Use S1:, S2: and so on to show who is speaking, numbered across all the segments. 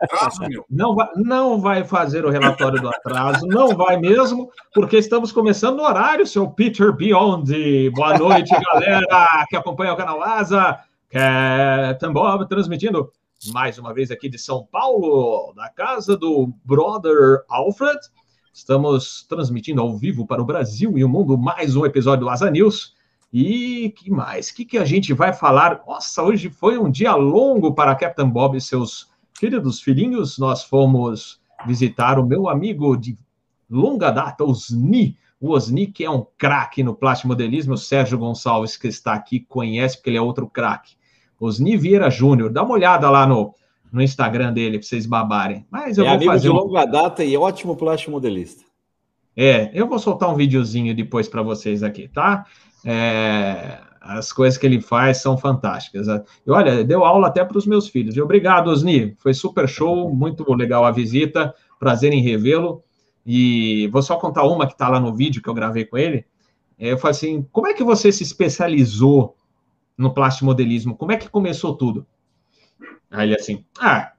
S1: atraso, meu.
S2: Não vai, não vai fazer o relatório do atraso, não vai mesmo, porque estamos começando no horário, seu Peter Beyond. Boa noite, galera que acompanha o canal Asa. Captain Bob transmitindo mais uma vez aqui de São Paulo, da casa do brother Alfred. Estamos transmitindo ao vivo para o Brasil e o mundo mais um episódio do Asa News. E que mais? O que, que a gente vai falar? Nossa, hoje foi um dia longo para Captain Bob e seus queridos filhinhos. Nós fomos visitar o meu amigo de longa data, Osni. O Osni, que é um craque no plástico modelismo, o Sérgio Gonçalves, que está aqui, conhece, porque ele é outro craque. Osni Vieira Júnior. Dá uma olhada lá no, no Instagram dele para vocês babarem. Mas eu
S3: é
S2: vou
S3: amigo
S2: fazer
S3: de
S2: um...
S3: longa data e ótimo plástico modelista.
S2: É, eu vou soltar um videozinho depois para vocês aqui, tá? É, as coisas que ele faz são fantásticas. E olha, deu aula até para os meus filhos. E obrigado, Osni. Foi super show, muito legal a visita. Prazer em revê-lo. E vou só contar uma que está lá no vídeo que eu gravei com ele. É, eu falei assim: como é que você se especializou no plastimodelismo? Como é que começou tudo? Aí ele assim: ah,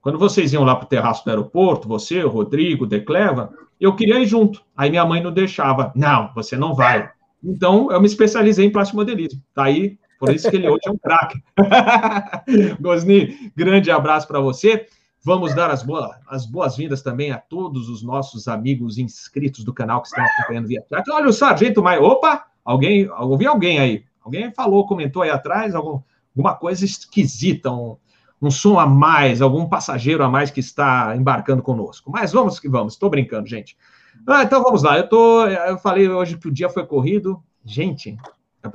S2: quando vocês iam lá para o terraço do aeroporto, você, o Rodrigo, o Decleva, eu queria ir junto. Aí minha mãe não deixava. Não, você não vai. Então, eu me especializei em plastimodelismo. Tá aí, por isso que ele hoje é um craque. Gosni, grande abraço para você. Vamos dar as, boas, as boas-vindas também a todos os nossos amigos inscritos do canal que estão acompanhando via chat. Olha o Sargento Maia. Opa! Alguém, ouvi alguém aí. Alguém falou, comentou aí atrás, algum, alguma coisa esquisita, um, um som a mais, algum passageiro a mais que está embarcando conosco. Mas vamos que vamos, estou brincando, gente. Ah, então vamos lá. Eu tô, eu falei hoje que o dia foi corrido. Gente,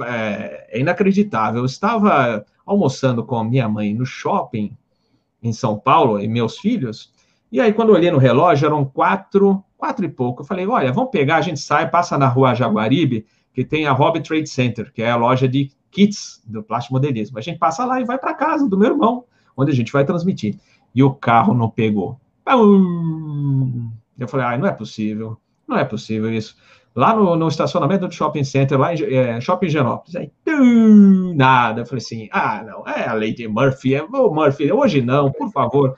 S2: é, é inacreditável. Eu estava almoçando com a minha mãe no shopping em São Paulo e meus filhos. E aí, quando eu olhei no relógio, eram quatro, quatro e pouco. Eu falei, olha, vamos pegar, a gente sai, passa na rua Jaguaribe, que tem a Hobby Trade Center, que é a loja de kits do plástico modelismo. A gente passa lá e vai para casa do meu irmão, onde a gente vai transmitir. E o carro não pegou. Eu falei, ah, não é possível, não é possível isso. Lá no, no estacionamento do shopping center, lá em é, Shopping Genópolis, aí, nada. Eu falei assim, ah, não, é a Lady Murphy, é, ô Murphy, hoje não, por favor.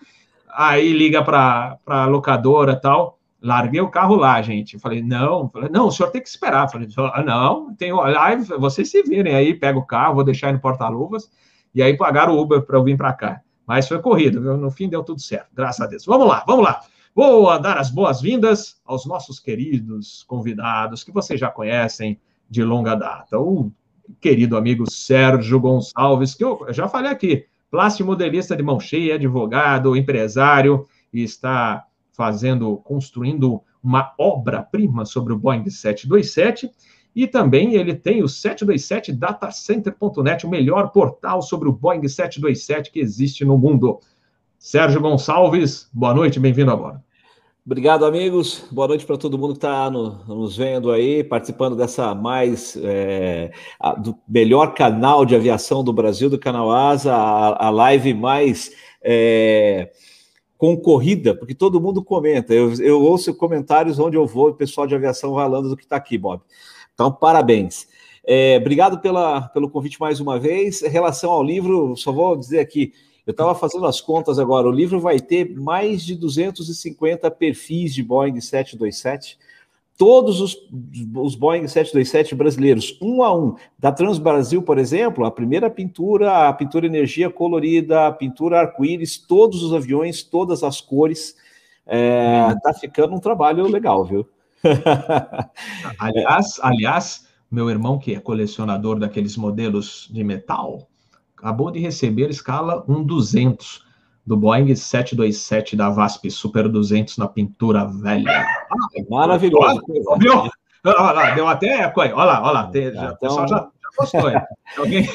S2: Aí liga para a locadora tal, larguei o carro lá, gente. Eu falei, não, falei, não, o senhor tem que esperar. Eu falei, ah, não, tem live, vocês se virem aí, pega o carro, vou deixar no porta-luvas, e aí pagaram o Uber para eu vir para cá. Mas foi corrido, no fim deu tudo certo, graças a Deus. Vamos lá, vamos lá. Vou dar as boas-vindas aos nossos queridos convidados, que vocês já conhecem de longa data. O querido amigo Sérgio Gonçalves, que eu já falei aqui, plastimodelista de mão cheia, advogado, empresário, e está fazendo, construindo uma obra-prima sobre o Boeing 727. E também ele tem o 727 datacenter.net, o melhor portal sobre o Boeing 727 que existe no mundo. Sérgio Gonçalves, boa noite, bem-vindo agora.
S3: Obrigado, amigos. Boa noite para todo mundo que está no, nos vendo aí, participando dessa mais é, a, do melhor canal de aviação do Brasil, do canal Asa, a, a live mais é, concorrida, porque todo mundo comenta. Eu, eu ouço comentários onde eu vou, o pessoal de aviação falando do que está aqui, Bob. Então, parabéns. É, obrigado pela, pelo convite mais uma vez. Em relação ao livro, só vou dizer aqui, eu estava fazendo as contas agora. O livro vai ter mais de 250 perfis de Boeing 727. Todos os, os Boeing 727 brasileiros, um a um. Da Transbrasil, por exemplo, a primeira pintura, a pintura energia colorida, a pintura arco-íris, todos os aviões, todas as cores. É, tá ficando um trabalho legal, viu?
S2: aliás, aliás, meu irmão, que é colecionador daqueles modelos de metal, acabou de receber escala 1,200 do Boeing 727 da VASP Super 200 na pintura velha.
S3: Ah, Maravilhoso.
S2: Viu? Olha lá, deu até eco aí. Olha lá, olha lá. Tem, já, então... O pessoal já, já gostou. Alguém...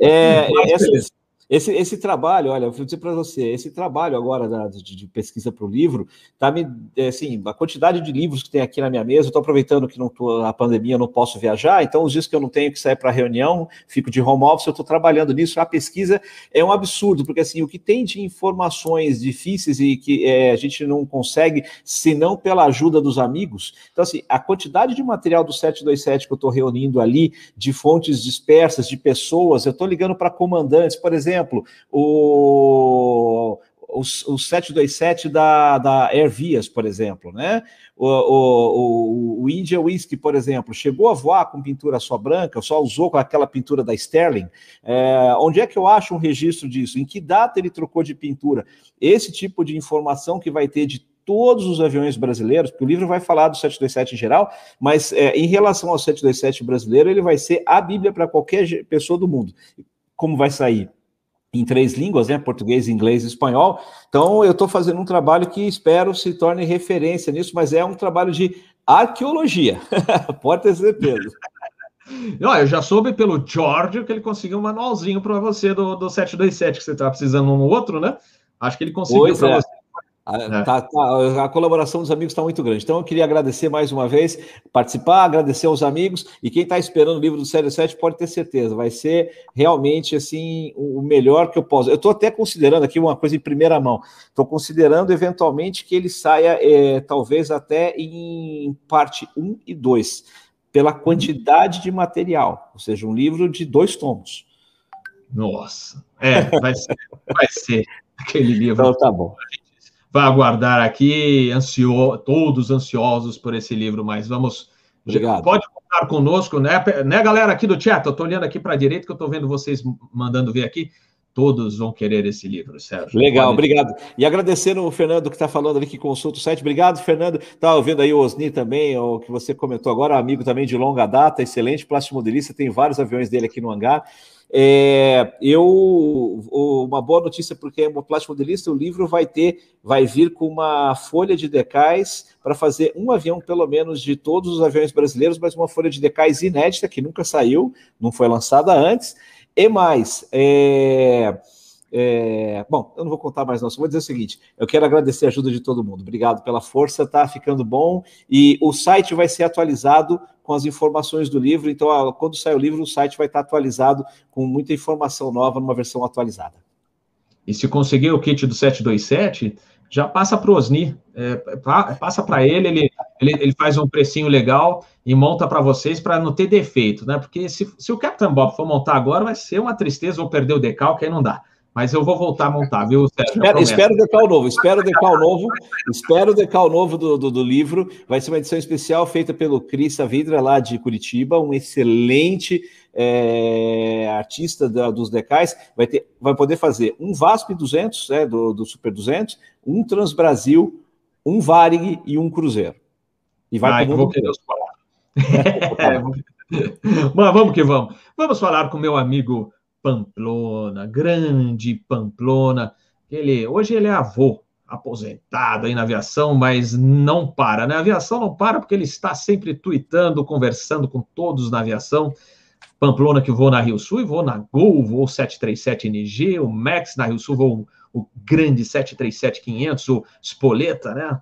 S3: É, Mas, esse, esse trabalho, olha, eu vou dizer para você, esse trabalho agora da, de, de, pesquisa para o livro, tá me, é, assim, a quantidade de livros que tem aqui na minha mesa, estou aproveitando que não tô, a pandemia, eu não posso viajar, então os dias que eu não tenho que sair para reunião, fico de home office, eu estou trabalhando nisso, a pesquisa é um absurdo, porque assim, o que tem de informações difíceis e que é, a gente não consegue, senão pela ajuda dos amigos, então assim, a quantidade de material do 727 que eu estou reunindo ali, de fontes dispersas, de pessoas, eu estou ligando para comandantes, por exemplo, exemplo, o, o, o 727 da, da Airvias, por exemplo, né? O, o, o, India Whisky, por exemplo, chegou a voar com pintura só branca, só usou com aquela pintura da Sterling. É, onde é que eu acho um registro disso? Em que data ele trocou de pintura? Esse tipo de informação que vai ter de todos os aviões brasileiros, porque o livro vai falar do 727 em geral, mas é, em relação ao 727 brasileiro, ele vai ser a Bíblia para qualquer pessoa do mundo. Como vai sair? Em três línguas, né? Português, inglês e espanhol. Então, eu estou fazendo um trabalho que espero se torne referência nisso, mas é um trabalho de arqueologia. Pode ter certeza.
S2: Não, eu já soube pelo George que ele conseguiu um manualzinho para você do, do 727, que você estava precisando um outro, né? Acho que ele conseguiu para é. você
S3: a, é. tá, tá, a, colaboração dos amigos está muito grande. Então, eu queria agradecer mais uma vez, participar, agradecer aos amigos. E quem está esperando o livro do Série 7 pode ter certeza, vai ser realmente assim o melhor que eu posso. Eu estou até considerando aqui uma coisa em primeira mão. Estou considerando eventualmente que ele saia, é, talvez até em parte 1 e 2, pela quantidade de material, ou seja, um livro de dois tomos.
S2: Nossa, é, vai ser, vai ser aquele livro.
S3: Então, tá bom
S2: vai aguardar aqui, ansio, todos ansiosos por esse livro, mas vamos. Obrigado. Pode contar conosco, né, né, galera aqui do chat? Eu estou olhando aqui para a direita que eu estou vendo vocês mandando ver aqui. Todos vão querer esse livro, Sérgio.
S3: Legal, Pode... obrigado. E agradecendo o Fernando que está falando ali que consulta o site. Obrigado, Fernando. Está ouvindo aí o Osni também, o que você comentou agora, amigo também de longa data, excelente plástico modelista, tem vários aviões dele aqui no hangar. É, eu uma boa notícia porque é plástico modelista, o livro vai ter, vai vir com uma folha de decais para fazer um avião pelo menos de todos os aviões brasileiros, mas uma folha de decais inédita que nunca saiu, não foi lançada antes. E mais, é, é, bom, eu não vou contar mais, não. Só vou dizer o seguinte: eu quero agradecer a ajuda de todo mundo. Obrigado pela força, tá ficando bom. E o site vai ser atualizado com as informações do livro. Então, quando sair o livro, o site vai estar atualizado com muita informação nova, numa versão atualizada.
S2: E se conseguir o kit do 727, já passa para o Osni, é, passa para ele, ele, ele, ele, faz um precinho legal e monta para vocês para não ter defeito, né? Porque se, se o Captain Bob for montar agora, vai ser uma tristeza ou perder o decalque, aí não dá. Mas eu vou voltar a montar, viu,
S3: Sérgio? Espero, espero o decal novo, espero o decal novo, espero o decal novo do, do, do, livro. Vai ser uma edição especial feita pelo Cris Savidra, lá de Curitiba, um excelente é, artista da, dos decais. Vai, ter, vai poder fazer um VASP 200, é, do, do Super 200, um Transbrasil, um Varig e um Cruzeiro.
S2: E vai Ai, vou querer os é, Mas vamos que vamos. Vamos falar com meu amigo Pamplona, grande Pamplona. Ele, hoje ele é avô, aposentado aí na aviação, mas não para, né? A aviação não para porque ele está sempre tweetando, conversando com todos na aviação. Pamplona que voa na Rio Sul e voa na Gol, voou 737NG, o Max na Rio Sul voou o grande 737-500, o Spoleta, né?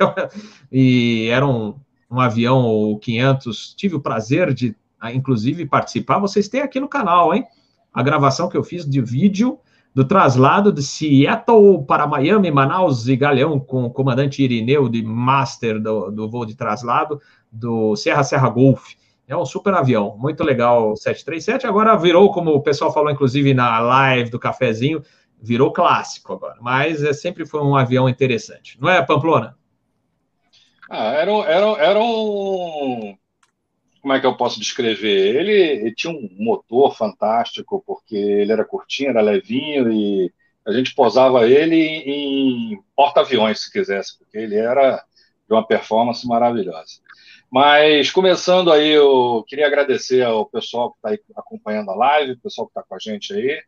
S2: e era um, um avião, o 500, tive o prazer de, inclusive, participar. Vocês têm aqui no canal, hein? a gravação que eu fiz de vídeo do traslado de Seattle para Miami, Manaus e Galeão com o comandante Irineu de Master do, do voo de traslado do Serra Serra Golf. É um super avião, muito legal 737. Agora virou, como o pessoal falou, inclusive na live do cafezinho, virou clássico agora. Mas é, sempre foi um avião interessante. Não é, Pamplona?
S1: Ah, era, era, era um, como é que eu posso descrever? Ele, ele, tinha um motor fantástico, porque ele era curtinho, era levinho, e a gente posava ele em porta-aviões, se quisesse, porque ele era de uma performance maravilhosa. Mas, começando aí, eu queria agradecer ao pessoal que está acompanhando a live, o pessoal que está com a gente aí,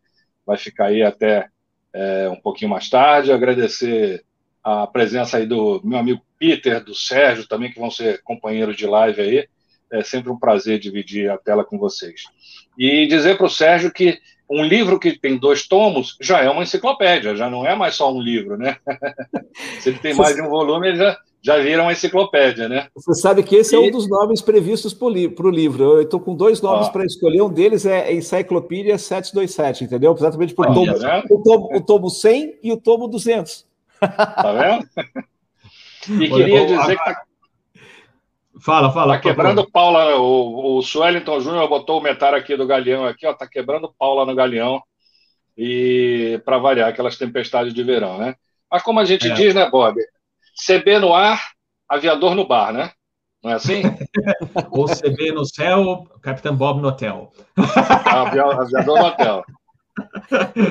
S1: vai ficar aí até é, um pouquinho mais tarde, agradecer a presença aí do meu amigo Peter, do Sérgio também, que vão ser companheiros de live aí, é sempre um prazer dividir a tela com vocês. E dizer para o Sérgio que um livro que tem dois tomos já é uma enciclopédia, já não é mais só um livro, né? Se ele tem mais de um volume, ele já, já vira uma enciclopédia, né?
S3: Você sabe que esse e... é um dos nomes previstos para o livro. Eu estou com dois nomes para escolher, um deles é Enciclopédia 727, entendeu? Exatamente por tomo, tá o, tomo, o tomo 100 e o tomo 200. Tá
S1: vendo? E queria dizer que tá
S2: Fala, fala.
S1: Tá quebrando pau lá. O, o Suellington Júnior botou o metário aqui do Galeão aqui, ó. Tá quebrando pau lá no Galeão. e para variar aquelas tempestades de verão, né? Mas como a gente é. diz, né, Bob? CB no ar, aviador no bar, né? Não é assim?
S2: Ou CB no céu, Capitão Bob no hotel.
S1: Aviador no hotel.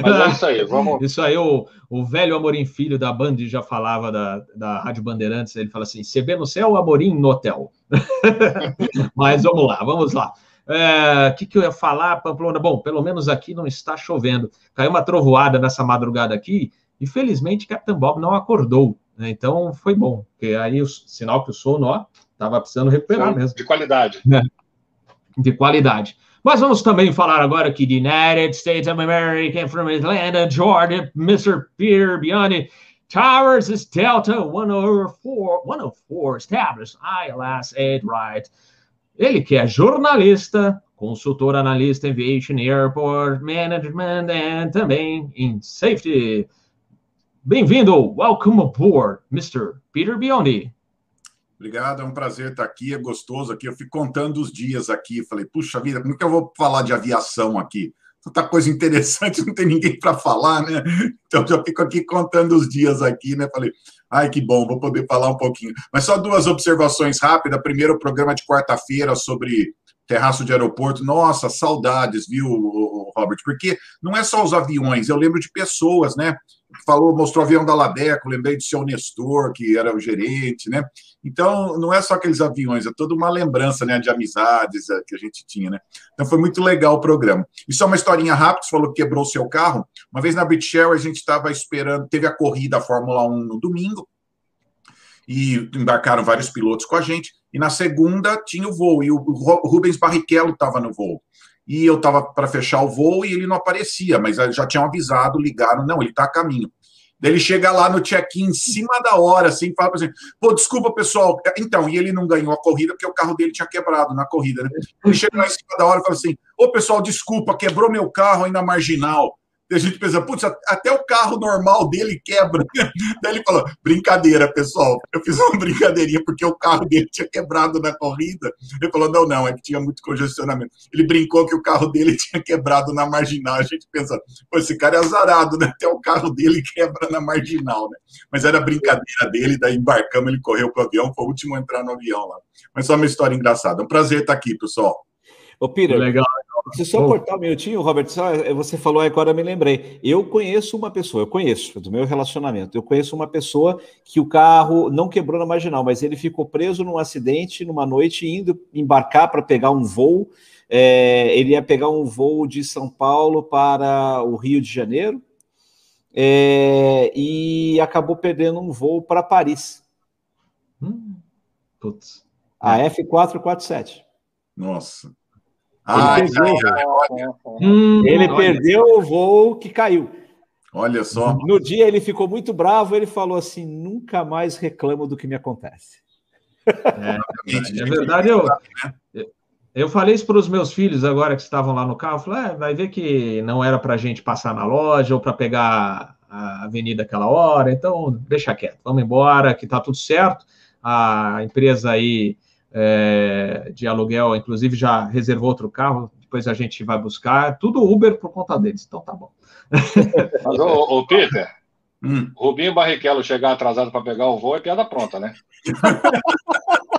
S1: Mas é isso aí, vamos.
S2: Isso aí, o, o velho Amorim Filho da Band já falava da, da Rádio Bandeirantes, ele fala assim: CB no céu, Amorim no hotel. Mas vamos lá, vamos lá. O é, que, que eu ia falar, Pamplona? Bom, pelo menos aqui não está chovendo. Caiu uma trovoada nessa madrugada aqui, e felizmente Capitão Bob não acordou. Né? Então foi bom, porque aí o sinal que o sono, ó, estava precisando recuperar mesmo.
S1: De qualidade.
S2: Né? De qualidade. Mas vamos também falar agora aqui de United States of America, from Atlanta, Georgia, Mr. Peter Biondi. Towers is Delta 104, 104 established ILS 8 right. Ele que é jornalista, consultor analista Aviation Airport Management e também em Safety. Bem-vindo, welcome aboard, Mr. Peter Biondi.
S4: Obrigado, é um prazer estar aqui, é gostoso aqui. Eu fico contando os dias aqui. Falei, puxa vida, como é que eu vou falar de aviação aqui? Tanta coisa interessante, não tem ninguém para falar, né? Então já fico aqui contando os dias aqui, né? Falei, ai que bom, vou poder falar um pouquinho. Mas só duas observações rápidas. Primeiro, o programa de quarta-feira sobre terraço de aeroporto. Nossa, saudades, viu, Robert? Porque não é só os aviões, eu lembro de pessoas, né? Falou, mostrou o avião da Ladeco, lembrei do seu Nestor, que era o gerente, né? Então, não é só aqueles aviões, é toda uma lembrança, né, de amizades eh, que a gente tinha, né? Então, foi muito legal o programa. E só uma historinha rápida, você falou que quebrou o seu carro. Uma vez na British Airways, a gente estava esperando, teve a corrida Fórmula 1 no domingo, e embarcaram vários pilotos com a gente. E na segunda tinha o voo, e o Rubens Barrichello estava no voo. E eu estava para fechar o voo e ele não aparecia, mas já tinham avisado, ligaram, não, ele está a caminho. Daí ele chega lá no check-in em cima da hora, assim, fala assim: pô, desculpa, pessoal. Então, e ele não ganhou a corrida porque o carro dele tinha quebrado na corrida, né? Ele chega lá em cima da hora e fala assim: ô, pessoal, desculpa, quebrou meu carro aí na marginal. E a gente pensa, putz, até o carro normal dele quebra. Daí ele falou, brincadeira, pessoal. Eu fiz uma brincadeirinha porque o carro dele tinha quebrado na corrida. Ele falou, não, não, é que tinha muito congestionamento. Ele brincou que o carro dele tinha quebrado na marginal. A gente pensa, pô, esse cara é azarado, né? Até o carro dele quebra na marginal, né? Mas era brincadeira dele, daí embarcamos, ele correu pro avião, foi o último a entrar no avião lá. Mas só uma história engraçada. É um prazer estar aqui, pessoal.
S3: Ô, Peter, legal. Se só cortar um minutinho, Robert, você falou agora, eu me lembrei. Eu conheço uma pessoa, eu conheço, do meu relacionamento, eu conheço uma pessoa que o carro não quebrou na marginal, mas ele ficou preso num acidente numa noite, indo embarcar para pegar um voo. É, ele ia pegar um voo de São Paulo para o Rio de Janeiro é, e acabou perdendo um voo para Paris. Hum, putz. A F447.
S4: Nossa.
S3: Ele, perdeu, hum, ele perdeu o voo que caiu.
S4: Olha só.
S3: No dia ele ficou muito bravo, ele falou assim: nunca mais reclamo do que me acontece.
S2: É, é verdade, eu, eu falei isso para os meus filhos agora que estavam lá no carro. Falei, é, vai ver que não era para a gente passar na loja ou para pegar a avenida aquela hora, então deixa quieto, vamos embora, que tá tudo certo. A empresa aí é, de aluguel, inclusive já reservou outro carro, depois a gente vai buscar, tudo Uber por conta deles, então tá bom.
S1: Mas, ô, ô Peter, hum. Rubinho Barrichello chegar atrasado para pegar o voo é piada pronta, né?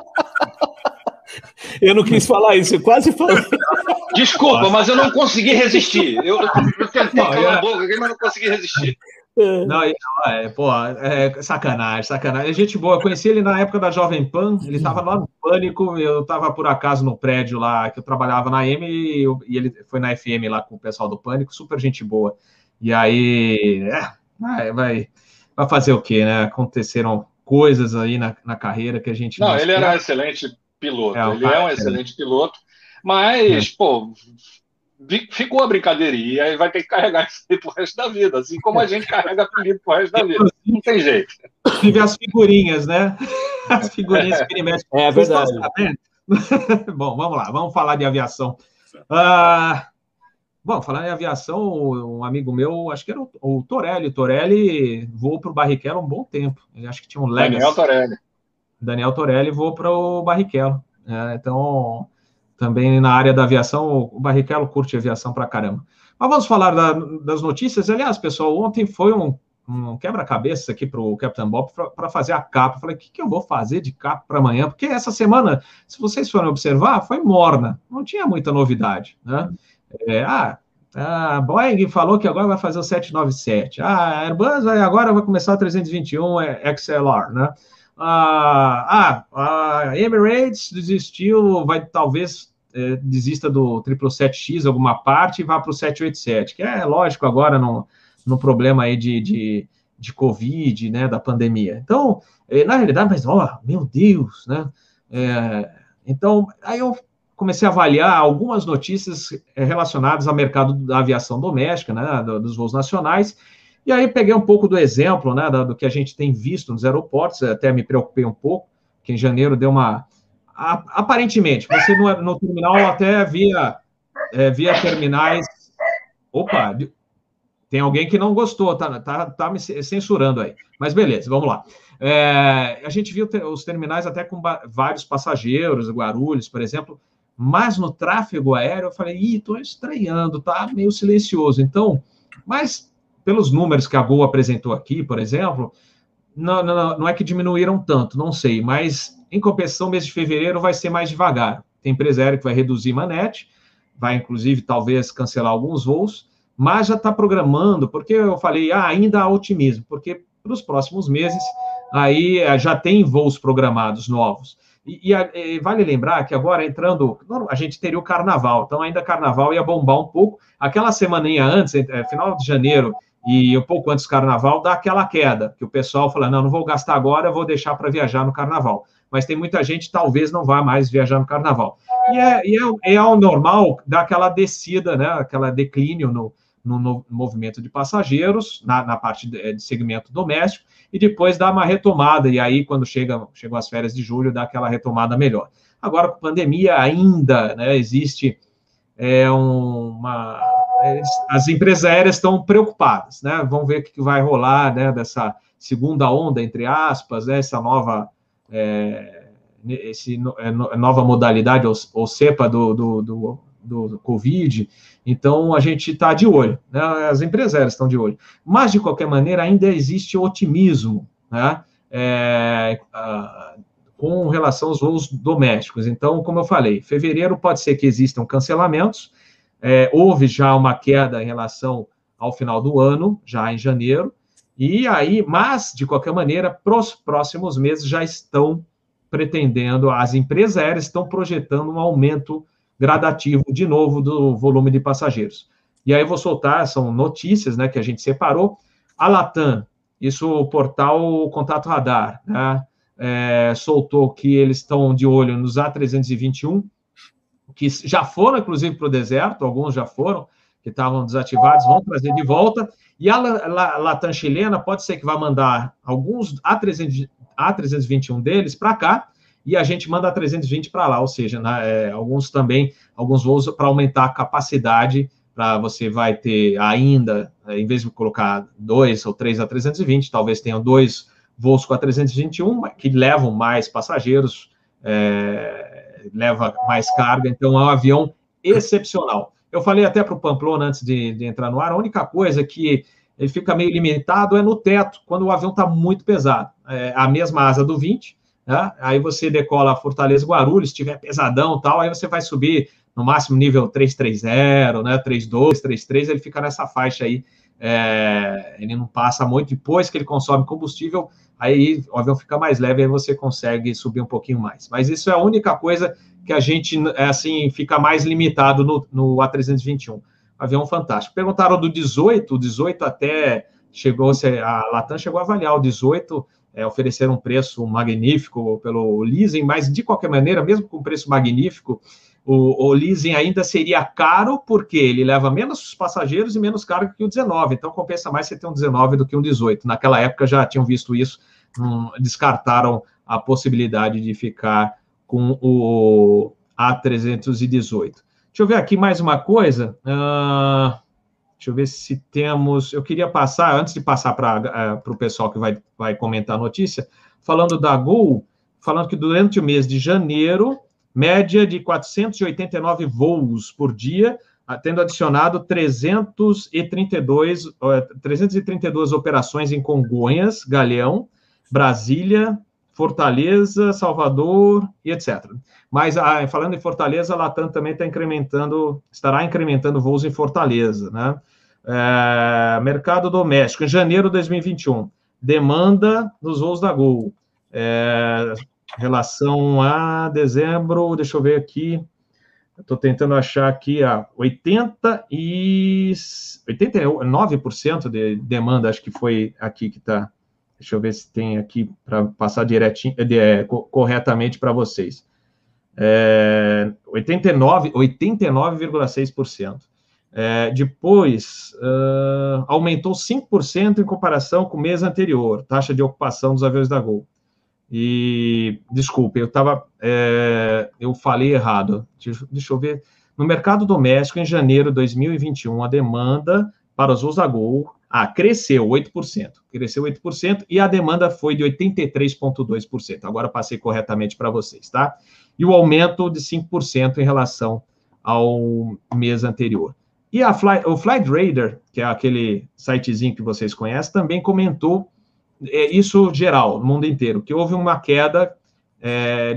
S3: Eu não quis falar isso, eu quase falei.
S1: Desculpa, mas eu não consegui resistir. Eu, eu tentei calar a boca, mas não consegui resistir.
S2: É. Não, é, pô, é sacanagem, sacanagem. É gente boa, eu conheci ele na época da Jovem Pan, ele estava lá no Pânico, eu estava por acaso no prédio lá, que eu trabalhava na M, e, eu, e, ele foi na FM lá com o pessoal do Pânico, super gente boa. E aí, é, vai, vai, vai fazer o quê, né? Aconteceram coisas aí na, na carreira que a gente...
S1: Não, ele era um excelente piloto, é, ele é um excelente piloto, mas, é. pô, ficou a brincadeirinha e vai ter que carregar isso aí pro resto da vida, assim como a gente carrega apelido pro resto da vida. Não tem jeito.
S2: Tive as figurinhas, né? As figurinhas que ele mexe.
S3: É verdade.
S2: Bom, vamos lá, vamos falar de aviação. Ah, bom, falando em aviação, um amigo meu, acho que era o Torelli. O Torelli voou para o Barrichello um bom tempo. Ele acho que tinha um
S1: Legacy. Daniel Torelli.
S2: Daniel Torelli voou para o Barrichello. É, então, também na área da aviação, o Barrichello curte aviação para caramba. Mas vamos falar da, das notícias. Aliás, pessoal, ontem foi um, um quebra-cabeça aqui para o Captain Bob para fazer a capa. Falei, o que, que eu vou fazer de capa para amanhã? Porque essa semana, se vocês forem observar, foi morna, não tinha muita novidade. Né? É, ah, a Boeing falou que agora vai fazer o 797. Ah, a Airbus agora vai começar o 321 XLR, né? Ah, ah, a Emirates desistiu, vai talvez é, desista do 777X, alguma parte, e vá para o 787, que é lógico agora no, no problema aí de, de, de Covid, né, da pandemia. Então, é, na realidade, mas, ó, meu Deus, né? É, então, aí eu comecei a avaliar algumas notícias é, relacionadas ao mercado da aviação doméstica, né, dos voos nacionais, e aí peguei um pouco do exemplo, né, do que a gente tem visto nos aeroportos, até me preocupei um pouco, que em janeiro deu uma aparentemente, você no, no terminal até via, é, via terminais. Opa, tem alguém que não gostou, tá, tá, tá me censurando aí. Mas beleza, vamos lá. É, a gente viu os terminais até com vários passageiros, Guarulhos, por exemplo, mas no tráfego aéreo eu falei, ih, estranhando, tá meio silencioso. Então, mas pelos números que a Gol apresentou aqui, por exemplo, não, não, não é que diminuíram tanto, não sei, mas em compensação, mês de fevereiro vai ser mais devagar. Tem empresa aérea que vai reduzir manete, vai inclusive talvez cancelar alguns voos, mas já está programando, porque eu falei, ah, ainda há otimismo, porque para os próximos meses aí eh, já tem voos programados novos. E, e, e, vale lembrar que agora entrando, a gente teria o carnaval, então ainda carnaval ia bombar um pouco. Aquela semaninha antes, é, final de janeiro e um pouco antes do carnaval, dá aquela queda, que o pessoal fala: não, não vou gastar agora, vou deixar para viajar no carnaval mas tem muita gente talvez não vá mais viajar no carnaval. E é, e é, é ao normal daquela descida, né, aquela declínio no, no, no movimento de passageiros, na, na parte de, de, segmento doméstico, e depois dá uma retomada, e aí, quando chega, chegam as férias de julho, dá aquela retomada melhor. Agora, com pandemia ainda, né, existe é, uma... As empresas aéreas estão preocupadas, né? Vamos ver o que vai rolar, né, dessa segunda onda, entre aspas, né, essa nova é, esse é, nova modalidade, ou, ou cepa do, do, do, do, Covid. Então, a gente está de olho, né? as empresárias estão de olho. Mas, de qualquer maneira, ainda existe otimismo né? É, a, com relação aos voos domésticos. Então, como eu falei, fevereiro pode ser que existam cancelamentos, é, houve já uma queda em relação ao final do ano, já em janeiro, e aí, mas, de qualquer maneira, para os próximos meses já estão pretendendo, as empresas aéreas estão projetando um aumento gradativo de novo do volume de passageiros. E aí eu vou soltar, são notícias né, que a gente separou. A Latam, isso o portal Contato Radar, né, é, soltou que eles estão de olho nos A321, que já foram, inclusive, para o deserto, alguns já foram, que estavam desativados, vão trazer de volta. E a Latam chilena pode ser que vá mandar alguns A300, A321 deles para cá, e a gente manda a 320 para lá, ou seja, né, é, alguns também, alguns voos para aumentar a capacidade, para você vai ter ainda, é, em vez de colocar dois ou três a 320, talvez tenham dois voos com a 321, que levam mais passageiros, é, leva mais carga, então é um avião excepcional. Eu falei até para o Pamplona antes de, de, entrar no ar, a única coisa que ele fica meio limitado é no teto, quando o avião está muito pesado. É a mesma asa do 20, né? aí você decola Fortaleza Guarulhos, se tiver pesadão tal, aí você vai subir no máximo nível 330, né, 32, 33, ele fica nessa faixa aí, é, ele não passa muito, depois que ele consome combustível, aí o avião fica mais leve, aí você consegue subir um pouquinho mais. Mas isso é a única coisa que a gente, é, assim, fica mais limitado no, no A321. Avião fantástico. Perguntaram do 18, o 18 até chegou, a Latam chegou a avaliar o 18, é, oferecer um preço magnífico pelo leasing, mas de qualquer maneira, mesmo com preço magnífico, o, o, leasing ainda seria caro porque ele leva menos passageiros e menos carga que o 19, então compensa mais você ter um 19 do que um 18. Naquela época já tinham visto isso, hum, descartaram a possibilidade de ficar com o A318. Deixa eu ver aqui mais uma coisa. Uh, deixa eu ver se temos. Eu queria passar, antes de passar para uh, o pessoal que vai, vai comentar a notícia, falando da Gol, falando que durante o mês de janeiro média de 489 voos por dia, tendo adicionado 332, 332 operações em Congonhas, Galeão, Brasília, Fortaleza, Salvador e etc. Mas ah, falando em Fortaleza, a Latam também está incrementando, estará incrementando voos em Fortaleza, né? É, mercado doméstico, em janeiro de 2021, demanda nos voos da Gol. É, relação a dezembro, deixa eu ver aqui, estou tentando achar aqui, a 80 e 89% de demanda, acho que foi aqui que está Deixa eu ver se tem aqui para passar direitinho, é, corretamente para vocês. É, 89, 89,6%. É, depois, uh, aumentou 5% em comparação com o mês anterior, taxa de ocupação dos aviões da Gol. E, desculpe, eu estava, é, eu falei errado. Deixa, deixa, eu ver. No mercado doméstico, em janeiro de 2021, a demanda para os voos da Gol ah, cresceu 8%. Cresceu 8% e a demanda foi de 83,2%. Agora passei corretamente para vocês, tá? E o aumento de 5% em relação ao mês anterior. E a Fly, o Flightradar, que é aquele sitezinho que vocês conhecem, também comentou é, isso geral, no mundo inteiro, que houve uma queda, é,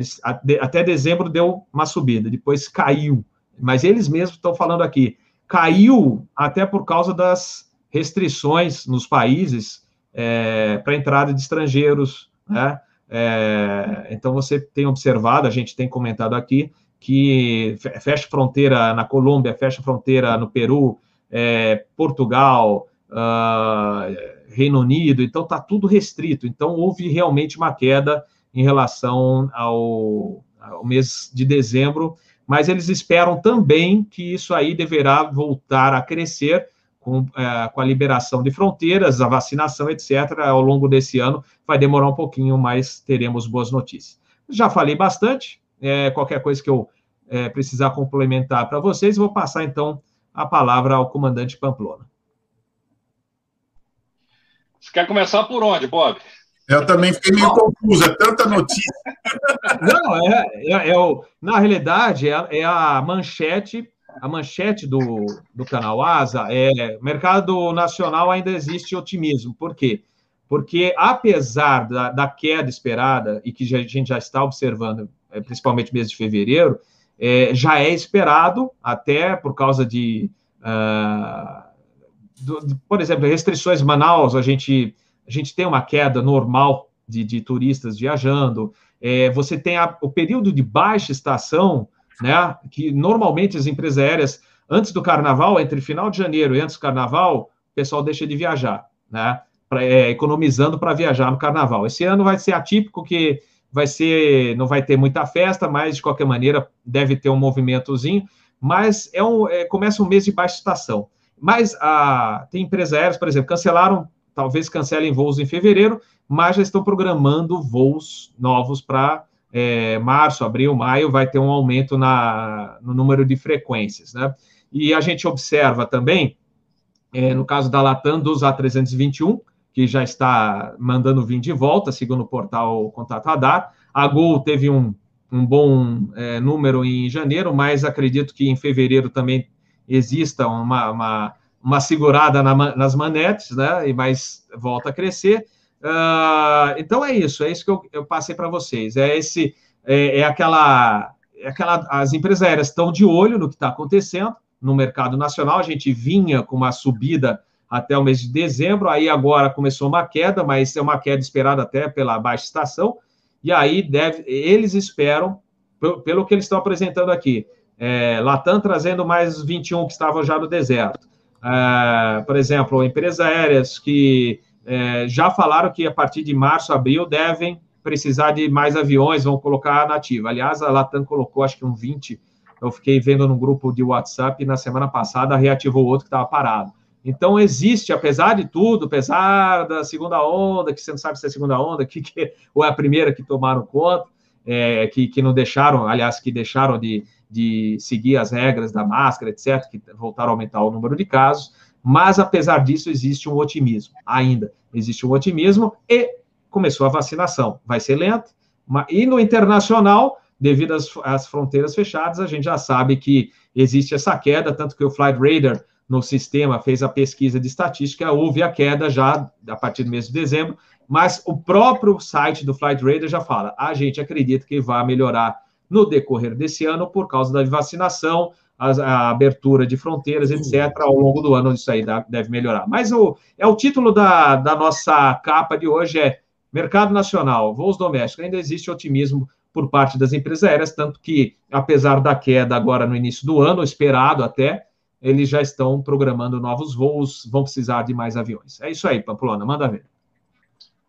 S2: até dezembro deu uma subida, depois caiu. Mas eles mesmos estão falando aqui, caiu até por causa das restrições nos países é, para entrada de estrangeiros, né? É, então você tem observado, a gente tem comentado aqui, que fecha fronteira na Colômbia, fecha fronteira no Peru, é, Portugal, uh, Reino Unido, então está tudo restrito. Então houve realmente uma queda em relação ao, ao mês de dezembro, mas eles esperam também que isso aí deverá voltar a crescer com, é, com a liberação de fronteiras, a vacinação, etc., ao longo desse ano, vai demorar um pouquinho, mas teremos boas notícias. Já falei bastante, é, qualquer coisa que eu é, precisar complementar para vocês, vou passar então a palavra ao comandante Pamplona.
S1: Você quer começar por onde, Bob?
S4: Eu também fiquei meio confuso, é tanta notícia.
S2: Não, é, é, é o, na realidade, é, é a manchete a manchete do, do canal Asa é: mercado nacional ainda existe otimismo. Por quê? Porque, apesar da, da queda esperada, e que a gente já está observando, é, principalmente mês de fevereiro, é, já é esperado, até por causa de, uh, do, de, por exemplo, restrições em Manaus, a gente, a gente tem uma queda normal de, de turistas viajando, é, você tem a, o período de baixa estação, né? Que normalmente as empresas aéreas, antes do carnaval, entre final de janeiro e antes do carnaval, o pessoal deixa de viajar, né? Pra, é, economizando para viajar no carnaval. Esse ano vai ser atípico que vai ser, não vai ter muita festa, mas de qualquer maneira deve ter um movimentozinho. Mas é um, é, começa um mês de baixa estação. Mas a, tem empresas aéreas, por exemplo, cancelaram, talvez cancelem voos em fevereiro, mas já estão programando voos novos para é, março, abril, maio, vai ter um aumento na, no número de frequências, né? E a gente observa também, é, no caso da Latam, dos A321, que já está mandando vir de volta, segundo o portal Contato Radar. A Gol teve um, um bom é, número em janeiro, mas acredito que em fevereiro também exista uma, uma, uma segurada na, nas manetes, né? E mais volta a crescer. Uh, então é isso, é isso que eu, eu passei para vocês. É esse, é, é, aquela, é aquela, as empresas aéreas estão de olho no que está acontecendo no mercado nacional. A gente vinha com uma subida até o mês de dezembro, aí agora começou uma queda, mas é uma queda esperada até pela baixa estação. E aí deve, eles esperam, pelo, pelo que eles estão apresentando aqui, é, Latam trazendo mais 21 que estavam já no deserto. É, por exemplo, empresas aéreas que é, já falaram que a partir de março, abril, devem precisar de mais aviões, vão colocar na ativa. Aliás, a Latam colocou, acho que um 20, eu fiquei vendo no grupo de WhatsApp, na semana passada reativou outro que estava parado. Então, existe, apesar de tudo, apesar da segunda onda, que você não sabe se é a segunda onda, que, que, ou é a primeira que tomaram conta, é, que, que não deixaram, aliás, que deixaram de, de seguir as regras da máscara, etc., que voltaram a aumentar o número de casos, mas, apesar disso, existe um otimismo. Ainda existe um otimismo e começou a vacinação. Vai ser lento. E no internacional, devido às, às, fronteiras fechadas, a gente já sabe que existe essa queda, tanto que o Flight Radar no sistema fez a pesquisa de estatística, houve a queda já a partir do mês de dezembro, mas o próprio site do Flight Radar já fala, a gente acredita que vai melhorar no decorrer desse ano por causa da vacinação, a, a abertura de fronteiras, etc. Ao longo do ano isso aí deve melhorar. Mas o, é o título da, da nossa capa de hoje é Mercado Nacional, voos domésticos. Ainda existe otimismo por parte das empresas aéreas, tanto que, apesar da queda agora no início do ano, esperado até, eles já estão programando novos voos, vão precisar de mais aviões. É isso aí, Pamplona, manda ver.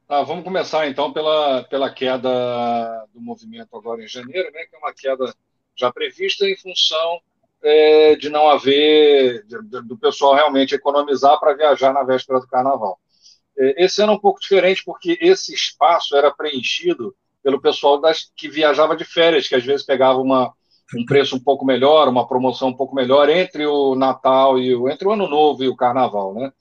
S1: Ah, vamos começar então pela, pela queda do movimento agora em janeiro, né, que é uma queda já prevista em função é, de não haver, de, do pessoal realmente economizar para viajar na véspera do carnaval. É, esse ano é um pouco diferente, porque esse espaço era preenchido pelo pessoal das, que viajava de férias, que às vezes pegava uma, um preço um pouco melhor, uma promoção um pouco melhor entre o Natal e o, entre o Ano Novo e o Carnaval, né?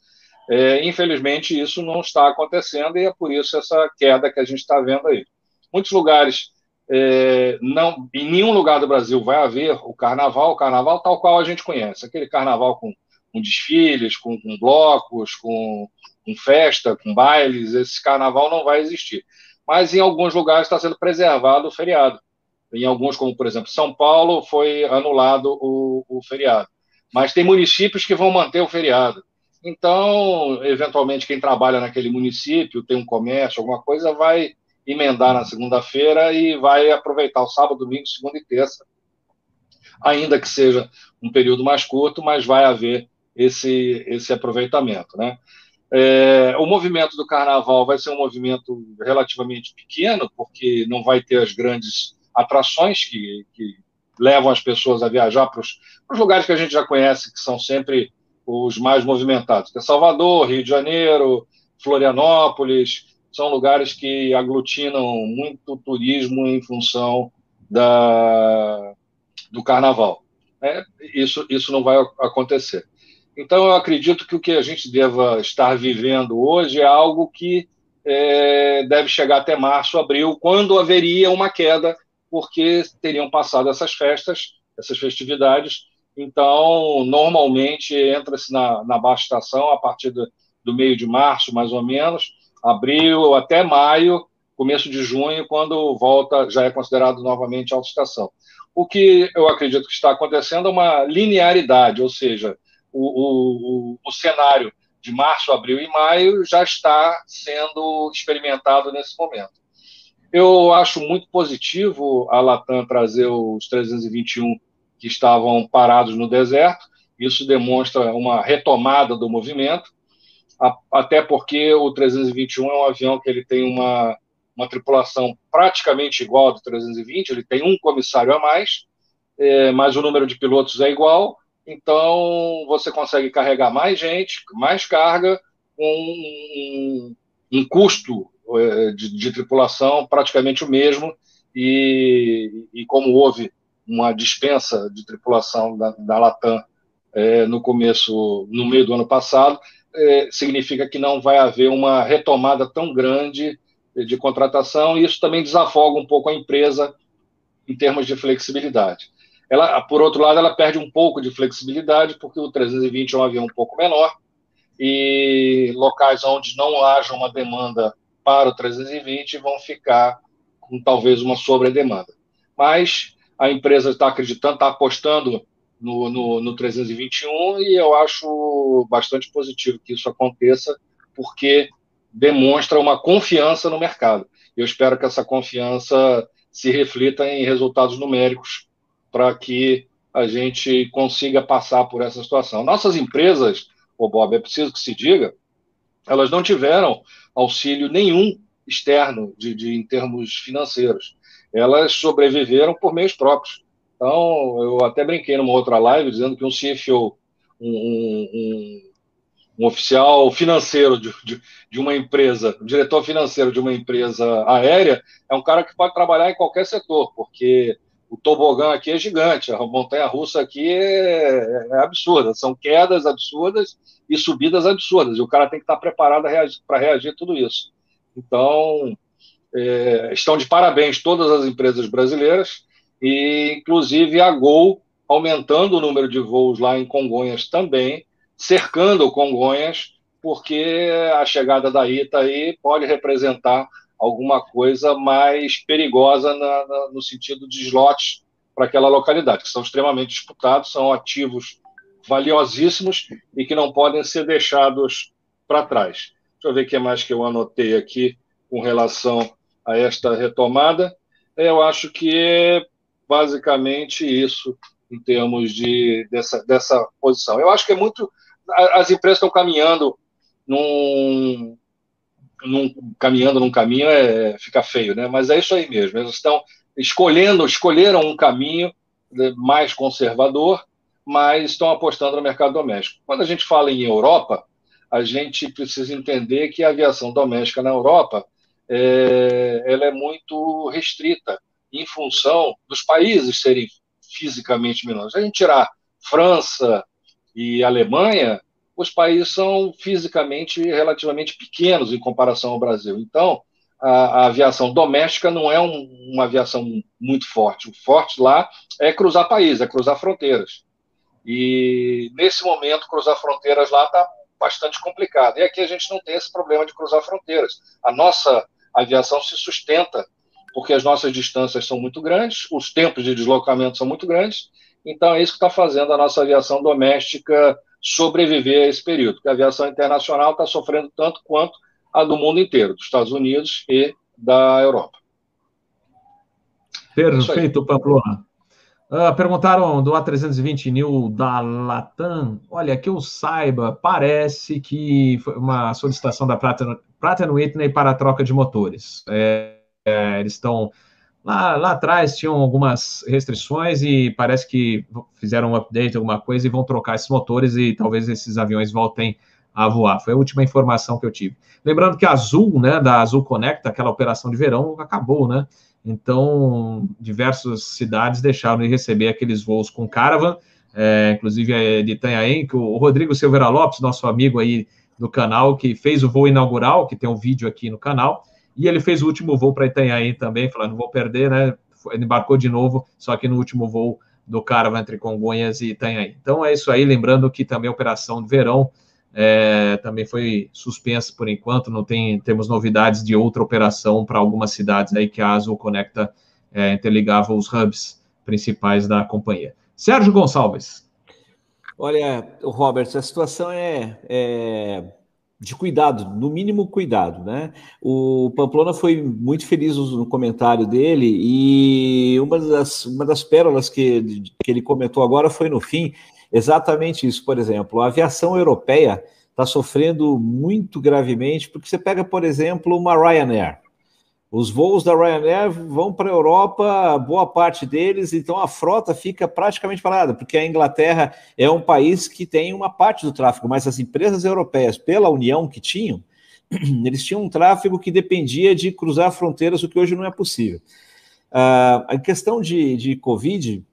S1: É, infelizmente, isso não está acontecendo e é por isso essa queda que a gente está vendo aí. Muitos lugares, é, não, em nenhum lugar do Brasil vai haver o carnaval, o carnaval tal qual a gente conhece, aquele carnaval com, com desfiles, com, com blocos, com, com, festa, com bailes, esse carnaval não vai existir. Mas em alguns lugares está sendo preservado o feriado. Em alguns, como por exemplo São Paulo, foi anulado o, o feriado. Mas tem municípios que vão manter o feriado. Então, eventualmente, quem trabalha naquele município, tem um comércio, alguma coisa, vai emendar na segunda-feira e vai aproveitar o sábado, domingo, segunda e terça, ainda que seja um período mais curto, mas vai haver esse, esse aproveitamento. Né? É, o movimento do carnaval vai ser um movimento relativamente pequeno, porque não vai ter as grandes atrações que, que levam as pessoas a viajar para os lugares que a gente já conhece, que são sempre os mais movimentados, que é Salvador, Rio de Janeiro, Florianópolis, são lugares que aglutinam muito turismo em função da, do carnaval. É, isso, isso não vai acontecer. Então, eu acredito que o que a gente deva estar vivendo hoje é algo que é, deve chegar até março, abril, quando haveria uma queda, porque teriam passado essas festas, essas festividades, então, normalmente, entra-se na, na baixa estação a partir do, do meio de março, mais ou menos, abril até maio, começo de junho, quando volta, já é considerado novamente alta estação. O que eu acredito que está acontecendo é uma linearidade, ou seja, o, o, o cenário de março, abril e maio já está sendo experimentado nesse momento. Eu acho muito positivo a Latam trazer os 321 que estavam parados no deserto. Isso demonstra uma retomada do movimento, até porque o 321 é um avião que ele tem uma, uma tripulação praticamente igual ao do 320, ele tem um comissário a mais, é, mas o número de pilotos é igual, então você consegue carregar mais gente, mais carga, com um, um custo é, de, de, tripulação praticamente o mesmo, e, e como houve uma dispensa de tripulação da, da Latam é, no começo, no meio do ano passado, é, significa que não vai haver uma retomada tão grande de contratação, e isso também desafoga um pouco a empresa em termos de flexibilidade. Ela, por outro lado, ela perde um pouco de flexibilidade, porque o 320 é um avião um pouco menor, e locais onde não haja uma demanda para o 320 vão ficar com talvez uma sobredemanda. Mas a empresa está acreditando, está apostando no, no, no 321 e eu acho bastante positivo que isso aconteça, porque demonstra uma confiança no mercado. Eu espero que essa confiança se reflita em resultados numéricos para que a gente consiga passar por essa situação. Nossas empresas, o Bob, é preciso que se diga, elas não tiveram auxílio nenhum externo de, de em termos financeiros elas sobreviveram por meios próprios. Então, eu até brinquei numa outra live dizendo que um CFO, um, um, um oficial financeiro de, de, de, uma empresa, um diretor financeiro de uma empresa aérea, é um cara que pode trabalhar em qualquer setor, porque o tobogã aqui é gigante, a montanha russa aqui é, é absurda, são quedas absurdas e subidas absurdas, e o cara tem que estar preparado para reagir a tudo isso. Então, é, estão de parabéns todas as empresas brasileiras e inclusive a Gol aumentando o número de voos lá em Congonhas também, cercando Congonhas, porque a chegada da ITA aí pode representar alguma coisa mais perigosa na, na, no sentido de slots para aquela localidade, que são extremamente disputados, são ativos valiosíssimos e que não podem ser deixados para trás. Deixa eu ver o que mais que eu anotei aqui com relação a esta retomada. Eu acho que basicamente isso em termos de, dessa, dessa posição. Eu acho que é muito. As empresas estão caminhando num, num caminhando num caminho é fica feio, né? Mas é isso aí mesmo. Eles estão escolhendo, escolheram um caminho mais conservador, mas estão apostando no mercado doméstico. Quando a gente fala em Europa, a gente precisa entender que a aviação doméstica na Europa é, ela é muito restrita em função dos países serem fisicamente menores. Se a gente tirar França e Alemanha, os países são fisicamente relativamente pequenos em comparação ao Brasil. Então, a, a aviação doméstica não é um, uma aviação muito forte. O forte lá é cruzar países, é cruzar fronteiras. E nesse momento, cruzar fronteiras lá está bastante complicado. E aqui a gente não tem esse problema de cruzar fronteiras. A nossa aviação se sustenta porque as nossas distâncias são muito grandes, os tempos de deslocamento são muito grandes. Então é isso que está fazendo a nossa aviação doméstica sobreviver a esse período. Porque a aviação internacional está sofrendo tanto quanto a do mundo inteiro, dos Estados Unidos e da Europa.
S2: Perfeito, Pamplona. Uh, perguntaram do A320 New da Latam. Olha, que eu saiba, parece que foi uma solicitação da Pratt, Pratt Whitney para a troca de motores. É, é, eles estão lá, lá atrás tinham algumas restrições e parece que fizeram um update, alguma coisa, e vão trocar esses motores e talvez esses aviões voltem a voar. Foi a última informação que eu tive. Lembrando que a Azul, né, da Azul Connect, aquela operação de verão, acabou, né? Então, diversas cidades deixaram de receber aqueles voos com Caravan, é, inclusive a de Itanhaém, que o Rodrigo Silveira Lopes, nosso amigo aí do canal, que fez o voo inaugural, que tem um vídeo aqui no canal, e ele fez o último voo para Itanhaém também, falando, não vou perder, né? Ele embarcou de novo, só que no último voo do Caravan entre Congonhas e Itanhaém. Então é isso aí, lembrando que também a operação de verão é, também foi suspensa por enquanto, não tem, temos novidades de outra operação para algumas cidades aí que a Azul Conecta é, interligava os hubs principais da companhia. Sérgio Gonçalves.
S3: Olha, Robert, a situação é, é de cuidado, no mínimo cuidado, né? O Pamplona foi muito feliz no comentário dele e uma das, uma das pérolas que, que ele comentou agora foi no fim, exatamente isso. Por exemplo, a aviação europeia está sofrendo muito gravemente, porque você pega, por exemplo, uma Ryanair. Os voos da Ryanair vão para a Europa, boa parte deles, então a frota fica praticamente parada, porque a Inglaterra é um país que tem uma parte do tráfego, mas as empresas europeias, pela União que tinham, eles tinham um tráfego que dependia de cruzar fronteiras, o que hoje não é possível. Uh, a questão de, de Covid,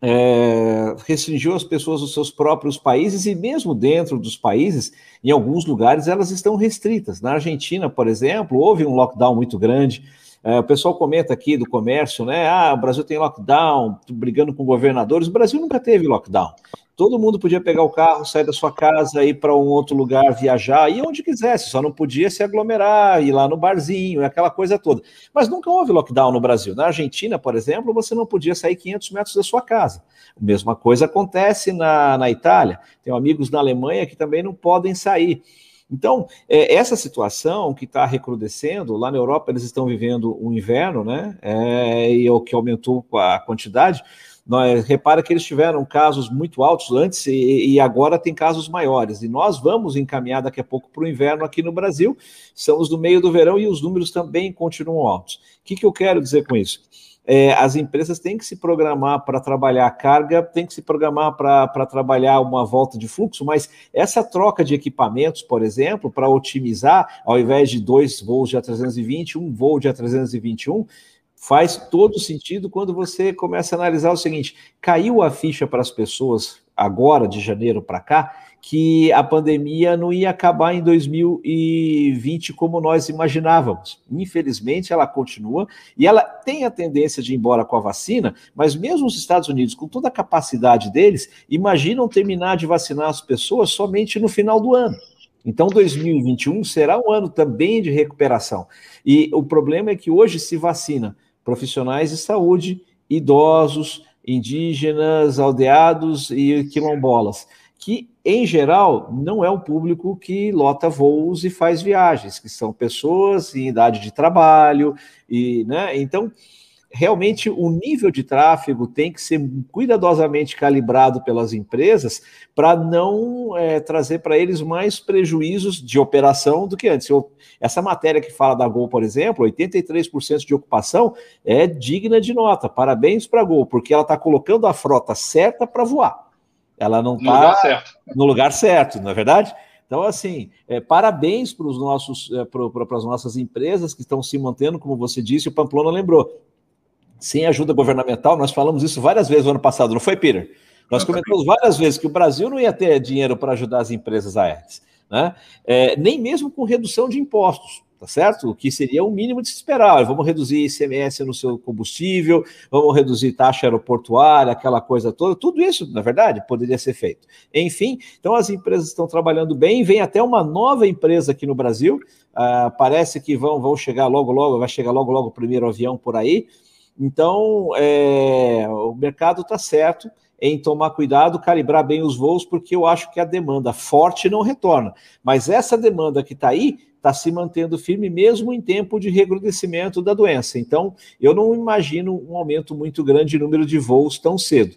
S3: é, restringiu as pessoas dos seus próprios países e mesmo dentro dos países, em alguns lugares elas estão restritas. Na Argentina, por exemplo, houve um lockdown muito grande. É, o pessoal comenta aqui do comércio, né? Ah, o Brasil tem lockdown, brigando com governadores. O Brasil nunca teve lockdown. Todo mundo podia pegar o carro, sair da sua casa, ir para um outro lugar, viajar, ir onde quisesse, só não podia se aglomerar, ir lá no barzinho, aquela coisa toda. Mas nunca houve lockdown no Brasil. Na Argentina, por exemplo, você não podia sair 500 metros da sua casa. A mesma coisa acontece na, na Itália. Tenho amigos na Alemanha que também não podem sair. Então, é, essa situação que está recrudescendo, lá na Europa eles estão vivendo um inverno, né? É, e o que aumentou a quantidade. Nós, repara que eles tiveram casos muito altos antes e, e, agora tem casos maiores. E nós vamos encaminhar daqui a pouco para o inverno aqui no Brasil. Estamos no meio do verão e os números também continuam altos. O que, que eu quero dizer com isso? É, as empresas têm que se programar para trabalhar a carga, têm que se programar para trabalhar uma volta de fluxo, mas essa troca de equipamentos, por exemplo, para otimizar, ao invés de dois voos de A320, um voo de A321, faz todo sentido quando você começa a analisar o seguinte: caiu a ficha para as pessoas agora de janeiro para cá, que a pandemia não ia acabar em 2020 como nós imaginávamos. Infelizmente, ela continua e ela tem a tendência de ir embora com a vacina, mas mesmo os Estados Unidos, com toda a capacidade deles, imaginam terminar de vacinar as pessoas somente no final do ano. Então, 2021 será um ano também de recuperação. E o problema é que hoje se vacina profissionais de saúde, idosos, indígenas, aldeados e quilombolas que, em geral, não é um público que lota voos e faz viagens, que são pessoas em idade de trabalho, e, né? Então, realmente o nível de tráfego tem que ser cuidadosamente calibrado pelas empresas para não é, trazer para eles mais prejuízos de operação do que antes. Eu, essa matéria que fala da Gol, por exemplo, 83% de ocupação é digna de nota. Parabéns para a Gol, porque ela está colocando a frota certa para voar. Ela não está no, no lugar certo, não é verdade? Então, assim, é, parabéns para os nossos, é, para as nossas empresas que estão se mantendo, como você disse, o Pamplona lembrou. Sem ajuda governamental, nós falamos isso várias vezes no ano passado, não foi, Peter? Nós comentamos várias vezes que o Brasil não ia ter dinheiro para ajudar as empresas aéreas, né? É, nem mesmo com redução de impostos tá certo? O que seria o mínimo de se esperar. Vamos reduzir ICMS no seu combustível, vamos reduzir taxa aeroportuária, aquela coisa toda. Tudo isso, na verdade, poderia ser feito. Enfim, então as empresas estão trabalhando bem. Vem até uma nova empresa aqui no Brasil. Uh, parece que vão, vão chegar logo, logo, vai chegar logo, logo o primeiro avião por aí. Então, é, o mercado está certo em tomar cuidado, calibrar bem os voos, porque eu acho que a demanda forte não retorna. Mas essa demanda que está aí está se mantendo firme mesmo em tempo de recrudescimento da doença. Então, eu não imagino um aumento muito grande de número de voos tão cedo.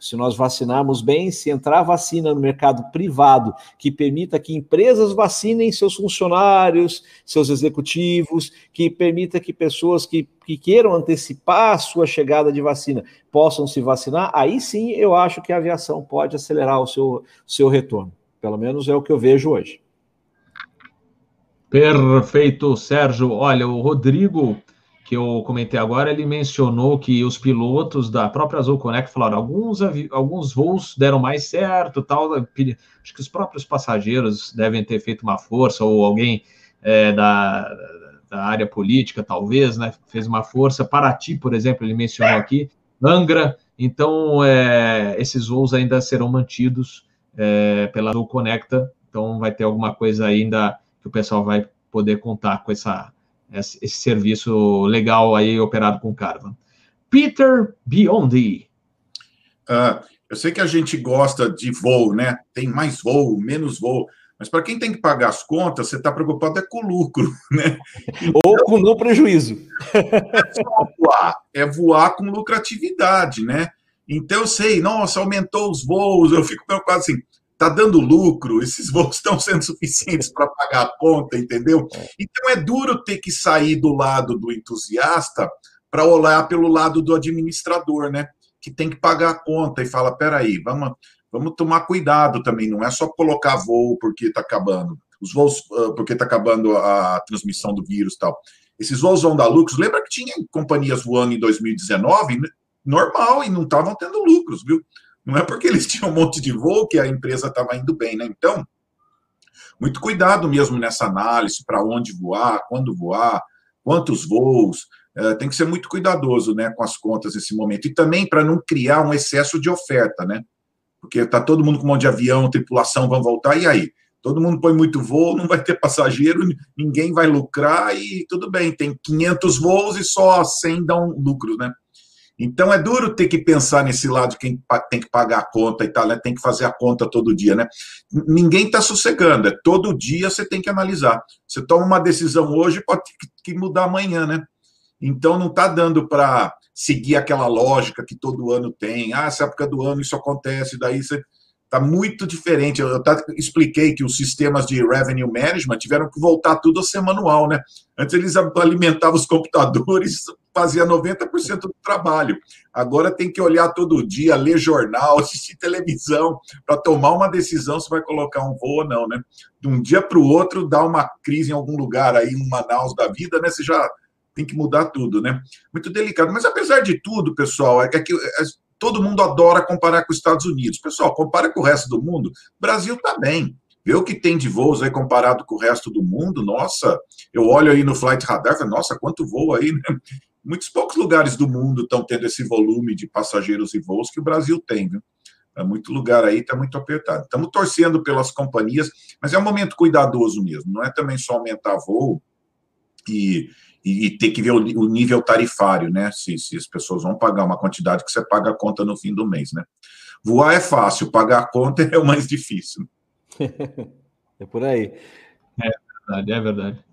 S3: Se nós vacinarmos bem, se entrar vacina no mercado privado que permita que empresas vacinem seus funcionários, seus executivos, que permita que pessoas que, que queiram antecipar a sua chegada de vacina possam se vacinar, aí sim eu acho que a aviação pode acelerar o seu, seu retorno. Pelo menos é o que eu vejo hoje.
S2: Perfeito, Sérgio. Olha, o Rodrigo, que eu comentei agora, ele mencionou que os pilotos da própria Azul Connect falaram alguns, alguns voos deram mais certo, tal. Acho que os próprios passageiros devem ter feito uma força, ou alguém é, da, da área política, talvez, né? Fez uma força. Paraty, por exemplo, ele mencionou aqui, Angra. Então, é, esses voos ainda serão mantidos é, pela Azul Conecta. Então, vai ter alguma coisa ainda que o pessoal vai poder contar com essa, esse serviço legal aí operado com Carvan. Peter Biondi.
S4: Uh, eu sei que a gente gosta de voo, né? Tem mais voo, menos voo. Mas para quem tem que pagar as contas, você está preocupado é com o lucro, né?
S3: Ou com o prejuízo.
S4: É só voar, é voar com lucratividade, né? Então eu sei, nossa, aumentou os voos, eu fico preocupado assim, está dando lucro, esses voos estão sendo suficientes para pagar a conta, entendeu? É. Então é duro ter que sair do lado do entusiasta para olhar pelo lado do administrador, né? Que tem que pagar a conta e fala: peraí, vamos, vamos tomar cuidado também, não é só colocar voo porque está acabando, os voos uh, porque está acabando a transmissão do vírus tal. Esses voos vão dar lucros. Lembra que tinha companhias voando em 2019 normal e não estavam tendo lucros, viu? Não é porque eles tinham um monte de voo que a empresa estava indo bem, né? Então, muito cuidado mesmo nessa análise para onde voar, quando voar, quantos voos. É, tem que ser muito cuidadoso né, com as contas nesse momento. E também para não criar um excesso de oferta, né? Porque está todo mundo com um monte de avião, tripulação vão voltar, e aí? Todo mundo põe muito voo, não vai ter passageiro, ninguém vai lucrar e tudo bem, tem 500 voos e só 100 dão lucros, né? Então é duro ter que pensar nesse lado de quem tem que pagar a conta e tal, né? tem que fazer a conta todo dia, né? Ninguém está sossegando, é todo dia você tem que analisar. Você toma uma decisão hoje, pode ter que mudar amanhã, né? Então não está dando para seguir aquela lógica que todo ano tem. Ah, essa época do ano isso acontece, daí você Está muito diferente. Eu até expliquei que os sistemas de revenue management tiveram que voltar tudo a ser manual, né? Antes eles alimentavam os computadores, fazia 90% do trabalho. Agora tem que olhar todo dia, ler jornal, assistir televisão, para tomar uma decisão se vai colocar um voo ou não, né? De um dia para o outro, dá uma crise em algum lugar aí, em Manaus da vida, né? Você já tem que mudar tudo, né? Muito delicado. Mas apesar de tudo, pessoal, é que todo mundo adora comparar com os Estados Unidos. Pessoal, compara com o resto do mundo. Brasil está bem. Vê o que tem de voos aí comparado com o resto do mundo. Nossa, eu olho aí no Flight Radar, falo, nossa, quanto voo aí, né? Muitos poucos lugares do mundo estão tendo esse volume de passageiros e voos que o Brasil tem, viu? É muito lugar aí, está muito apertado. Estamos torcendo pelas companhias, mas é um momento cuidadoso mesmo. Não é também só aumentar voo e, e, e ter que ver o, o, nível tarifário, né? Se, se as pessoas vão pagar uma quantidade que você paga a conta no fim do mês, né? Voar é fácil, pagar a conta é o mais difícil.
S3: é por aí.
S2: É verdade, é verdade.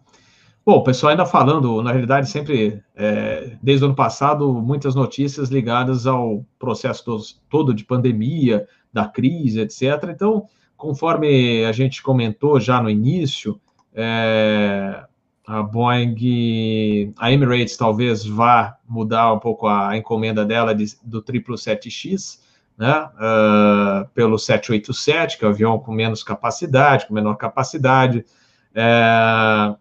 S2: Bom, o pessoal ainda falando, na realidade, sempre, é, desde o ano passado, muitas notícias ligadas ao processo todo de pandemia, da crise, etc. Então, conforme a gente comentou já no início, é, a Boeing, a Emirates talvez vá mudar um pouco a encomenda dela de, do 777X, né, uh, pelo 787, que é o avião com menos capacidade, com menor capacidade. É,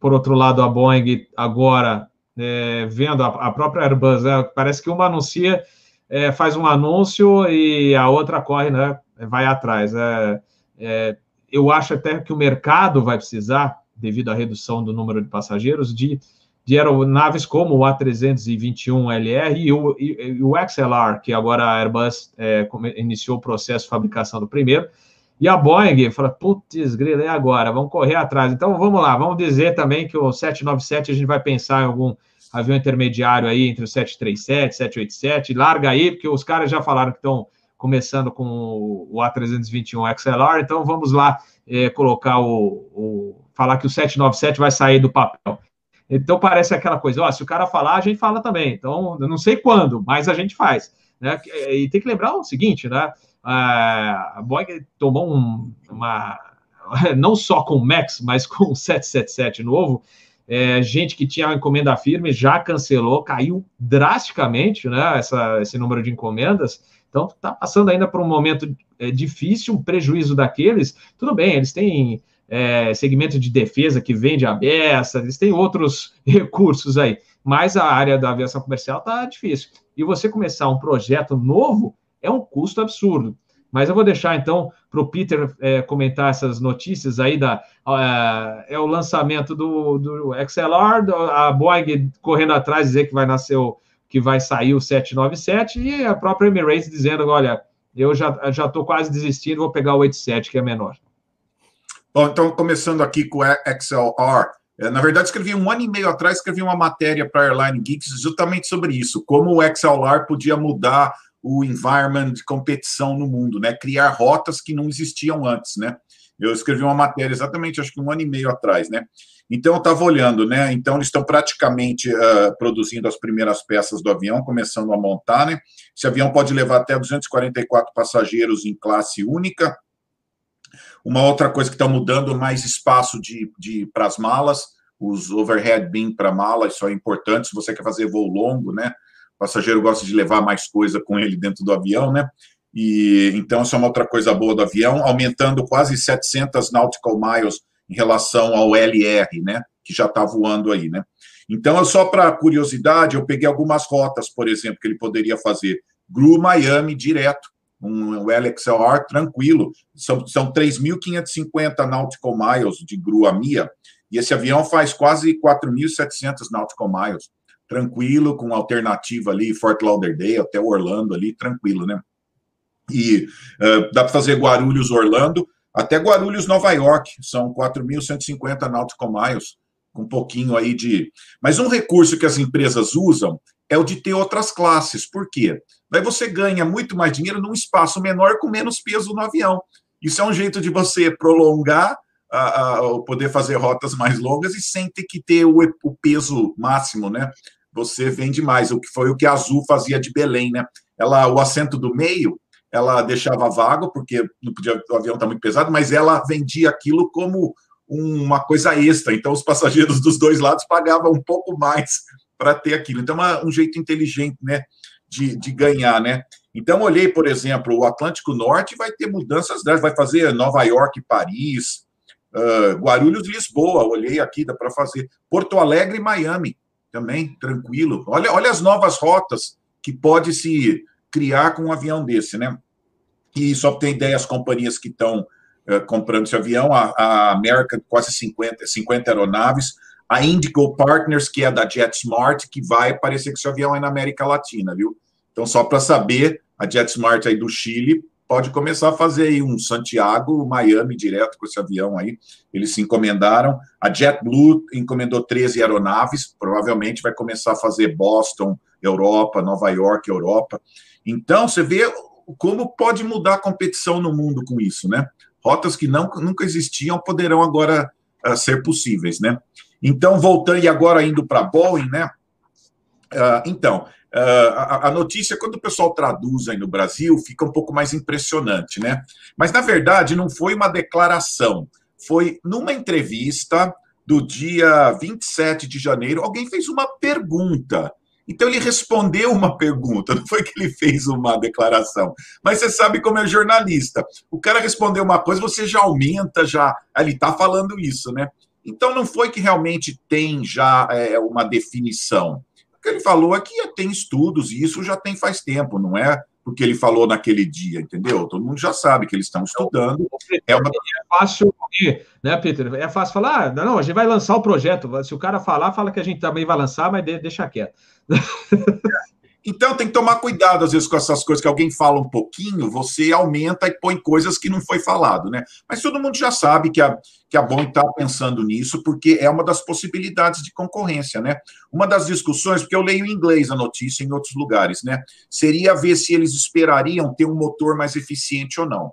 S2: por outro lado, a Boeing agora, é, vendo a, a, própria Airbus, é, parece que uma anuncia, é, faz um anúncio e a outra corre, né, vai atrás. É, é, eu acho até que o mercado vai precisar, devido à redução do número de passageiros, de, de aeronaves como o A321LR e o, e, e o XLR, que agora a Airbus é, iniciou o processo de fabricação do primeiro, e a Boeing fala, putz, grila, é agora? Vamos correr atrás. Então, vamos lá, vamos dizer também que o 797 a gente vai pensar em algum avião intermediário aí entre o 737, 787, larga aí, porque os caras já falaram que estão começando com o A321 XLR, então vamos lá é, colocar o, o, falar que o 797 vai sair do papel. Então parece aquela coisa, ó, se o cara falar, a gente fala também. Então, eu não sei quando, mas a gente faz. Né? E tem que lembrar o seguinte, né? A Boeing tomou um, uma. Não só com o Max, mas com o 777 novo. É, gente que tinha encomenda firme já cancelou, caiu drasticamente né, essa, esse número de encomendas. Então, está passando ainda por um momento é, difícil, um prejuízo daqueles. Tudo bem, eles têm é, segmento de defesa que vende a beça, eles têm outros recursos aí, mas a área da aviação comercial está difícil. E você começar um projeto novo, é um custo absurdo. Mas eu vou deixar então para o Peter é, comentar essas notícias aí da é, é o lançamento do, do XLR, a Boeing correndo atrás dizer que vai nascer o, que vai sair o 797 e a própria Emirates dizendo, olha, eu já já estou quase desistindo, vou pegar o 87 que é menor.
S4: Bom, então começando aqui com o XLR, é, na verdade, escrevi um ano e meio atrás, escrevi uma matéria para a Airline Geeks justamente sobre isso, como o XLR podia mudar o environment de competição no mundo, né? Criar rotas que não existiam antes, né? Eu escrevi uma matéria exatamente, acho que um ano e meio atrás, né? Então eu estava olhando, né? Então eles estão praticamente uh, produzindo as primeiras peças do avião, começando a montar, né? Esse avião pode levar até 244 passageiros em classe única. Uma outra coisa que está mudando, mais espaço de, de para as malas, os overhead bin para mala, isso é importante se você quer fazer voo longo, né? Passageiro gosta de levar mais coisa com ele dentro do avião, né? E então isso é uma outra coisa boa do avião, aumentando quase 700 nautical miles em relação ao LR, né? Que já está voando aí, né? Então, só para curiosidade, eu peguei algumas rotas, por exemplo, que ele poderia fazer. GRU Miami direto, um, um LXLR tranquilo. São, são 3.550 nautical miles de GRU a MIA, e esse avião faz quase 4.700 nautical miles tranquilo, com alternativa ali, Fort Lauderdale até Orlando ali, tranquilo, né? E uh, dá para fazer Guarulhos, Orlando, até Guarulhos, Nova York, são 4.150 nautical miles, com um pouquinho aí de... Mas um recurso que as empresas usam é o de ter outras classes, por quê? Daí você ganha muito mais dinheiro num espaço menor com menos peso no avião. Isso é um jeito de você prolongar a, a, poder fazer rotas mais longas e sem ter que ter o, o peso máximo, né? Você vende mais, o que foi o que a Azul fazia de Belém, né? Ela, o assento do meio, ela deixava vago, porque não podia, o avião está muito pesado, mas ela vendia aquilo como uma coisa extra. Então, os passageiros dos dois lados pagavam um pouco mais para ter aquilo. Então, é um jeito inteligente, né, de, de ganhar, né? Então, olhei, por exemplo, o Atlântico Norte vai ter mudanças, vai fazer Nova York, Paris, uh, Guarulhos, Lisboa. Olhei aqui, dá para fazer Porto Alegre e Miami também, tranquilo. Olha, olha as novas rotas que pode se criar com um avião desse, né? E só tem ideia as companhias que estão uh, comprando esse avião, a, a América quase 50, 50 aeronaves, a Indigo Partners, que é da JetSmart, que vai parecer que esse avião é na América Latina, viu? Então, só para saber, a JetSmart aí do Chile pode começar a fazer aí um Santiago, Miami direto com esse avião aí. Eles se encomendaram. A JetBlue encomendou 13 aeronaves, provavelmente vai começar a fazer Boston, Europa, Nova York, Europa. Então, você vê como pode mudar a competição no mundo com isso, né? Rotas que não, nunca existiam poderão agora uh, ser possíveis, né? Então, voltando e agora indo para a Boeing, né? Uh, então, Uh, a, a, notícia, quando o pessoal traduz aí no Brasil, fica um pouco mais impressionante, né? Mas, na verdade, não foi uma declaração. Foi numa entrevista do dia 27 de janeiro, alguém fez uma pergunta. Então, ele respondeu uma pergunta, não foi que ele fez uma declaração. Mas você sabe como é jornalista. O cara respondeu uma coisa, você já aumenta, já. Ele está falando isso, né? Então, não foi que realmente tem já é, uma definição ele falou é que tem estudos, e isso já tem faz tempo, não é porque ele falou naquele dia, entendeu? Todo mundo já sabe que eles estão estudando.
S2: É, uma... é fácil, né, Peter? É fácil falar, ah, não, a gente vai lançar o projeto. Se o cara falar, fala que a gente também vai lançar, mas deixa quieto.
S4: Então tem que tomar cuidado, às vezes, com essas coisas que alguém fala um pouquinho, você aumenta e põe coisas que não foi falado, né? Mas todo mundo já sabe que a, que a Boeing está pensando nisso, porque é uma das possibilidades de concorrência, né? Uma das discussões, porque eu leio em inglês a notícia em outros lugares, né? Seria ver se eles esperariam ter um motor mais eficiente ou não.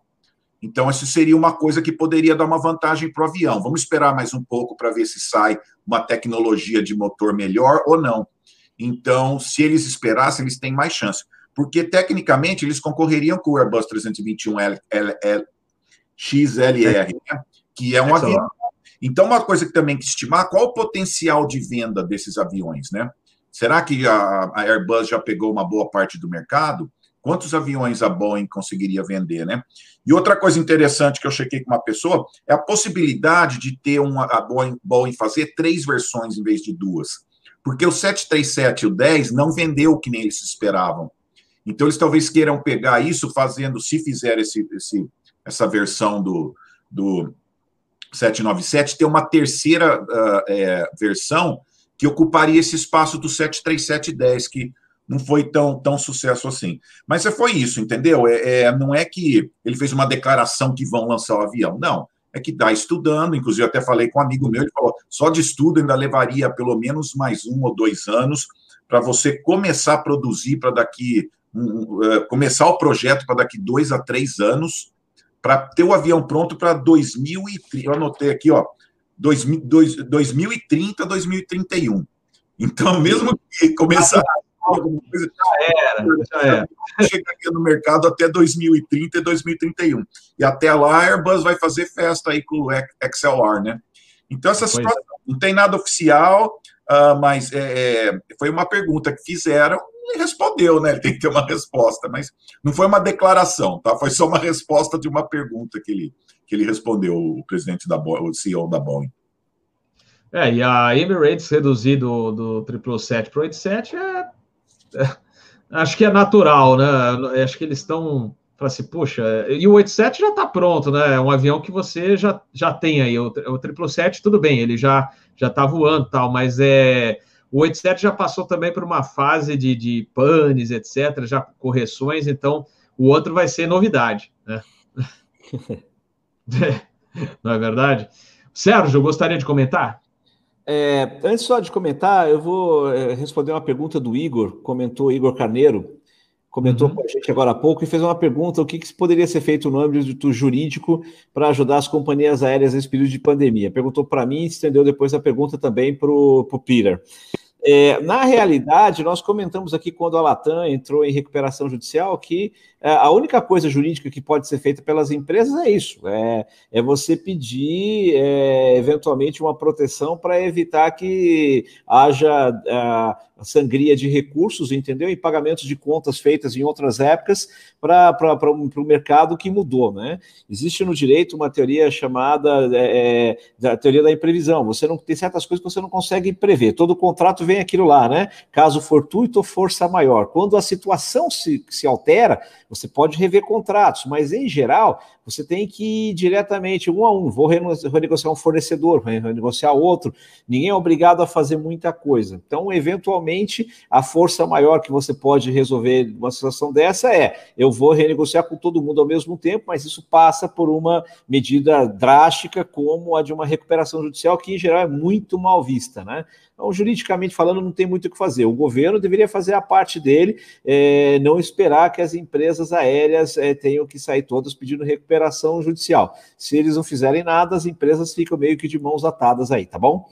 S4: Então, isso seria uma coisa que poderia dar uma vantagem para o avião. Vamos esperar mais um pouco para ver se sai uma tecnologia de motor melhor ou não. Então, se eles esperassem, eles têm mais chance. Porque, tecnicamente, eles concorreriam com o Airbus 321 L, L, L, XLR, né? que é um avião. Então, uma coisa que também que estimar, qual o potencial de venda desses aviões, né? Será que a, a Airbus já pegou uma boa parte do mercado? Quantos aviões a Boeing conseguiria vender, né? E outra coisa interessante que eu chequei com uma pessoa é a possibilidade de ter uma, a Boeing, Boeing fazer três versões em vez de duas porque o 737 e o 10 não vendeu que nem eles esperavam. Então, eles talvez queiram pegar isso fazendo, se fizer esse, esse, essa versão do, do 797, ter uma terceira uh, é, versão que ocuparia esse espaço do 737-10, que não foi tão, tão sucesso assim. Mas foi isso, entendeu? É, é, não é que ele fez uma declaração que vão lançar o avião, não é que está estudando, inclusive até falei com um amigo meu, ele falou, só de estudo ainda levaria pelo menos mais um ou dois anos para você começar a produzir para daqui, um, uh, começar o projeto para daqui dois a três anos, para ter o avião pronto para 2030, eu anotei aqui, ó, 2030, 2031. Então, mesmo que começar alguma coisa. Já era, já era. Chegaria no mercado até 2030 e 2031. E até lá a Airbus vai fazer festa aí com o XLR, né? Então, essa situação não tem nada oficial, uh, mas é, é, foi uma pergunta que fizeram e respondeu, né? Ele tem que ter uma resposta, mas não foi uma declaração, tá? Foi só uma resposta de uma pergunta que ele, que ele respondeu, o presidente da Boeing, o CEO da Boeing.
S2: É, e a Emirates reduzir do, do 777 para o 87 é acho que é natural, né? Acho que eles estão Fala assim, poxa, e o 87 já está pronto, né? É um avião que você já, já tem aí. O, o 777, tudo bem, ele já já está voando tal, mas é o 87 já passou também por uma fase de, de panes, etc., já correções, então o outro vai ser novidade, né? Não é verdade? Sérgio, gostaria de comentar?
S3: É, antes só de comentar, eu vou é, responder uma pergunta do Igor, comentou Igor Carneiro, comentou uhum. com a gente agora há pouco e fez uma pergunta: o que, que poderia ser feito no âmbito jurídico para ajudar as companhias aéreas nesse período de pandemia? Perguntou para mim e estendeu depois a pergunta também para o Peter. É, na realidade, nós comentamos aqui quando a Latam entrou em recuperação judicial que a única coisa jurídica que pode ser feita pelas empresas é isso: é, é você pedir é, eventualmente uma proteção para evitar que haja a, a sangria de recursos, entendeu? E pagamentos de contas feitas em outras épocas para o mercado que mudou, né? Existe no direito uma teoria chamada é, é, da teoria da imprevisão. Você não tem certas coisas que você não consegue prever. Todo contrato vem aquilo lá, né? Caso fortuito ou força maior. Quando a situação se, se altera, você pode rever contratos, mas em geral, você tem que ir diretamente, um a um. Vou renegociar um fornecedor, renegociar outro. Ninguém é obrigado a fazer muita coisa. Então, eventualmente, a força maior que você pode resolver uma situação dessa é: eu vou renegociar com todo mundo ao mesmo tempo, mas isso passa por uma medida drástica, como a de uma recuperação judicial, que em geral é muito mal vista, né? Então, juridicamente falando, não tem muito o que fazer. O governo deveria fazer a parte dele, é, não esperar que as empresas aéreas é, tenham que sair todas pedindo recuperação judicial. Se eles não fizerem nada, as empresas ficam meio que de mãos atadas aí, tá bom?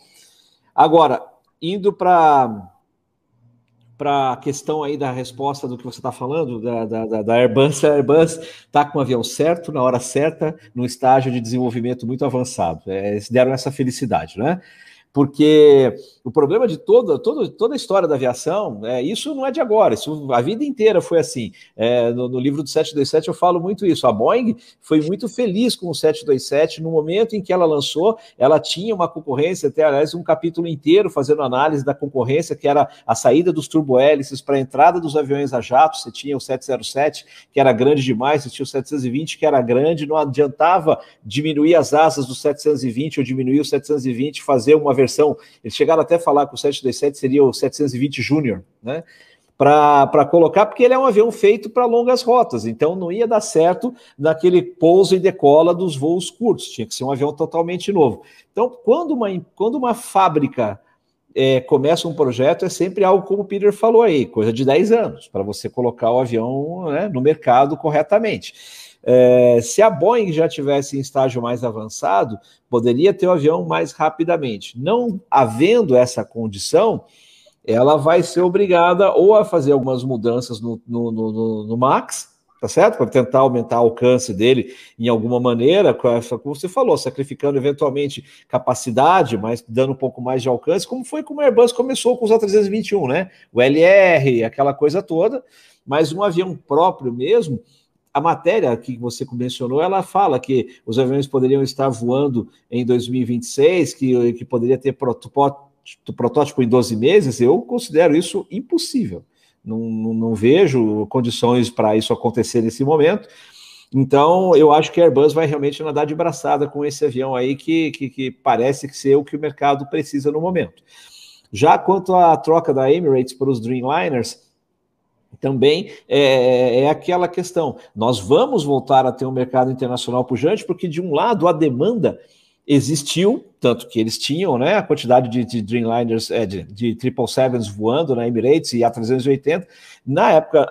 S3: Agora, indo para para a questão aí da resposta do que você está falando, da, da, da, Airbus, a Airbus está com o avião certo, na hora certa, num estágio de desenvolvimento muito avançado. É, eles deram essa felicidade, né? porque o problema de toda, toda, toda a história da aviação, é, isso não é de agora, isso a vida inteira foi assim. É, no, no, livro do 727 eu falo muito isso. A Boeing foi muito feliz com o 727 no momento em que ela lançou, ela tinha uma concorrência, até aliás, um capítulo inteiro fazendo análise da concorrência, que era a saída dos turbohélices para a entrada dos aviões a jato. Você tinha o 707, que era grande demais, você tinha o 720, que era grande, não adiantava diminuir as asas do 720 ou diminuir o 720, fazer uma versão, eles chegaram até a falar que o 727 seria o 720 Júnior, né? Para colocar, porque ele é um avião feito para longas rotas, então não ia dar certo naquele pouso e decola dos voos curtos, tinha que ser um avião totalmente novo. Então, quando uma, quando uma fábrica é, começa um projeto, é sempre algo como o Peter falou aí, coisa de 10 anos, para você colocar o avião né, no mercado corretamente. É, se a Boeing já tivesse em estágio mais avançado, poderia ter o avião mais rapidamente. Não havendo essa condição, ela vai ser obrigada ou a fazer algumas mudanças no, no, no, no Max, tá certo? Para tentar aumentar o alcance dele em alguma maneira, como você falou, sacrificando eventualmente capacidade, mas dando um pouco mais de alcance, como foi como o Airbus começou com os A321, né? O LR, aquela coisa toda, mas um avião próprio mesmo a matéria que você mencionou, ela fala que os aviões poderiam estar voando em 2026, que, que poderia ter protótipo em 12 meses. Eu considero isso impossível. Não, não, não vejo condições para isso acontecer nesse momento. Então, eu acho que a Airbus vai realmente nadar de braçada com esse avião aí, que, que, que parece ser o que o mercado precisa no momento. Já quanto à troca da Emirates para os Dreamliners, também é, é, aquela questão. Nós vamos voltar a ter um mercado internacional pujante, porque, de um lado, a demanda existiu, tanto que eles tinham né, a quantidade de, de Dreamliners, é, de, de 777s voando na Emirates e A380. Na época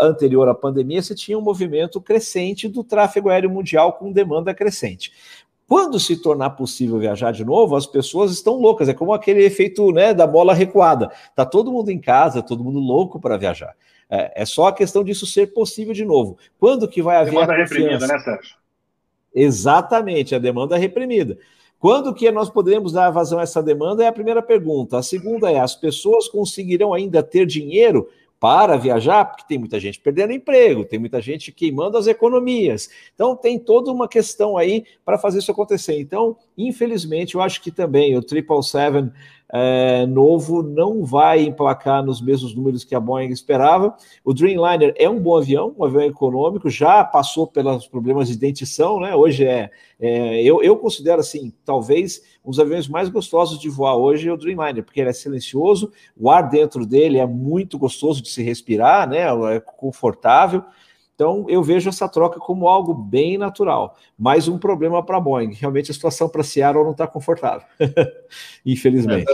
S3: anterior à pandemia, você tinha um movimento crescente do tráfego aéreo mundial com demanda crescente. Quando se tornar possível viajar de novo, as pessoas estão loucas. É como aquele efeito né, da bola recuada. Tá todo mundo em casa, todo mundo louco para viajar. É, é, só a questão disso ser possível de novo. Quando que vai haver
S1: demanda a reprimida, né, Sérgio?
S3: Exatamente, a demanda reprimida. Quando que nós podemos dar vazão a essa demanda é a primeira pergunta. A segunda é: as pessoas conseguirão ainda ter dinheiro para viajar? Porque tem muita gente perdendo emprego, tem muita gente queimando as economias. Então, tem toda uma questão aí para fazer isso acontecer. Então, infelizmente, eu acho que também o 777 é, novo não vai emplacar nos mesmos números que a Boeing esperava. O Dreamliner é um bom avião, um avião econômico, já passou pelos problemas de dentição, né? Hoje é, é eu, eu considero assim, talvez um dos aviões mais gostosos de voar hoje é o Dreamliner, porque ele é silencioso, o ar dentro dele é muito gostoso de se respirar, né? É confortável. Então, eu vejo essa troca como algo bem natural. Mais um problema para a Boeing. Realmente, a situação para a Seattle não está confortável. Infelizmente.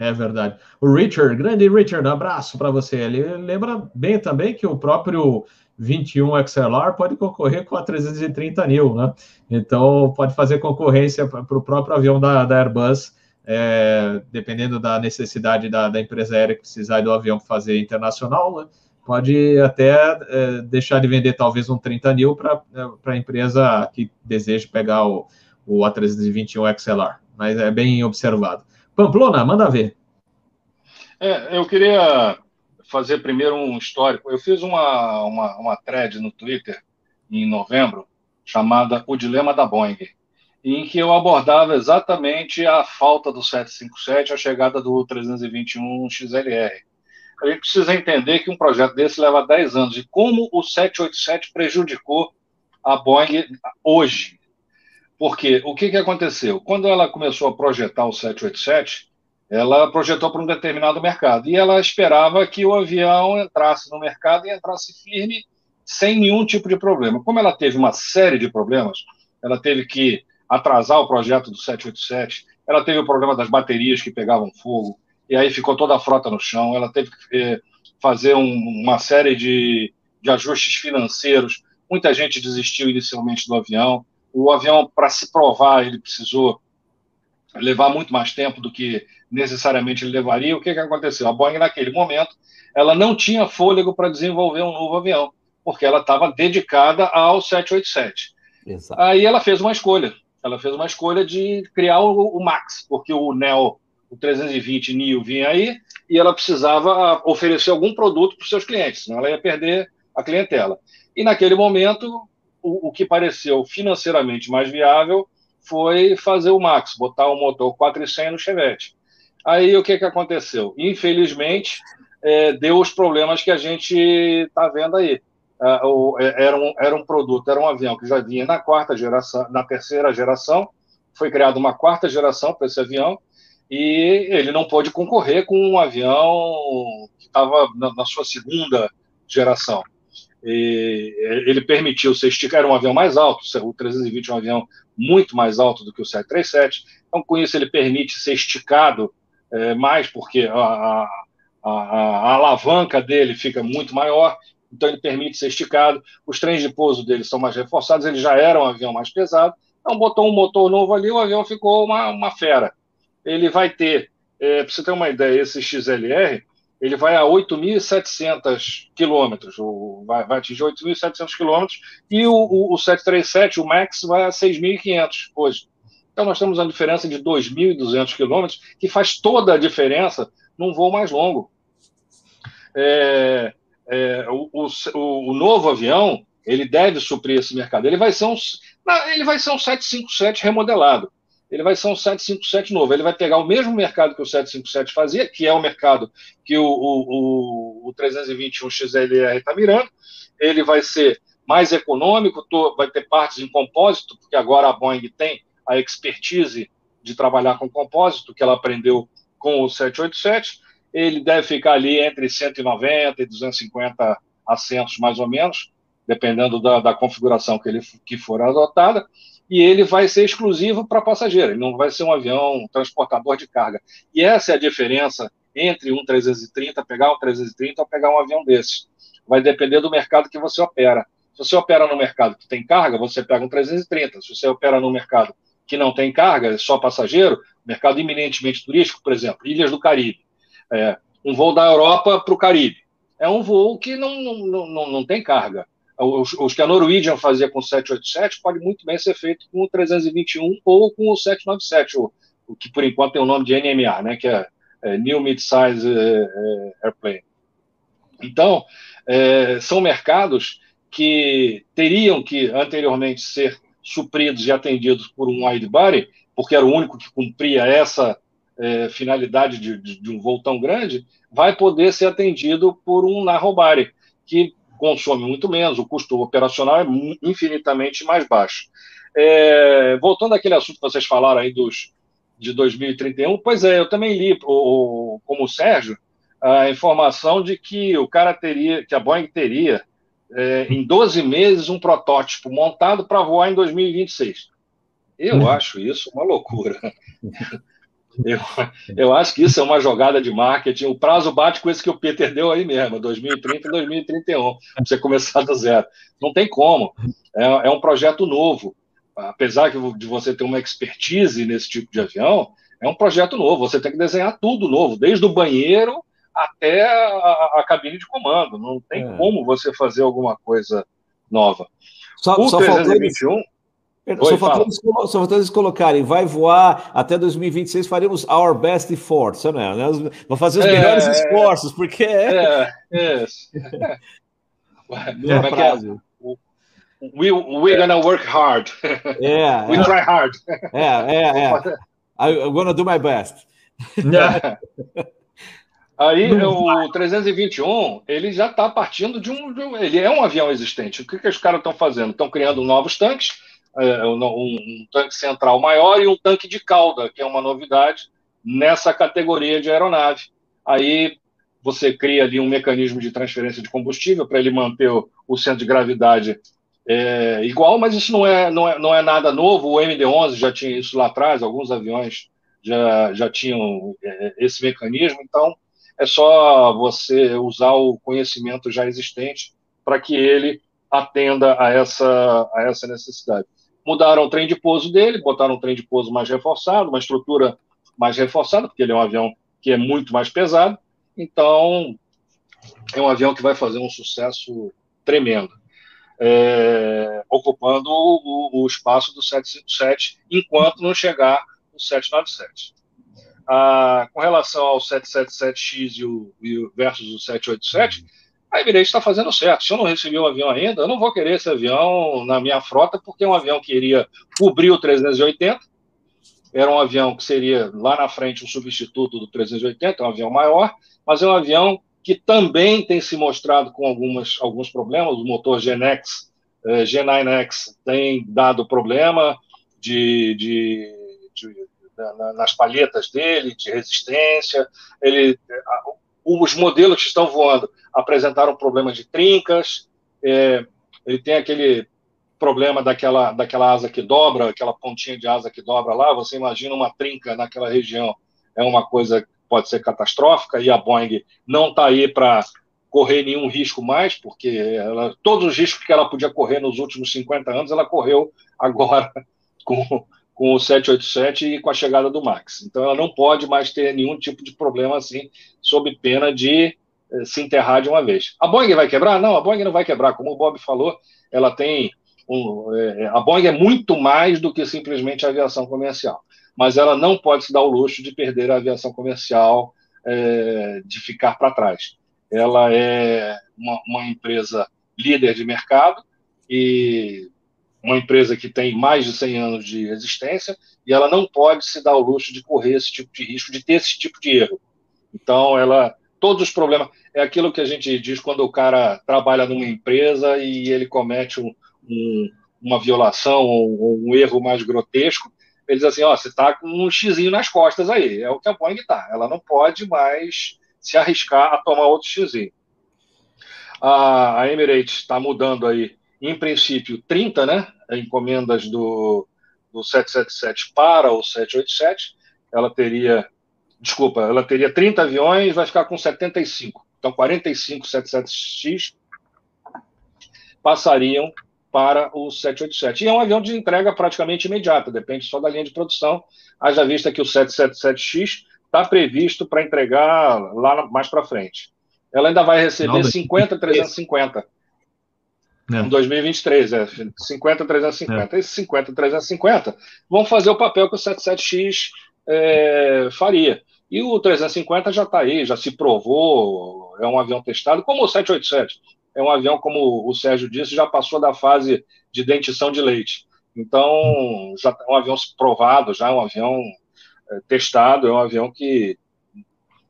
S2: É verdade. O Richard, grande Richard, abraço para você. Ele lembra bem também que o próprio 21 XLR pode concorrer com a 330 Nil, né? Então pode fazer concorrência para o próprio avião da, da Airbus, é, dependendo da necessidade da, da, empresa aérea que precisar do avião fazer internacional, né? Pode até é, deixar de vender talvez um 30 Nil para a empresa que deseja pegar o, o A321 XLR, mas é bem observado. Pamplona, manda ver.
S1: É, eu queria fazer primeiro um histórico. Eu fiz uma, uma, uma thread no Twitter em novembro chamada O Dilema da Boeing. em que eu abordava exatamente a falta do 757, a chegada do 321 XLR. A gente precisa entender que um projeto desse leva 10 anos e como o 787 prejudicou a Boeing hoje. Porque o que, que aconteceu? Quando ela começou a projetar o 787, ela projetou para um determinado mercado e ela esperava que o avião entrasse no mercado e entrasse firme sem nenhum tipo de problema. Como ela teve uma série de problemas, ela teve que atrasar o projeto do 787, ela teve o problema das baterias que pegavam fogo, e aí ficou toda a frota no chão, ela teve que eh, fazer um, uma série de, de ajustes financeiros, muita gente desistiu inicialmente do avião, o avião, para se provar, ele precisou levar muito mais tempo do que necessariamente ele levaria. O que, que aconteceu? A Boeing, naquele momento, ela não tinha fôlego para desenvolver um novo avião, porque ela estava dedicada ao 787. Exato. Aí ela fez uma escolha. Ela fez uma escolha de criar o, o Max, porque o Neo, o 320 Neo vinha aí e ela precisava oferecer algum produto para os seus clientes, senão ela ia perder a clientela. E naquele momento, o, o que pareceu financeiramente mais viável foi fazer o Max, botar o motor 400 no Chevette. Aí o que, que aconteceu? Infelizmente, é, deu os problemas que a gente está vendo aí. O, é, era, um, era um produto, era um avião que já vinha na quarta geração, na terceira geração, foi criada uma quarta geração para esse avião, e ele não pôde concorrer com um avião que estava na, na, sua segunda geração. E ele permitiu esticado, era um avião mais alto, o 320 é um avião muito mais alto do que o 737, então com isso ele permite ser esticado é, mais, porque a, a, a, a, alavanca dele fica muito maior, então ele permite ser esticado. Os trens de pouso dele são mais reforçados, ele já era um avião mais pesado, então botou um motor novo ali, o avião ficou uma, uma fera. Ele vai ter, é, para você ter uma ideia, esse XLR, ele vai a 8.700 quilômetros, vai, vai atingir 8.700 quilômetros, e o, o, o 737, o MAX, vai a 6.500 hoje. Então, nós temos uma diferença de 2.200 quilômetros, que faz toda a diferença num voo mais longo. É, é, o, o, o, novo avião, ele deve suprir esse mercado. Ele vai ser um, ele vai ser um 757 remodelado. Ele vai ser um 757 novo. Ele vai pegar o mesmo mercado que o 757 fazia, que é o mercado que o, o, o 321 XLR está mirando. Ele vai ser mais econômico, vai ter partes em compósito, porque agora a Boeing tem a expertise de trabalhar com compósito que ela aprendeu com o 787. Ele deve ficar ali entre 190 e 250 assentos, mais ou menos, dependendo da, da configuração que, ele, que for adotada. E ele vai ser exclusivo para passageiro, ele não vai ser um avião transportador de carga. E essa é a diferença entre um 330, pegar um 330 ou pegar um avião desse. Vai depender do mercado que você opera. Se você opera no mercado que tem carga, você pega um 330. Se você opera no mercado que não tem carga, é só passageiro, mercado eminentemente turístico, por exemplo, Ilhas do Caribe. É, um voo da Europa para o Caribe. É um voo que não, não, não, não tem carga. Os, os, que a Norwegian fazia com o 787 pode muito bem ser feito com o 321 ou com o 797, o, o que por enquanto tem o nome de NMA, né, que é, é New Mid-Size é, é, Airplane. Então, é, são mercados que teriam que anteriormente ser supridos e atendidos por um wide body, porque era o único que cumpria essa é, finalidade de, de, de, um voo tão grande, vai poder ser atendido por um narrow body, que consome muito menos, o custo operacional é infinitamente mais baixo. É, voltando àquele assunto que vocês falaram aí dos, de 2031, pois é, eu também li, o, como o Sérgio, a informação de que o cara teria, que a Boeing teria é, em 12 meses um protótipo montado para voar em 2026. Eu uhum. acho isso uma loucura. Eu, eu acho que isso é uma jogada de marketing. O prazo bate com esse que o Peter deu aí mesmo, 2030 e 2031, para você começar do zero. Não tem como. É, é um projeto novo. Apesar de você ter uma expertise nesse tipo de avião, é um projeto novo. Você tem que desenhar tudo novo, desde o banheiro até a, a cabine de comando. Não tem é. como você fazer alguma coisa nova.
S3: Só, o só 321. Faltou... Oi, só, faltou eles, só faltou eles colocarem, vai voar até 2026, faremos our best efforts, né? Vamos fazer os é, melhores esforços, porque é.
S1: É, é. é, é, é We, we're gonna work hard.
S3: É,
S1: We
S3: é,
S1: try hard.
S3: é, é, é. I- I'm gonna do my best.
S1: Aí o 321, ele já está partindo de um, de um- Ele é um avião existente. O que, que os caras estão fazendo? Estão criando novos tanques, é, um, um tanque central maior e um tanque de cauda, que é uma novidade nessa categoria de aeronave. Aí você cria ali um mecanismo de transferência de combustível para ele manter o, o centro de gravidade é, igual, mas isso não é, não, é, não é nada novo. O MD-11 já tinha isso lá atrás, alguns aviões já, já tinham é, esse mecanismo, então é só você usar o conhecimento já existente para que ele atenda a essa, a essa necessidade. Mudaram o trem de pouso dele, botaram um trem de pouso mais reforçado, uma estrutura mais reforçada, porque ele é um avião que é muito mais pesado, então é um avião que vai fazer um sucesso tremendo, é, ocupando o, o espaço do 757 enquanto não chegar o 797. Ah, com relação ao 777X e o, e versus o 787, a Emirates está fazendo certo. Se eu não recebi o avião ainda, eu não vou querer esse avião na minha frota, porque é um avião que iria cobrir o 380. Era um avião que seria lá na frente um substituto do 380, é um avião maior, mas é um avião que também tem se mostrado com algumas, alguns problemas. O motor GNX, eh, G9X tem dado problema de, de, de na, nas palhetas dele, de resistência. Ele, os modelos que estão voando apresentaram problema de trincas. É, ele tem aquele problema daquela, daquela asa que dobra, aquela pontinha de asa que dobra lá. Você imagina uma trinca naquela região, é uma coisa que pode ser catastrófica, e a Boeing não está aí para correr nenhum risco mais, porque ela, todos os riscos que ela podia correr nos últimos 50 anos, ela correu agora com, com o 787 e com a chegada do Max. Então ela não pode mais ter nenhum tipo de problema assim, sob pena de eh, se enterrar de uma vez. A Boeing vai quebrar? Não, a Boeing não vai quebrar. Como o Bob falou, ela tem um, eh, a Boeing é muito mais do que simplesmente a aviação comercial, mas ela não pode se dar o luxo de perder a aviação comercial, eh, de ficar para trás. Ela é uma, uma empresa líder de mercado e uma empresa que tem mais de 100 anos de existência e ela não pode se dar o luxo de correr esse tipo de risco, de ter esse tipo de erro. Então, ela, todos os problemas, é aquilo que a gente diz quando o cara trabalha numa empresa e ele comete um, um, uma violação ou um erro mais grotesco, ele diz assim, ó, você está com um xizinho nas costas aí, é o que a Boeing está, ela não pode mais se arriscar a tomar outro xizinho. A Emirates está mudando aí em princípio, 30 né, encomendas do, do 777 para o 787. Ela teria, desculpa, ela teria 30 aviões, vai ficar com 75. Então, 45 77X passariam para o 787. E é um avião de entrega praticamente imediata, depende só da linha de produção. Haja vista que o 777X está previsto para entregar lá mais para frente. Ela ainda vai receber Não, 50 350 é. em 2023, é 50 350. É. Esses 50 350 vão fazer o papel que o 77X é, faria. E o 350 já está aí, já se provou, é um avião testado, como o 787. É um avião, como o Sérgio disse, já passou da fase de dentição de leite. Então, já é um avião provado, já é um avião é, testado, é um avião que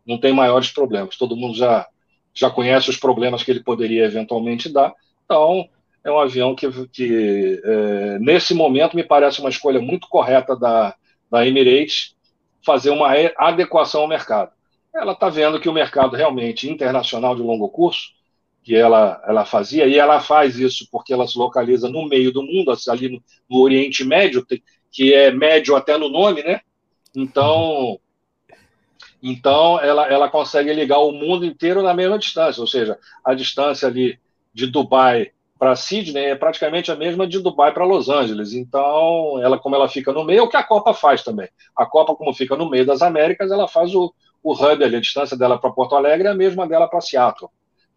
S1: não tem maiores problemas. Todo mundo já, já conhece os problemas que ele poderia eventualmente dar. Então, é um avião que, que é, nesse momento, me parece uma escolha muito correta da, da Emirates fazer uma adequação ao mercado. Ela está vendo que o mercado realmente internacional de longo curso, que ela, ela fazia, e ela faz isso porque ela se localiza no meio do mundo, ali no, no Oriente Médio, que é médio até no nome, né? Então, então ela, ela consegue ligar o mundo inteiro na mesma distância, ou seja, a distância ali de Dubai para Sydney é praticamente a mesma de Dubai para Los Angeles. Então, ela como ela fica no meio, é o que a Copa faz também. A Copa, como fica no meio das Américas, ela faz o, o hub ali, a distância dela para Porto Alegre é a mesma dela para Seattle.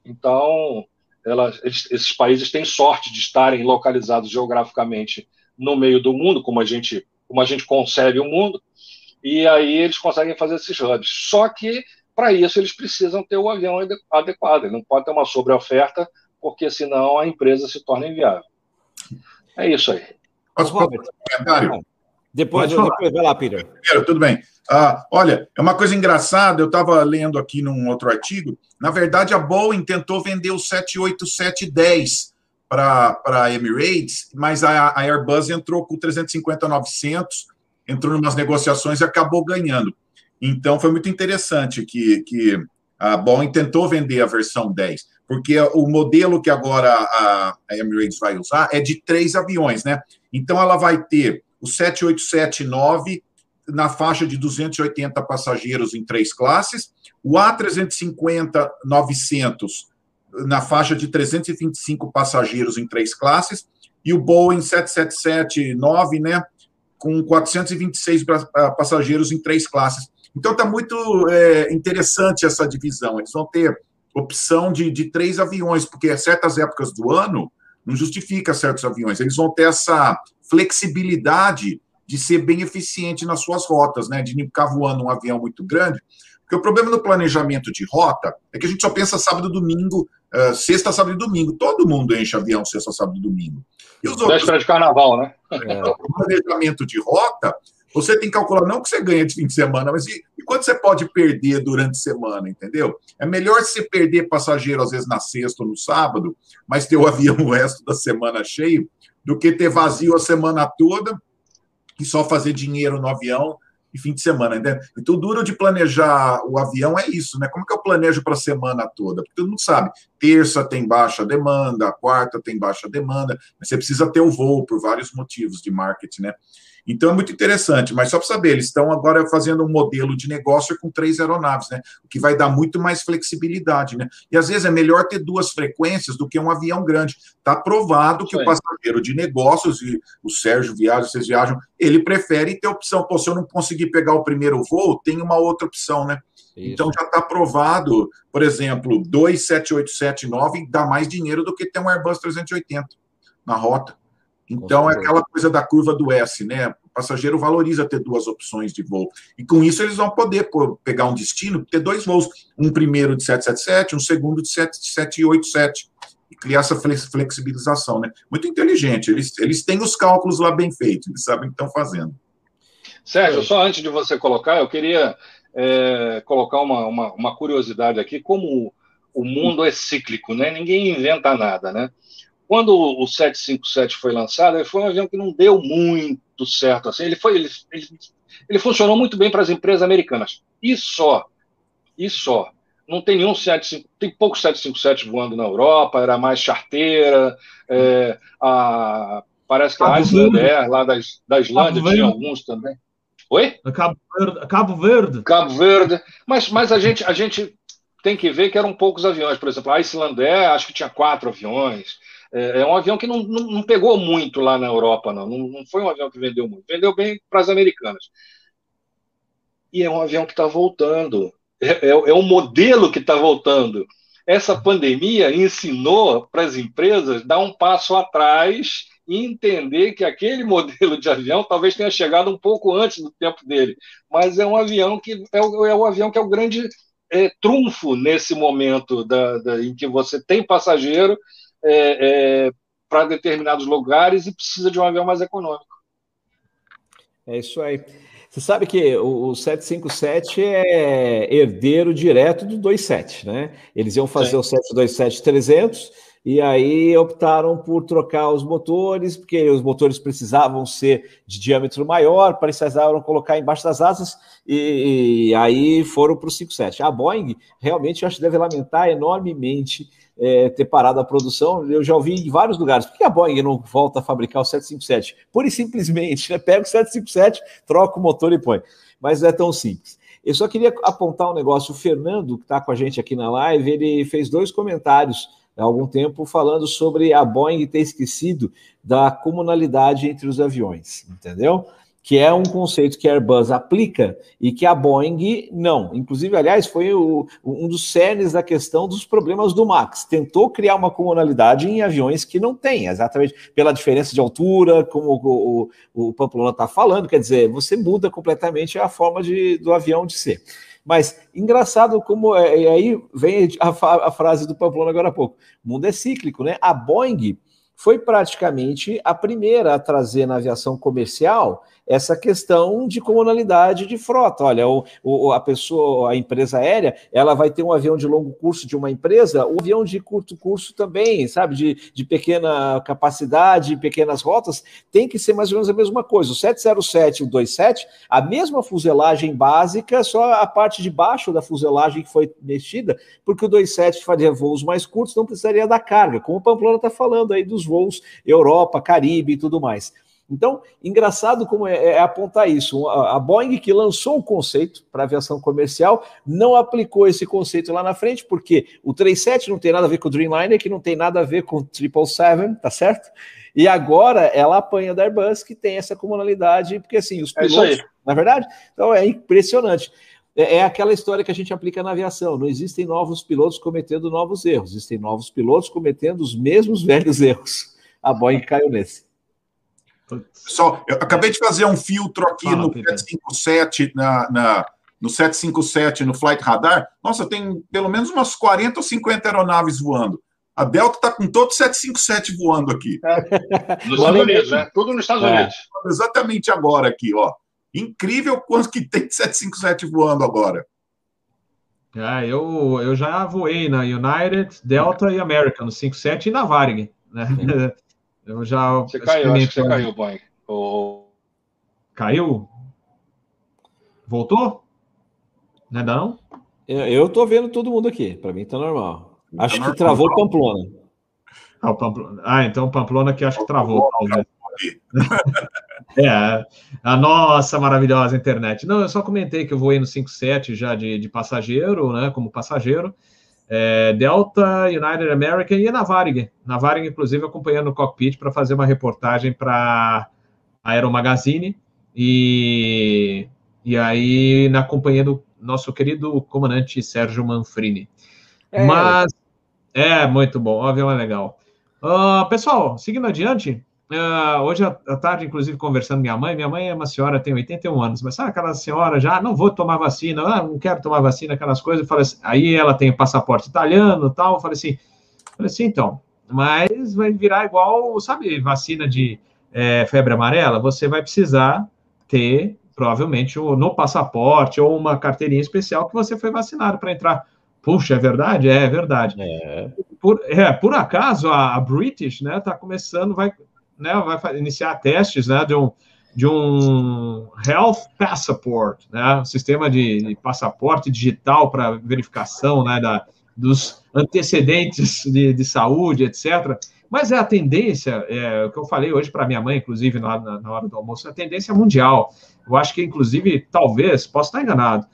S1: Então, ela, esses países têm sorte de estarem localizados geograficamente no meio do mundo, como a gente, como a gente concebe o mundo, e aí eles conseguem fazer esses hubs. Só que, para isso, eles precisam ter o avião adequado, ele não pode ter uma sobreoferta porque senão a empresa se torna inviável. É isso aí.
S4: Posso fazer um comentário?
S3: Depois, depois vai lá, Peter.
S4: Tudo bem. Ah, olha, é uma coisa engraçada, eu estava lendo aqui num outro artigo. Na verdade, a Boeing tentou vender o 78710 para a Emirates, mas a, a Airbus entrou com o 350-900, entrou em umas negociações e acabou ganhando. Então, foi muito interessante que, que a Boeing tentou vender a versão 10, porque o modelo que agora a, Emirates vai usar é de três aviões, né? Então, ela vai ter o 787-9 na faixa de 280 passageiros em três classes, o A350-900 na faixa de 325 passageiros em três classes, e o Boeing 777-9, né, com 426 passageiros em três classes. Então está muito é, interessante essa divisão. Eles vão ter opção de, de três aviões, porque a certas épocas do ano não justifica certos aviões. Eles vão ter essa flexibilidade de ser bem eficiente nas suas rotas, né? De não ficar voando um avião muito grande. Porque o problema no planejamento de rota é que a gente só pensa sábado, domingo, uh, sexta, sábado e domingo. Todo mundo enche avião sexta, sábado e domingo.
S1: E os outros. de carnaval, né?
S4: É. O planejamento de rota, você tem que calcular não o que você ganha de fim de semana, mas e, e quanto você pode perder durante a semana, entendeu? É melhor você perder passageiro, às vezes, na sexta ou no sábado, mas ter o avião o resto da semana cheio, do que ter vazio a semana toda e só fazer dinheiro no avião e fim de semana, né? Então, duro de planejar o avião é isso, né? Como que eu planejo para a semana toda? Porque todo mundo sabe, terça tem baixa demanda, quarta tem baixa demanda, mas você precisa ter o voo por vários motivos de marketing, né? Então é muito interessante, mas só para saber, eles estão agora fazendo um modelo de negócio com três aeronaves, né? O que vai dar muito mais flexibilidade, né? E às vezes é melhor ter duas frequências do que um avião grande. Está provado que o passageiro de negócios, e o Sérgio viaja, vocês viajam, ele prefere ter opção. Pô, se eu não conseguir pegar o primeiro voo, tem uma outra opção, né? Isso. Então já está provado, por exemplo, 27879 dá mais dinheiro do que ter um Airbus 380 na rota. Então, é aquela coisa da curva do S, né? O passageiro valoriza ter duas opções de voo. E com isso, eles vão poder pegar um destino, ter dois voos. Um primeiro de 777, um segundo de 787. E criar essa flexibilização, né? Muito inteligente. Eles, eles têm os cálculos lá bem feitos, eles sabem o que estão fazendo.
S1: Sérgio, só antes de você colocar, eu queria é, colocar uma, uma, uma curiosidade aqui. Como o mundo é cíclico, né? Ninguém inventa nada, né? Quando o 757 foi lançado, ele foi um avião que não deu muito certo assim. Ele foi, ele, ele, ele funcionou muito bem para as empresas americanas. E só, e só. Não tem nenhum 75, tem poucos 757 voando na Europa, era mais charteira. É, a, parece que a Iceland lá da, da Islândia tinha alguns também. Oi?
S2: Cabo Verde. Cabo Verde.
S1: Cabo Verde. Mas, mas a, gente, a gente tem que ver que eram poucos aviões. Por exemplo, a Icelandair, acho que tinha quatro aviões. É, é um avião que não, não, não, pegou muito lá na Europa, não. não. não. foi um avião que vendeu muito. Vendeu bem para as americanas. E é um avião que está voltando. É, é, é um modelo que está voltando. Essa pandemia ensinou para as empresas dar um passo atrás e entender que aquele modelo de avião talvez tenha chegado um pouco antes do tempo dele, mas é um avião que é o, é o avião que é o grande é, trunfo nesse momento da, da, em que você tem passageiro é, é, para determinados lugares e precisa de um avião mais econômico.
S3: É isso aí. Você sabe que o 757 é herdeiro direto do 27, né? Eles iam fazer Sim. o 727-300 e aí optaram por trocar os motores, porque os motores precisavam ser de diâmetro maior, precisavam colocar embaixo das asas, e, e aí foram para o 57. A Boeing realmente acho que deve lamentar enormemente é, ter parado a produção. Eu já ouvi em vários lugares. Por que a Boeing não volta a fabricar o 757? Pura e simplesmente, né? pega o 757, troca o motor e põe. Mas não é tão simples. Eu só queria apontar um negócio. O Fernando, que está com a gente aqui na live, ele fez dois comentários há algum tempo falando sobre a Boeing ter esquecido da comunalidade entre os aviões, entendeu? que é um conceito que a Airbus aplica e que a Boeing não. Inclusive, aliás, foi o, um dos cernes da questão dos problemas do Max. Tentou criar uma comunalidade em aviões que não tem, exatamente pela diferença de altura, como o, o, o Pamplona está falando, quer dizer, você muda completamente a forma de, do avião de ser. Mas engraçado como é, e aí vem a, a frase do Pamplona agora há pouco. O mundo é cíclico, né? A Boeing foi praticamente a primeira a trazer na aviação comercial essa questão de comunalidade de frota. Olha, o, o, a pessoa, a empresa aérea, ela vai ter um avião de longo curso de uma empresa, o avião de curto curso também, sabe, de, de pequena capacidade, pequenas rotas, tem que ser mais ou menos a mesma coisa. O 707 e o 27, a mesma fuselagem básica, só a parte de baixo da fuselagem que foi mexida, porque o 27 faria voos mais curtos, não precisaria da carga, como o Pamplona está falando aí dos voos Europa, Caribe e tudo mais. Então, engraçado como é, é apontar isso. A, a, Boeing, que lançou o conceito para aviação comercial, não aplicou esse conceito lá na frente, porque o 37 não tem nada a ver com o Dreamliner, que não tem nada a ver com o 777, tá certo? E agora ela apanha da Airbus, que tem essa comunalidade, porque assim, os é pilotos, é na verdade, então é impressionante. É, é aquela história que a gente aplica na aviação. Não existem novos pilotos cometendo novos erros, existem novos pilotos cometendo os mesmos velhos erros. A Boeing caiu nesse.
S4: Pessoal, eu acabei de fazer um filtro aqui Fala, no 757, na, na, no 757, no Flight Radar. Nossa, tem pelo menos umas 40 ou 50 aeronaves voando. A Delta está com todo 757 voando aqui.
S1: É. Nos Estados Unidos, né? Tudo nos Estados é. Unidos.
S4: Exatamente agora aqui, ó. Incrível quanto que tem 757 voando agora.
S2: É, eu, eu já voei na United, Delta e American, no 57 e na Varig, né? Eu já.
S1: Você caiu, acho que você caiu, Boeing. O...
S2: Caiu? Voltou? Não é não?
S3: Eu tô vendo todo mundo aqui. Para mim tá normal. Tá acho que travou o Pamplona.
S2: Ah, o Pamplona. ah, então Pamplona que acho que travou. é, a nossa maravilhosa internet. Não, eu só comentei que eu voei no 57 já de, de passageiro, né? Como passageiro é, Delta, United American e na Varig. Na Varig, inclusive, acompanhando o cockpit para fazer uma reportagem para a Aero Magazine e, e aí na companhia do nosso querido comandante Sérgio Manfrini. É. Mas é muito bom, o avião é legal. Uh, pessoal, seguindo adiante, Uh, hoje à tarde, inclusive, conversando com minha mãe, minha mãe é uma senhora, tem 81 anos, mas sabe aquela senhora já, não vou tomar vacina, ah, não quero tomar vacina, aquelas coisas, assim, aí ela tem passaporte italiano tal, eu falei assim, falei assim, então, mas vai virar igual, sabe, vacina de é, febre amarela, você vai precisar ter, provavelmente, no passaporte ou uma carteirinha especial que você foi vacinado para entrar. Puxa, é verdade? É, é verdade. É. Por, é, por acaso, a, a British, né, tá começando, vai né, vai iniciar testes né, de, um, de um Health Passport, né, um sistema de, passaporte digital para verificação né, da, dos antecedentes de, de saúde, etc. Mas é a tendência, é, o que eu falei hoje para minha mãe, inclusive, na, na, na, hora do almoço, é a tendência mundial. Eu acho que, inclusive, talvez, posso estar enganado,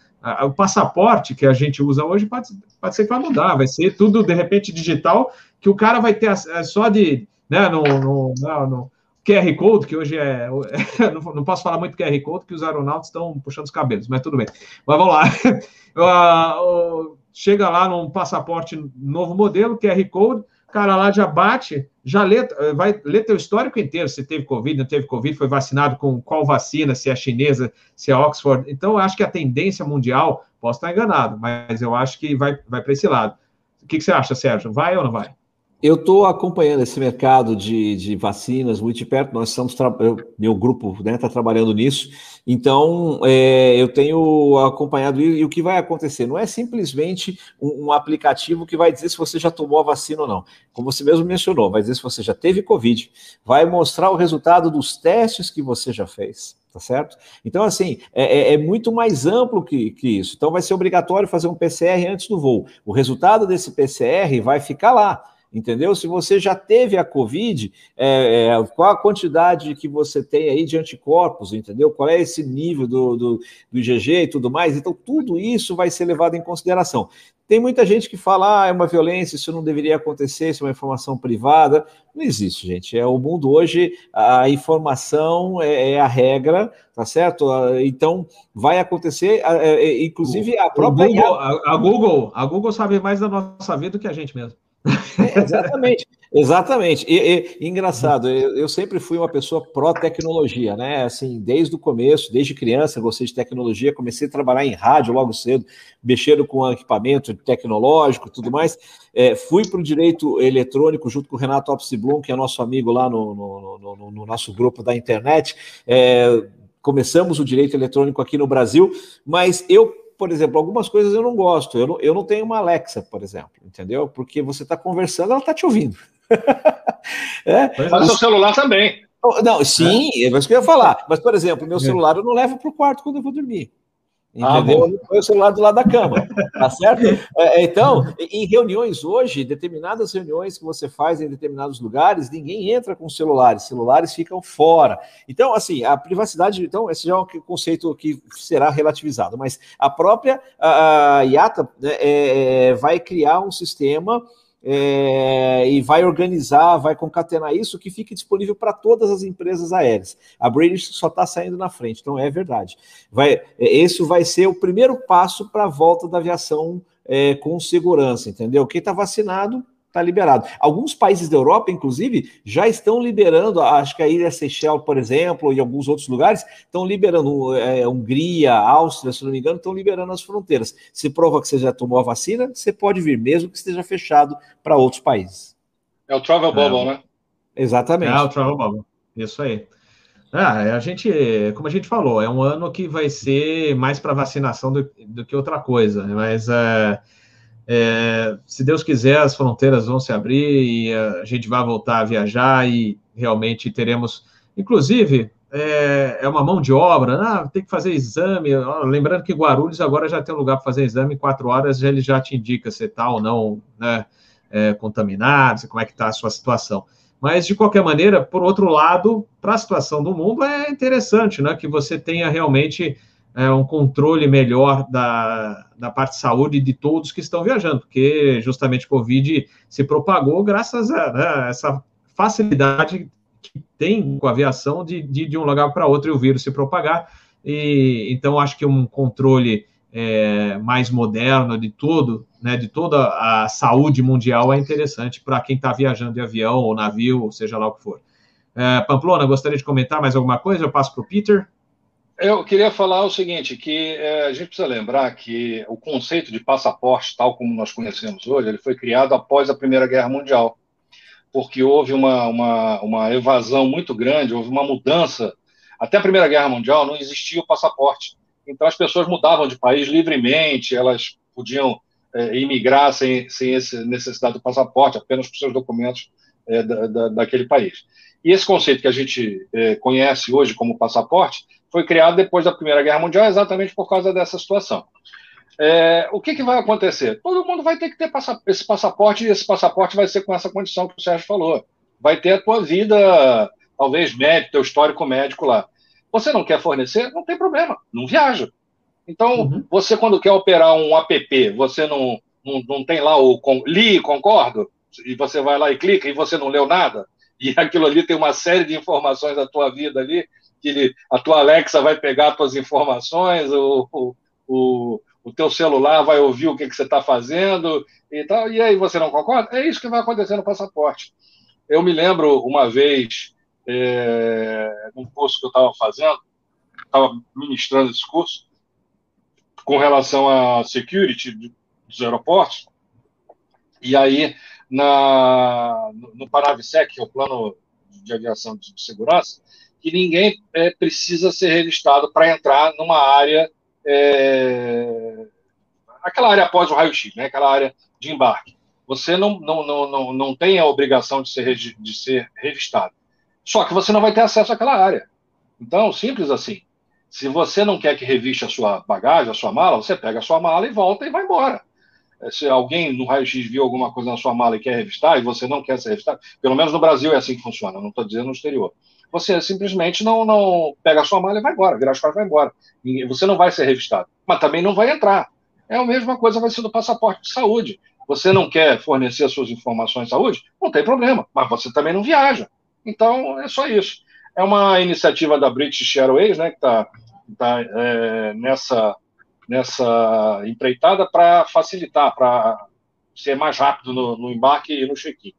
S2: o passaporte que a gente usa hoje pode, pode ser que vai mudar, vai ser tudo, de repente, digital, que o cara vai ter é só de né, no, no, no, QR Code, que hoje é. não, posso falar muito QR Code, que os aeronautas estão puxando os cabelos, mas tudo bem. Mas vamos lá. Chega lá num passaporte novo modelo, QR Code, o cara lá já bate, já lê, vai ler teu histórico inteiro, se teve Covid, não teve Covid, foi vacinado com qual vacina, se é chinesa, se é Oxford. Então, eu acho que a tendência mundial, posso estar enganado, mas eu acho que vai, vai para esse lado. O que, que você acha, Sérgio? Vai ou não vai?
S3: Eu estou acompanhando esse mercado de, de vacinas muito de perto. Nós estamos, eu, meu grupo está né, tá trabalhando nisso. Então, é, eu tenho acompanhado e, e, o que vai acontecer não é simplesmente um, um, aplicativo que vai dizer se você já tomou a vacina ou não. Como você mesmo mencionou, vai dizer se você já teve Covid, vai mostrar o resultado dos testes que você já fez. Tá certo? Então, assim, é, é, é muito mais amplo que, que isso. Então, vai ser obrigatório fazer um PCR antes do voo. O resultado desse PCR vai ficar lá entendeu? Se você já teve a Covid, é, é, qual a quantidade que você tem aí de anticorpos, entendeu? Qual é esse nível do, do, do IgG e tudo mais? Então, tudo isso vai ser levado em consideração. Tem muita gente que fala, ah, é uma violência, isso não deveria acontecer, isso é uma informação privada. Não existe, gente. É o mundo hoje, a informação é, é a regra, tá certo? Então, vai acontecer, é, inclusive a própria.
S2: Google, a, a, Google, a Google sabe mais da nossa vida do que a gente mesmo.
S3: É, exatamente, exatamente. E, e engraçado, eu, eu, sempre fui uma pessoa pró-tecnologia, né? Assim, desde o começo, desde criança, gostei de tecnologia, comecei a trabalhar em rádio logo cedo, mexendo com equipamento tecnológico tudo mais. É, fui para o direito eletrônico junto com o Renato Alves Blum, que é nosso amigo lá no, no, no, no nosso grupo da internet. É, começamos o direito eletrônico aqui no Brasil, mas eu por exemplo, algumas coisas eu não gosto. Eu não, eu não tenho uma Alexa, por exemplo, entendeu? Porque você está conversando, ela está te ouvindo.
S1: é, Mas o seu celular também.
S3: Não, sim, é. é isso que eu ia falar. Mas, por exemplo, meu é. celular eu não levo para o quarto quando eu vou dormir. Ah, entendeu? Ah, põe o celular do lado da cama, tá certo? É, então, em reuniões hoje, determinadas reuniões que você faz em determinados lugares, ninguém entra com celulares, celulares ficam fora. Então, assim, a privacidade, então, esse já é um conceito que será relativizado, mas a própria a, a IATA né, é, é, vai criar um sistema é, e vai organizar, vai concatenar isso que fique disponível para todas as empresas aéreas. A British só está saindo na frente, então é verdade. Vai, esse vai ser o primeiro passo para a volta da aviação é, com segurança, entendeu? Quem está vacinado está liberado. Alguns países da Europa, inclusive, já estão liberando, acho que a Ilha Seychelles, por exemplo, e alguns outros lugares, estão liberando, é, Hungria, Áustria, se não me engano, estão liberando as fronteiras. Se prova que você já tomou a vacina, você pode vir, mesmo que esteja fechado para outros países.
S1: É o travel bubble, é, né?
S3: Exatamente.
S2: É o travel bubble, isso aí. Ah, a gente, como a gente falou, é um ano que vai ser mais para vacinação do, do, que outra coisa, mas... É é, se Deus quiser, as fronteiras vão se abrir e a gente vai voltar a viajar e realmente teremos, inclusive, é, é uma mão de obra, ah, tem que fazer exame. Lembrando que Guarulhos agora já tem um lugar para fazer exame, em quatro horas ele já te indica se está ou não né, é, contaminado, como é que está a sua situação. Mas, de qualquer maneira, por outro lado, para a situação do mundo, é interessante né, que você tenha realmente é, um controle melhor da, da parte de saúde de todos que estão viajando, porque justamente o Covid se propagou graças a né, essa facilidade que tem com a aviação de, de, de um lugar para outro e o vírus se propagar. E, então, acho que um controle é, mais moderno de tudo, né, de toda a saúde mundial é interessante para quem está viajando de avião ou navio, ou seja lá o que for. É, Pamplona, gostaria de comentar mais alguma coisa? Eu passo para o Peter.
S1: Eu queria falar o seguinte, que é, a gente precisa lembrar que o conceito de passaporte, tal como nós conhecemos hoje, ele foi criado após a Primeira Guerra Mundial, porque houve uma, uma, uma evasão muito grande, houve uma mudança. Até a Primeira Guerra Mundial não existia o passaporte. Então as pessoas mudavam de país livremente, elas podiam é, imigrar sem, sem essa necessidade do passaporte, apenas com seus documentos é, da, da, daquele país. E esse conceito que a gente é, conhece hoje como passaporte foi criado depois da Primeira Guerra Mundial exatamente por causa dessa situação. É, o que, que, vai acontecer? Todo mundo vai ter que ter esse passaporte, e esse passaporte vai ser com essa condição que o Sérgio falou. Vai ter a tua vida, talvez médico, teu histórico médico lá. Você não quer fornecer? Não tem problema, não viaja. Então, uhum. você quando quer operar um app, você não, não, não tem lá o com, li concordo, e você vai lá e clica e você não leu nada, e aquilo ali tem uma série de informações da tua vida ali, que a tua Alexa vai pegar as tuas informações, o, o, o, teu celular vai ouvir o que, que você está fazendo e tal, e aí você não concorda? É isso que vai acontecer no passaporte. Eu me lembro uma vez, é, num curso que eu estava fazendo, estava ministrando esse curso, com relação à security dos aeroportos, e aí na, no Paravsec, que é o plano de aviação de segurança, que ninguém é, precisa ser revistado para entrar numa área, é, aquela área após o raio-x, né, aquela área de embarque. Você não, não, não, não, não tem a obrigação de ser, de ser revistado. Só que você não vai ter acesso àquela área. Então, simples assim. Se você não quer que reviste a sua bagagem, a sua mala, você pega a sua mala e volta e vai embora. É, se alguém no raio-x viu alguma coisa na sua mala e quer revistar, e você não quer ser revistado, pelo menos no Brasil é assim que funciona, não estou dizendo no exterior você simplesmente não, não pega a sua mala e vai embora, vira as costas e vai embora. E você não vai ser revistado, mas também não vai entrar. É a mesma coisa vai ser do passaporte de saúde. Você não quer fornecer as suas informações de saúde? Não tem problema, mas você também não viaja. Então, é só isso. É uma iniciativa da British Airways, né, que está tá, é, nessa, nessa empreitada para facilitar, para ser mais rápido no, no embarque e no check-in.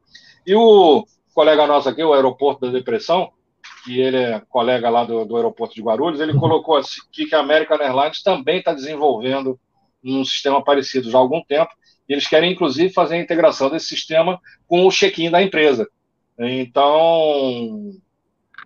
S1: E o colega nosso aqui, o Aeroporto da Depressão, que ele é colega lá do, do aeroporto de Guarulhos, ele colocou aqui que a American Airlines também está desenvolvendo um sistema parecido já há algum tempo. Eles querem, inclusive, fazer a integração desse sistema com o check-in da empresa. Então,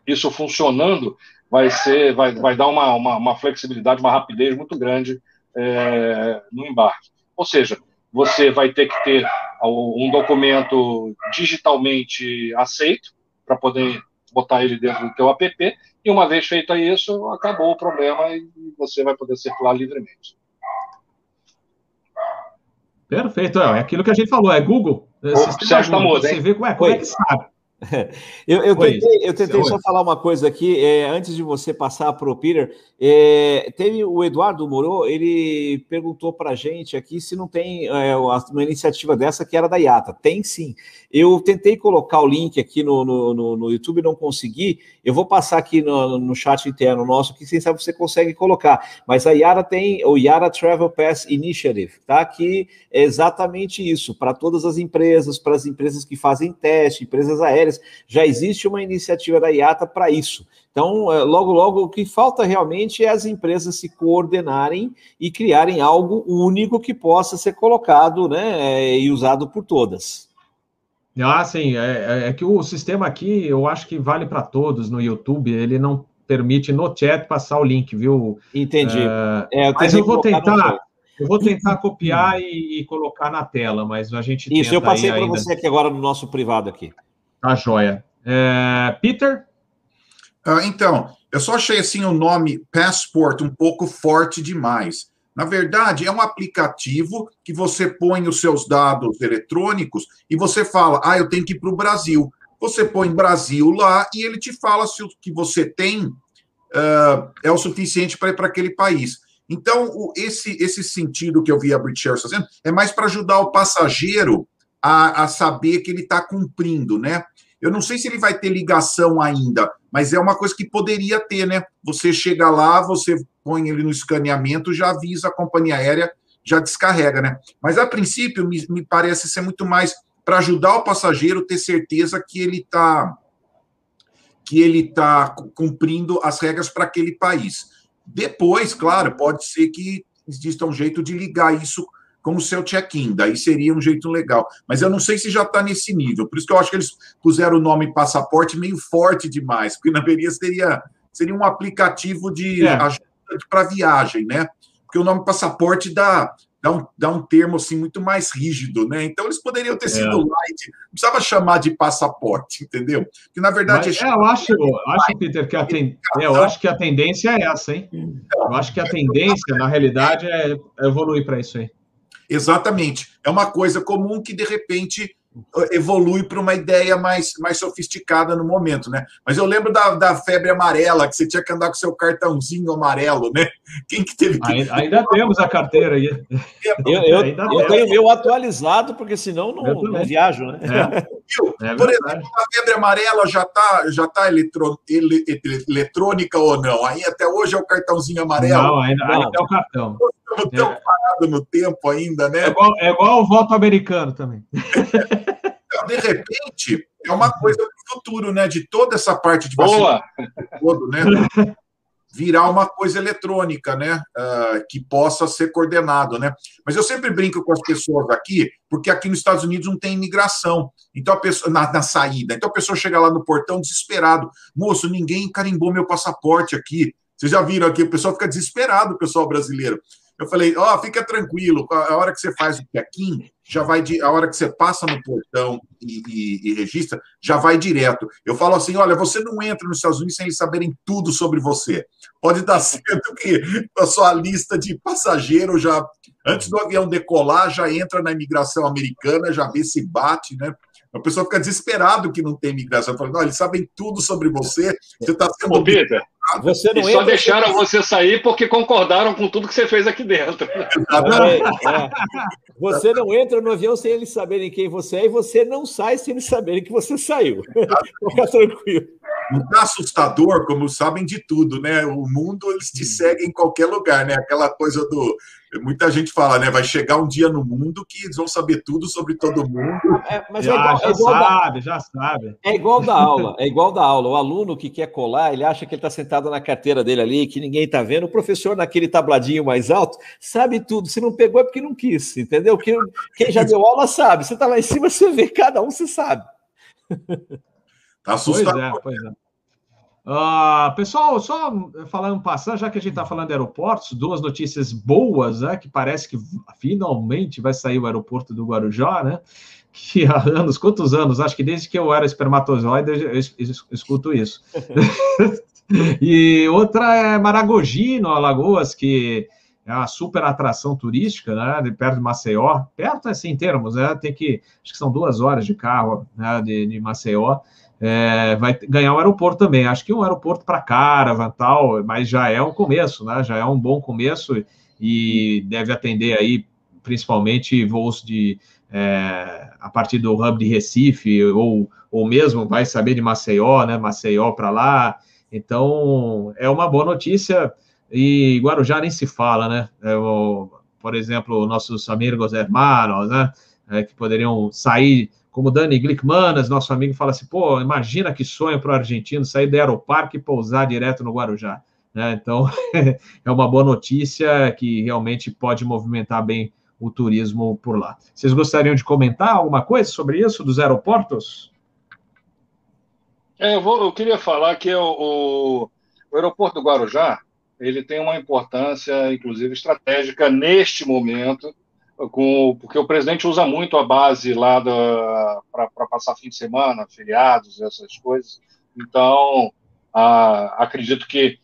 S1: isso funcionando vai ser, vai, vai dar uma, uma, uma flexibilidade, uma rapidez muito grande é, no embarque. Ou seja, você vai ter que ter um documento digitalmente aceito para poder botar ele dentro do teu app, e uma vez feito isso, acabou o problema e você vai poder circular livremente.
S2: Perfeito, é aquilo que a gente falou, é Google.
S1: É, Sérgio está mudo,
S2: Você vê como é, como é que sabe.
S3: Eu, eu tentei, eu tentei só falar uma coisa aqui, é, antes de você passar para o Peter. É, teve o Eduardo Moro, ele perguntou para a gente aqui se não tem é, uma iniciativa dessa que era da IATA. Tem sim. Eu tentei colocar o link aqui no, no, no YouTube, não consegui. Eu vou passar aqui no, no chat interno nosso, que quem sabe você consegue colocar. Mas a IATA tem o IATA Travel Pass Initiative, tá? Que é exatamente isso, para todas as empresas, para as empresas que fazem teste, empresas aéreas já existe uma iniciativa da IATA para isso. Então, é, logo, logo, o que falta realmente é as empresas se coordenarem e criarem algo único que possa ser colocado né, é, e usado por todas.
S2: Ah, sim. É, é, é que o sistema aqui, eu acho que vale para todos no YouTube. Ele não permite no chat passar o link, viu?
S3: Entendi.
S2: É, eu mas eu vou tentar. Eu vou tentar copiar e, e, colocar na tela, mas a gente
S3: Isso, eu passei para você aqui agora no nosso privado aqui.
S2: Tá joia. É, Peter?
S4: Ah, então, eu só achei assim o nome Passport um pouco forte demais. Na verdade, é um aplicativo que você põe os seus dados eletrônicos e você fala, ah, eu tenho que ir para o Brasil. Você põe Brasil lá e ele te fala se o que você tem uh, é o suficiente para ir para aquele país. Então, o, esse, esse sentido que eu vi a British Airways fazendo é mais para ajudar o passageiro a, a saber que ele está cumprindo, né? Eu não sei se ele vai ter ligação ainda, mas é uma coisa que poderia ter, né? Você chega lá, você põe ele no escaneamento, já avisa a companhia aérea, já descarrega, né? Mas a princípio me, me parece ser muito mais para ajudar o passageiro ter certeza que ele está que ele está cumprindo as regras para aquele país. Depois, claro, pode ser que exista um jeito de ligar isso com o seu check-in. Daí seria um jeito legal. Mas eu não sei se já está nesse nível. Por isso que eu acho que eles puseram o nome passaporte meio forte demais, porque na verdade seria, seria um aplicativo de é. ajuda para viagem, né? Porque o nome passaporte dá, dá, um, dá um termo assim muito mais rígido, né? Então eles poderiam ter sido é. light, não precisava chamar de passaporte, entendeu?
S2: Porque na verdade Mas, é, eu acho, eu acho Peter que a ten... é, eu acho que a tendência é essa, hein? Eu acho que a tendência na realidade é evoluir para isso aí.
S4: Exatamente. É uma coisa comum que, de repente, evolui para uma ideia mais, mais sofisticada no momento, né? Mas eu lembro da, da febre amarela, que você tinha que andar com seu cartãozinho amarelo, né? Quem que teve que...
S2: Ainda, ainda temos a carteira aí.
S3: Eu, eu, eu tenho meu atualizado, porque senão não, não viajo, né?
S4: É. É Por exemplo, a febre amarela já está já tá eletro, ele, eletrônica ou não? Aí até hoje é o cartãozinho amarelo?
S2: Não, ainda, não. ainda é o cartão.
S4: Estamos tão é. parado no tempo ainda, né?
S2: É igual, é igual o voto americano também.
S4: De repente, é uma coisa do futuro, né? De toda essa parte de
S1: Boa!
S4: todo, né? Virar uma coisa eletrônica, né? Uh, que possa ser coordenado, né? Mas eu sempre brinco com as pessoas aqui, porque aqui nos Estados Unidos não tem imigração. Então a pessoa na, na saída. Então a pessoa chega lá no portão desesperado. Moço, ninguém carimbou meu passaporte aqui. Vocês já viram aqui, o pessoal fica desesperado, o pessoal brasileiro. Eu falei, ó, oh, fica tranquilo, a hora que você faz o check-in, já vai de, a hora que você passa no portão e, e, e, registra, já vai direto. Eu falo assim, olha, você não entra nos Estados Unidos sem eles saberem tudo sobre você. Pode dar certo que a sua lista de passageiro já, antes do avião decolar, já entra na imigração americana, já vê se bate, né? A pessoa fica desesperado que não tem imigração. Fala, não, eles sabem tudo sobre você. Você está
S1: sendo. Ô, Peter, você não e só deixaram você sair porque concordaram com tudo que você fez aqui dentro. É,
S3: é. Você não entra no avião sem eles saberem quem você é e você não sai sem eles saberem que você saiu. Fica tranquilo.
S4: Não está assustador, como sabem de tudo, né? O mundo, eles te seguem em qualquer lugar, né? Aquela coisa do muita gente fala, né? Vai chegar um dia no mundo que eles vão saber tudo sobre todo mundo.
S2: É, mas já, é igual, já é igual sabe, da, já sabe.
S3: É igual da aula, é igual da aula. O aluno que quer colar, ele acha que ele está sentado na carteira dele ali, que ninguém está vendo. O professor, naquele tabladinho mais alto, sabe tudo. Se não pegou é porque não quis, entendeu? Quem, quem já deu aula sabe. Você está lá em cima, você vê, cada um você sabe.
S2: Tá assustado. Pois é, pois é. Uh, pessoal, só falando passar, já que a gente está falando de aeroportos, duas notícias boas, né? Que parece que finalmente vai sair o aeroporto do Guarujá, né? Que há anos, quantos anos? Acho que desde que eu era espermatozoide eu escuto isso. e outra é Maragogi, no Alagoas, que é uma super atração turística, né? De perto de Maceió, perto assim em termos, né? Tem que, acho que são duas horas de carro, né? De, de Maceió é, vai ganhar um aeroporto também. Acho que um aeroporto para Caravan tal, mas já é um começo, né? Já é um bom começo e deve atender aí principalmente voos de é, a partir do hub de Recife ou, ou mesmo vai saber de Maceió, né? Maceió para lá. Então é uma boa notícia e Guarujá nem se fala, né? É, o, por exemplo, nossos amigos hermanos, né? É, que poderiam sair como Dani Glickmanas, nosso amigo, fala assim: pô, imagina que sonho para o argentino sair do aeroparque e pousar direto no Guarujá. Né? Então, é uma boa notícia que realmente pode movimentar bem o turismo por lá. Vocês gostariam de comentar alguma coisa sobre isso dos aeroportos?
S1: É, eu, vou, eu queria falar que o, o, o aeroporto do Guarujá ele tem uma importância, inclusive estratégica neste momento com, porque o presidente usa muito a base lá para passar fim de semana, feriados, essas coisas. Então, a, acredito que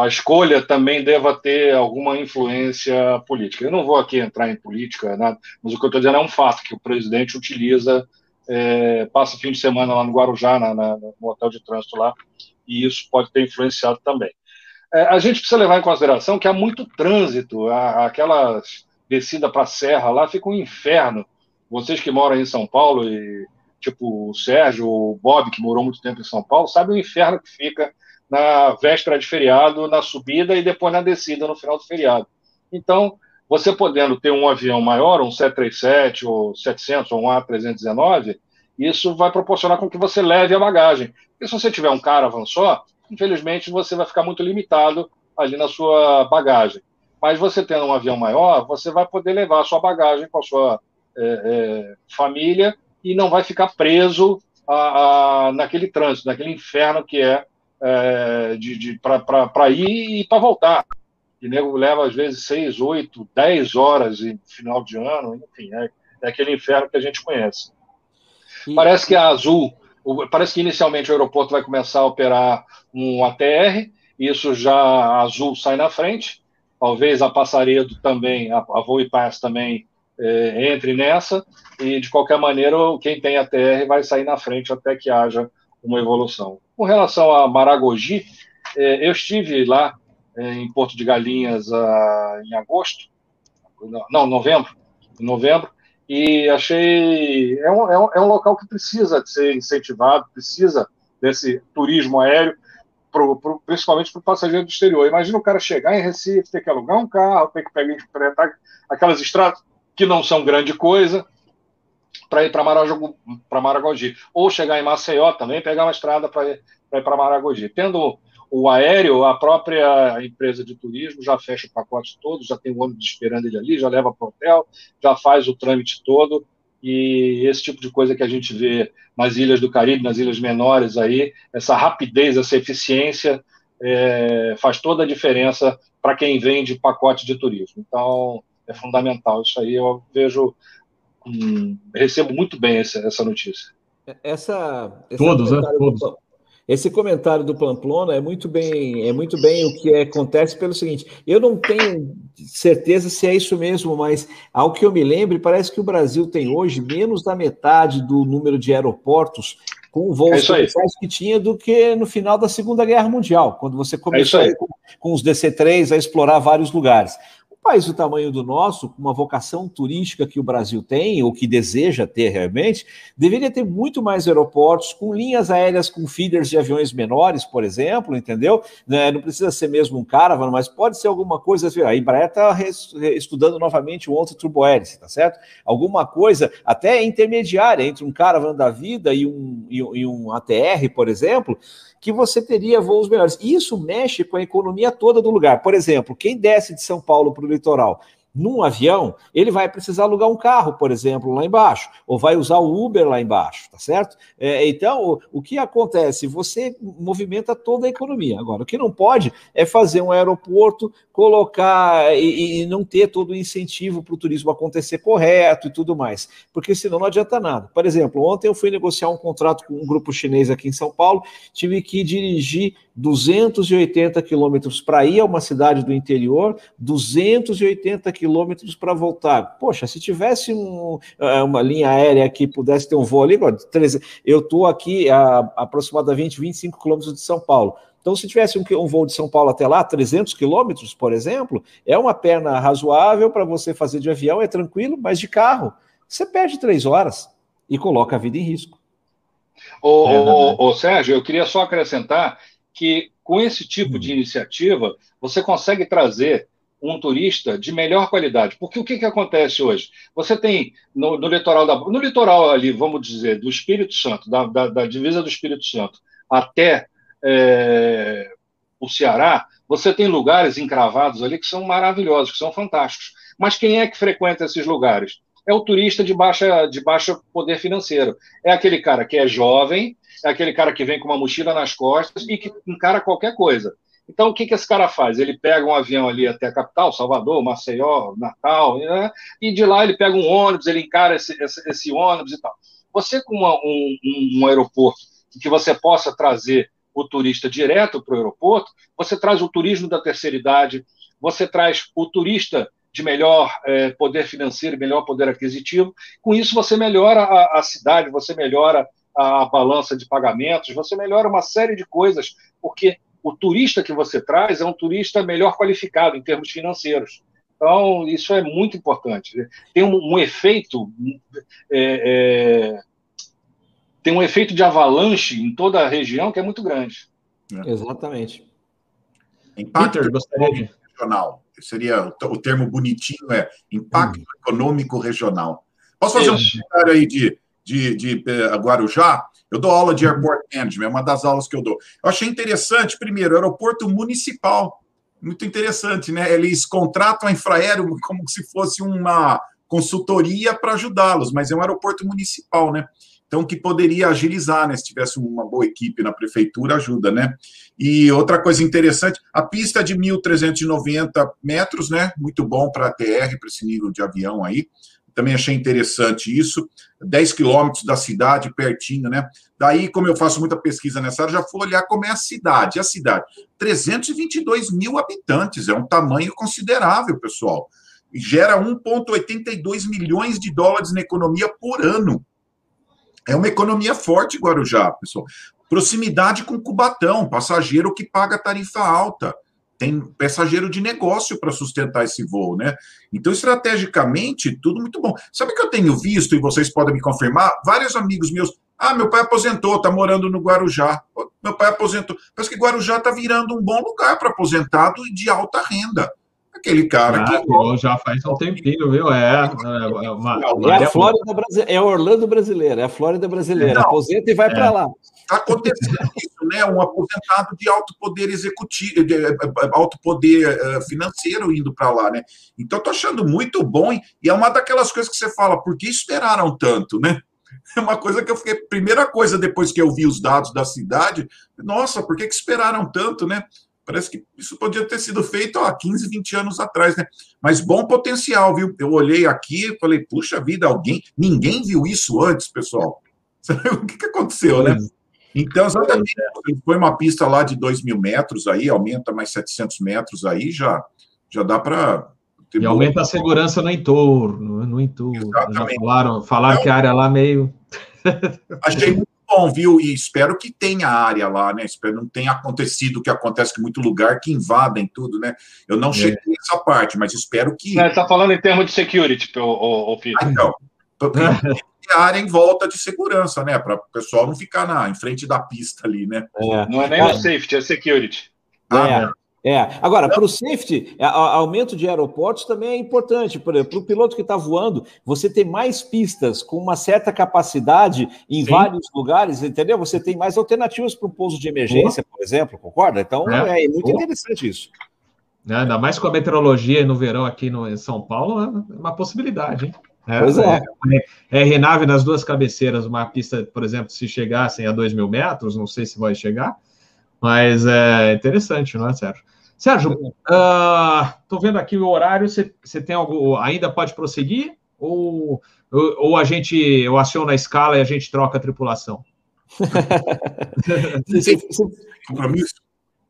S1: a escolha também deva ter alguma influência política. Eu não vou aqui entrar em política, nada, mas o que eu estou dizendo é um fato, que o presidente utiliza, é, passa fim de semana lá no Guarujá, na, na, no hotel de trânsito lá, e isso pode ter influenciado também. É, a gente precisa levar em consideração que há muito trânsito, aquelas descida para a serra lá fica um inferno. Vocês que moram em São Paulo e tipo o Sérgio, o Bob que morou muito tempo em São Paulo, sabe o inferno que fica na véspera de feriado, na subida e depois na descida no final do feriado. Então, você podendo ter um avião maior, um 737 ou 700 ou um A319, isso vai proporcionar com que você leve a bagagem. Porque se você tiver um caravan só, infelizmente você vai ficar muito limitado ali na sua bagagem. Mas você tendo um avião maior, você vai poder levar a sua bagagem com a sua é, é, família e não vai ficar preso a, a, naquele trânsito, naquele inferno que é, é de, de para ir e para voltar. E nego leva às vezes seis, oito, dez horas em final de ano, enfim, é, é aquele inferno que a gente conhece. Parece que a Azul, parece que inicialmente o aeroporto vai começar a operar um ATR, isso já a Azul sai na frente, talvez a Passaredo também, a, a Voo e Pass também é, entre nessa, e de qualquer maneira, quem tem a TR vai sair na frente até que haja uma evolução. Com relação a Maragogi, é, eu estive lá é, em Porto de Galinhas a, em agosto, não, novembro, em novembro, e achei é um, é um, é um local que precisa de ser incentivado, precisa desse turismo aéreo, pro, pro, principalmente para o passageiro do exterior. Imagina o cara chegar em Recife, ter que alugar um carro, ter que pegar aquelas estradas que não são grande coisa para ir para Maragogi. Ou chegar em Maceió também, pegar uma estrada para ir para Maragogi. Tendo o aéreo, a própria empresa de turismo já fecha o pacote todo, já tem o ônibus esperando ele ali, já leva para o hotel, já faz o trâmite todo e esse tipo de coisa que a gente vê nas ilhas do Caribe, nas ilhas menores aí, essa rapidez, essa eficiência é, faz toda a diferença para quem vende pacote de turismo. Então, é fundamental. Isso aí eu vejo, hum, recebo muito bem essa, essa notícia.
S3: Essa,
S2: Todos, né? Todos.
S3: Esse comentário do Pamplona é muito bem, é muito bem o que acontece pelo seguinte. Eu não tenho certeza se é isso mesmo, mas ao que eu me lembre, parece que o Brasil tem hoje menos da metade do número de aeroportos com voos é que tinha do que no final da Segunda Guerra Mundial, quando você é começou é com, com os DC-3 a explorar vários lugares país do tamanho do nosso, com uma vocação turística que o Brasil tem, ou que deseja ter realmente, deveria ter muito mais aeroportos, com linhas aéreas com feeders de aviões menores, por exemplo, entendeu? Né, não precisa ser mesmo um caravan, mas pode ser alguma coisa. Assim, a Embraer está estudando novamente o outro turbohélice, tá certo? Alguma coisa até intermediária entre um caravan da vida e um, e um ATR, por exemplo, que você teria voos melhores. Isso mexe com a economia toda do lugar. Por exemplo, quem desce de São Paulo para o litoral num avião, ele vai precisar alugar um carro, por exemplo, lá embaixo, ou vai usar o Uber lá embaixo, tá certo? É, então, o, o, que acontece? Você movimenta toda a economia. Agora, o que não pode é fazer um aeroporto, colocar e, e não ter todo o incentivo para o turismo acontecer correto e tudo mais, porque senão não adianta nada. Por exemplo, ontem eu fui negociar um contrato com um grupo chinês aqui em São Paulo, tive que dirigir 280 quilômetros para ir a uma cidade do interior, 280 quilômetros para voltar. Poxa, se tivesse um, é, uma linha aérea que pudesse ter um voo ali, eu estou aqui a aproximadamente 25 quilômetros de São Paulo. Então, se tivesse um, um, voo de São Paulo até lá, 300 quilômetros, por exemplo, é uma perna razoável para você fazer de avião, é tranquilo, mas de carro, você perde três horas e coloca a vida em risco.
S1: Ô, é, ô, ô, Sérgio, eu queria só acrescentar que com esse tipo de hum. iniciativa você consegue trazer um turista de melhor qualidade. Porque o que, que acontece hoje? Você tem no, no litoral da, no litoral ali, vamos dizer, do Espírito Santo, da, da, da divisa do Espírito Santo até é, o Ceará, você tem lugares encravados ali que são maravilhosos, que são fantásticos. Mas quem é que frequenta esses lugares? É o turista de baixa, de baixo poder financeiro. É aquele cara que é jovem, é aquele cara que vem com uma mochila nas costas e que encara qualquer coisa. Então, o que, que esse cara faz? Ele pega um avião ali até a capital, Salvador, Maceió, Natal, né? e de lá ele pega um ônibus, ele encara esse, esse, esse ônibus e tal. Você, com uma, um, um, aeroporto que você possa trazer o turista direto para o aeroporto, você traz o turismo da terceira idade, você traz o turista de melhor é, poder financeiro, melhor poder aquisitivo. Com isso, você melhora a, a cidade, você melhora a balança de pagamentos, você melhora uma série de coisas, porque o turista que você traz é um turista melhor qualificado em termos financeiros. Então, isso é muito importante. Tem um, um efeito. É, é, tem um efeito de avalanche em toda a região que é muito grande.
S3: É. Exatamente.
S4: Impacto Peter, regional. Seria o termo bonitinho é impacto hum. econômico regional. Posso fazer Isso. um comentário aí de de, de eh, Guarujá, eu dou aula de Airport Management, é uma das aulas que eu dou. Eu achei interessante, primeiro, aeroporto municipal. Muito interessante, né? Eles contratam a Infraero como se fosse uma consultoria para ajudá-los, mas é um aeroporto municipal, né? Então, que poderia agilizar, né? Se tivesse uma boa equipe na prefeitura, ajuda, né? E outra coisa interessante, a pista de 1.390 metros, né? Muito bom para a TR, para esse nível de avião aí também achei interessante isso. 10 quilômetros da cidade, pertinho, né? Daí, como eu faço muita pesquisa nessa área, já fui olhar como é a cidade. A cidade, 322 mil habitantes, é um tamanho considerável, pessoal. E gera 1,82 milhões de dólares na economia por ano. É uma economia forte, Guarujá, pessoal. Proximidade com Cubatão, passageiro que paga tarifa alta tem passageiro de negócio para sustentar esse voo, né? Então, estrategicamente, tudo muito bom. Sabe o que eu tenho visto, e vocês podem me confirmar? Vários amigos meus. Ah, meu pai aposentou, está morando no Guarujá. Meu pai aposentou. Parece que Guarujá está virando um bom lugar para aposentado e de alta renda. Aquele cara ah,
S2: que. Já faz um tempinho, viu? É, é,
S3: uma, é a Flórida brasileira, é Orlando brasileira, é a Flórida brasileira. Não, Aposenta e vai é. para lá.
S4: Está acontecendo isso, né? Um aposentado de alto poder executivo, de eh, eh, alto poder eh, financeiro indo para lá, né? Então, estou achando muito bom e é uma daquelas coisas que você fala, por que esperaram tanto, né? É uma coisa que eu fiquei. Primeira coisa, depois que eu vi os dados da cidade, nossa, por que, que esperaram tanto, né? Parece que isso podia ter sido feito há 15, 20 anos atrás, né? Mas bom potencial, viu? Eu olhei aqui e falei, puxa vida, alguém. Ninguém viu isso antes, pessoal. O que, que aconteceu, né? Então, exatamente, foi uma pista lá de 2 mil metros aí, aumenta mais 700 metros aí, já, já dá para.
S2: E aumenta a segurança no entorno, no entorno. Exatamente. Já falaram, falaram então, que a área lá meio.
S4: Achei muito bom, viu? E espero que tenha área lá, né? Espero não tenha acontecido o que acontece em muito lugar, que invadem tudo, né? Eu não é. cheguei nessa parte, mas espero que.
S1: Você está falando em termos de security, o, o, o
S4: Ah, então. área em volta de segurança, né? Para o pessoal não ficar na, em frente da pista ali, né?
S1: É. Não é nem o safety, é security.
S3: Ah, é. É, agora, para o safety, a, a, aumento de aeroportos também é importante. Para o piloto que está voando, você tem mais pistas com uma certa capacidade em Sim. vários lugares, entendeu? Você tem mais alternativas para o pouso de emergência, por exemplo, concorda? Então é, é muito interessante isso.
S2: É, ainda mais com a meteorologia no verão aqui no, em São Paulo, é uma possibilidade, hein?
S3: É, pois é.
S2: é. RNAV nas duas cabeceiras, uma pista, por exemplo, se chegassem a 2 mil metros, não sei se vai chegar, mas é interessante, não é, Sérgio? Sérgio, estou uh, vendo aqui o horário. Você tem algo. Ainda pode prosseguir? Ou, ou, ou, a gente eu aciono a escala e a gente troca a tripulação?
S3: compromisso?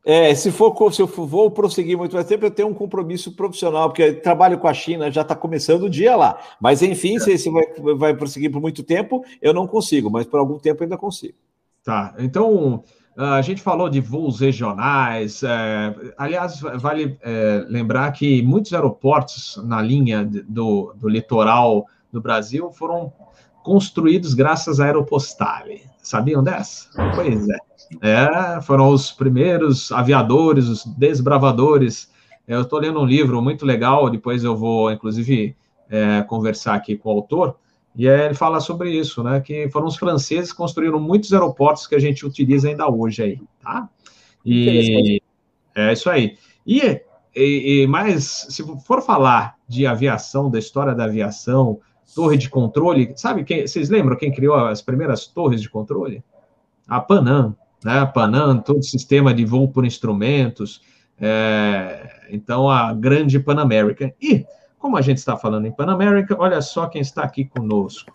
S3: É, se for se eu vou prosseguir muito mais tempo, eu tenho um compromisso profissional, porque trabalho com a China, já está começando o dia lá. Mas enfim, é. se, se vai, vai prosseguir por muito tempo, eu não consigo, mas por algum tempo ainda consigo.
S2: Tá, então ah, a gente falou de voos regionais. É, aliás, vale é, lembrar que muitos aeroportos na linha do, do litoral do Brasil foram construídos graças à Aeropostale. Sabiam dessa? Pois é. É foram os primeiros aviadores, os desbravadores. Eu estou lendo um livro muito legal, depois eu vou, inclusive, é, conversar aqui com o autor e ele fala sobre isso, né? Que foram os franceses que construíram muitos aeroportos que a gente utiliza ainda hoje aí, tá? E é isso aí. E, e, e mais, se for falar de aviação, da história da aviação, torre de controle, sabe quem? Vocês lembram quem criou as primeiras torres de controle? A Panam, né? A Panam, todo o sistema de voo por instrumentos. É, então, a grande Pan American. E como a gente está falando em Pan America, olha só quem está aqui conosco.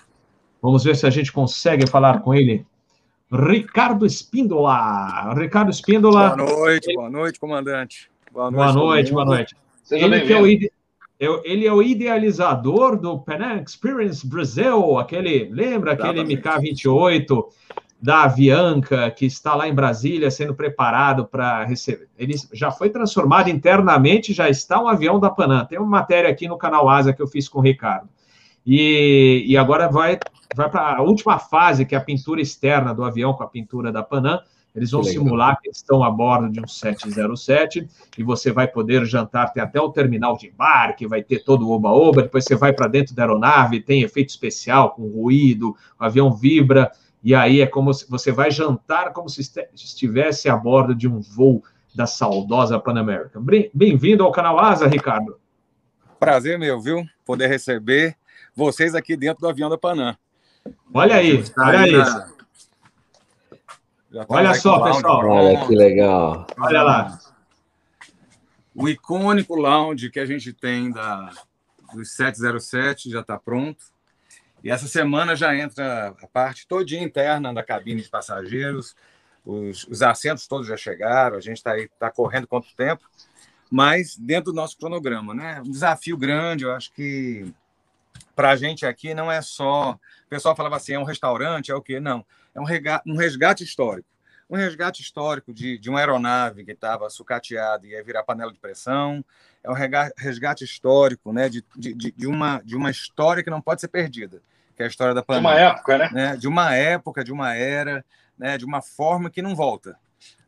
S2: Vamos ver se a gente consegue falar com ele. Ricardo Espíndola. Ricardo Espíndola.
S5: Boa noite, boa noite, comandante.
S2: Boa noite, boa noite. Boa noite. Ele, que é o ide... ele é o idealizador do Pan Experience Brasil, aquele, lembra aquele MK28 da Avianca, que está lá em Brasília sendo preparado para receber. Ele já foi transformado internamente, já está um avião da Panam. Tem uma matéria aqui no canal Asa que eu fiz com o Ricardo. E, e agora vai, vai para a última fase, que é a pintura externa do avião com a pintura da Panam. Eles vão que simular que estão a bordo de um 707 e você vai poder jantar, tem até o terminal de embarque, vai ter todo o oba-oba, depois você vai para dentro da aeronave, tem efeito especial com ruído, o avião vibra, e aí é como se você vai jantar como se estivesse a bordo de um voo da saudosa Pan American. Bem-vindo ao canal Asa, Ricardo.
S5: Prazer meu, viu? Poder receber vocês aqui dentro do avião da Panam.
S2: Olha aí, olha isso. Olha só, pessoal.
S3: Olha que legal.
S2: Olha lá.
S5: O icônico lounge que a gente tem da, dos 707 já está pronto. E essa semana já entra a parte todinha interna da cabine de passageiros, os, os assentos todos já chegaram, a gente está tá correndo quanto tempo, mas dentro do nosso cronograma, né? Um desafio grande, eu acho que para a gente aqui não é só. O pessoal falava assim, é um restaurante, é o quê? Não, é um, resgate, um resgate histórico. Um resgate histórico de, de uma aeronave que estava sucateada e ia virar panela de pressão. É um resgate histórico né, de, de, de, uma, de uma história que não pode ser perdida que é a história da
S1: pandemia. De uma época, né?
S5: né? De uma época, de uma era, né? de uma forma que não volta,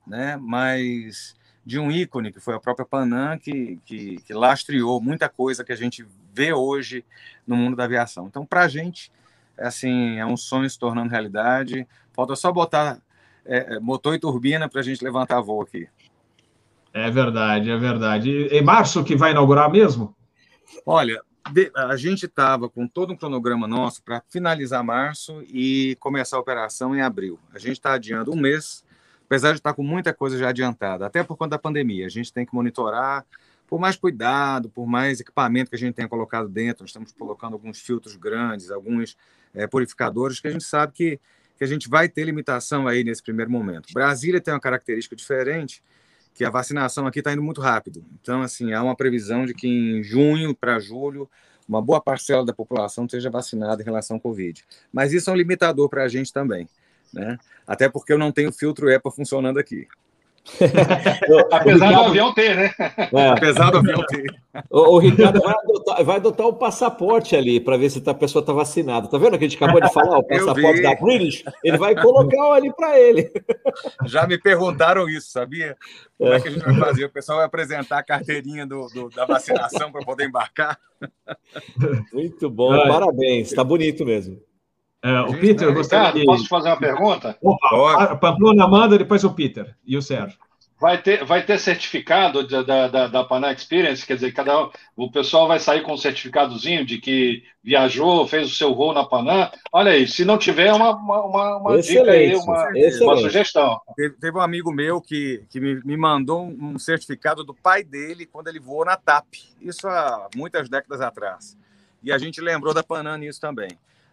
S5: né? Mas de um ícone que foi a própria Panam que, que, que lastreou muita coisa que a gente vê hoje no mundo da aviação. Então, para a gente, é assim, é um sonho se tornando realidade. Falta só botar é, é motor e turbina para a gente levantar voo aqui.
S2: É verdade, é verdade. E, março que vai inaugurar mesmo?
S5: Olha, a gente estava com todo um cronograma nosso para finalizar março e começar a operação em abril. A gente está adiando um mês, apesar de estar tá com muita coisa já adiantada, até por conta da pandemia. A gente tem que monitorar, por mais cuidado, por mais equipamento que a gente tenha colocado dentro, nós estamos colocando alguns filtros grandes, alguns é, purificadores, que a gente sabe que, que a gente vai ter limitação aí nesse primeiro momento. Brasília tem uma característica diferente, que a vacinação aqui está indo muito rápido. Então, assim, há uma previsão de que em junho para julho, uma boa parcela da população seja vacinada em relação ao Covid. Mas isso é um limitador para a gente também. Né? Até porque eu não tenho filtro EPA funcionando aqui.
S1: Apesar do avião ter, né?
S5: É. Apesar do avião ter.
S3: O, o Ricardo vai adotar, vai adotar o passaporte ali para ver se a pessoa está vacinada. Tá vendo que a gente acabou de falar? O passaporte da British? Ele vai colocar ali para ele.
S5: Já me perguntaram isso, sabia? Como é que a gente vai fazer? O pessoal vai apresentar a carteirinha do, do da vacinação para poder embarcar?
S3: Muito bom, é. parabéns. Está bonito mesmo.
S2: É, o Peter, gostaria
S1: de... Posso fazer uma pergunta?
S2: Opa, Pamplona manda, depois o Peter e o Sérgio.
S1: Vai ter, vai ter certificado da, da, da Panam Experience, quer dizer, cada o pessoal vai sair com um certificadozinho de que viajou, fez o seu voo na Panam. Olha aí, se não tiver, uma, uma, uma dica aí, uma, uma sugestão.
S5: Teve, teve, um amigo meu que, que me, me mandou um certificado do pai dele quando ele voou na TAP, isso há muitas décadas atrás. E a gente lembrou da Panam nisso também.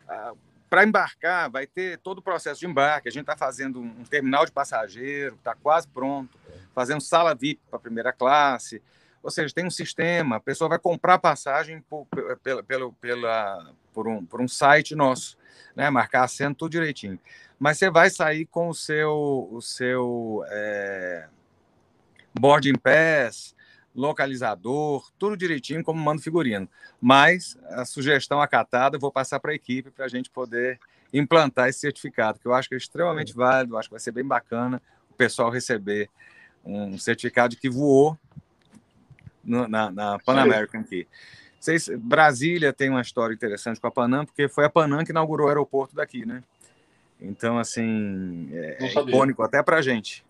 S5: Ah, para embarcar, vai ter todo o processo de embarque. A gente está fazendo um terminal de passageiro, está quase pronto, fazendo sala VIP para primeira classe. Ou seja, tem um sistema, a pessoa vai comprar passagem por, pela, pela, pela, por, um, por um site nosso, né? marcar assento tudo direitinho. Mas você vai sair com o seu, o seu é, boarding pass, localizador, tudo direitinho como manda figurino. Mas a sugestão acatada eu vou passar para a equipe para a gente poder implantar esse certificado, que eu acho que é extremamente válido, acho que vai ser bem bacana o pessoal receber um certificado de que voou no, na, na Pan American aqui. Vocês, Brasília tem uma história interessante com a Panam, porque foi a Panam que inaugurou o aeroporto daqui, né? Então, assim, é, é icônico até para a gente.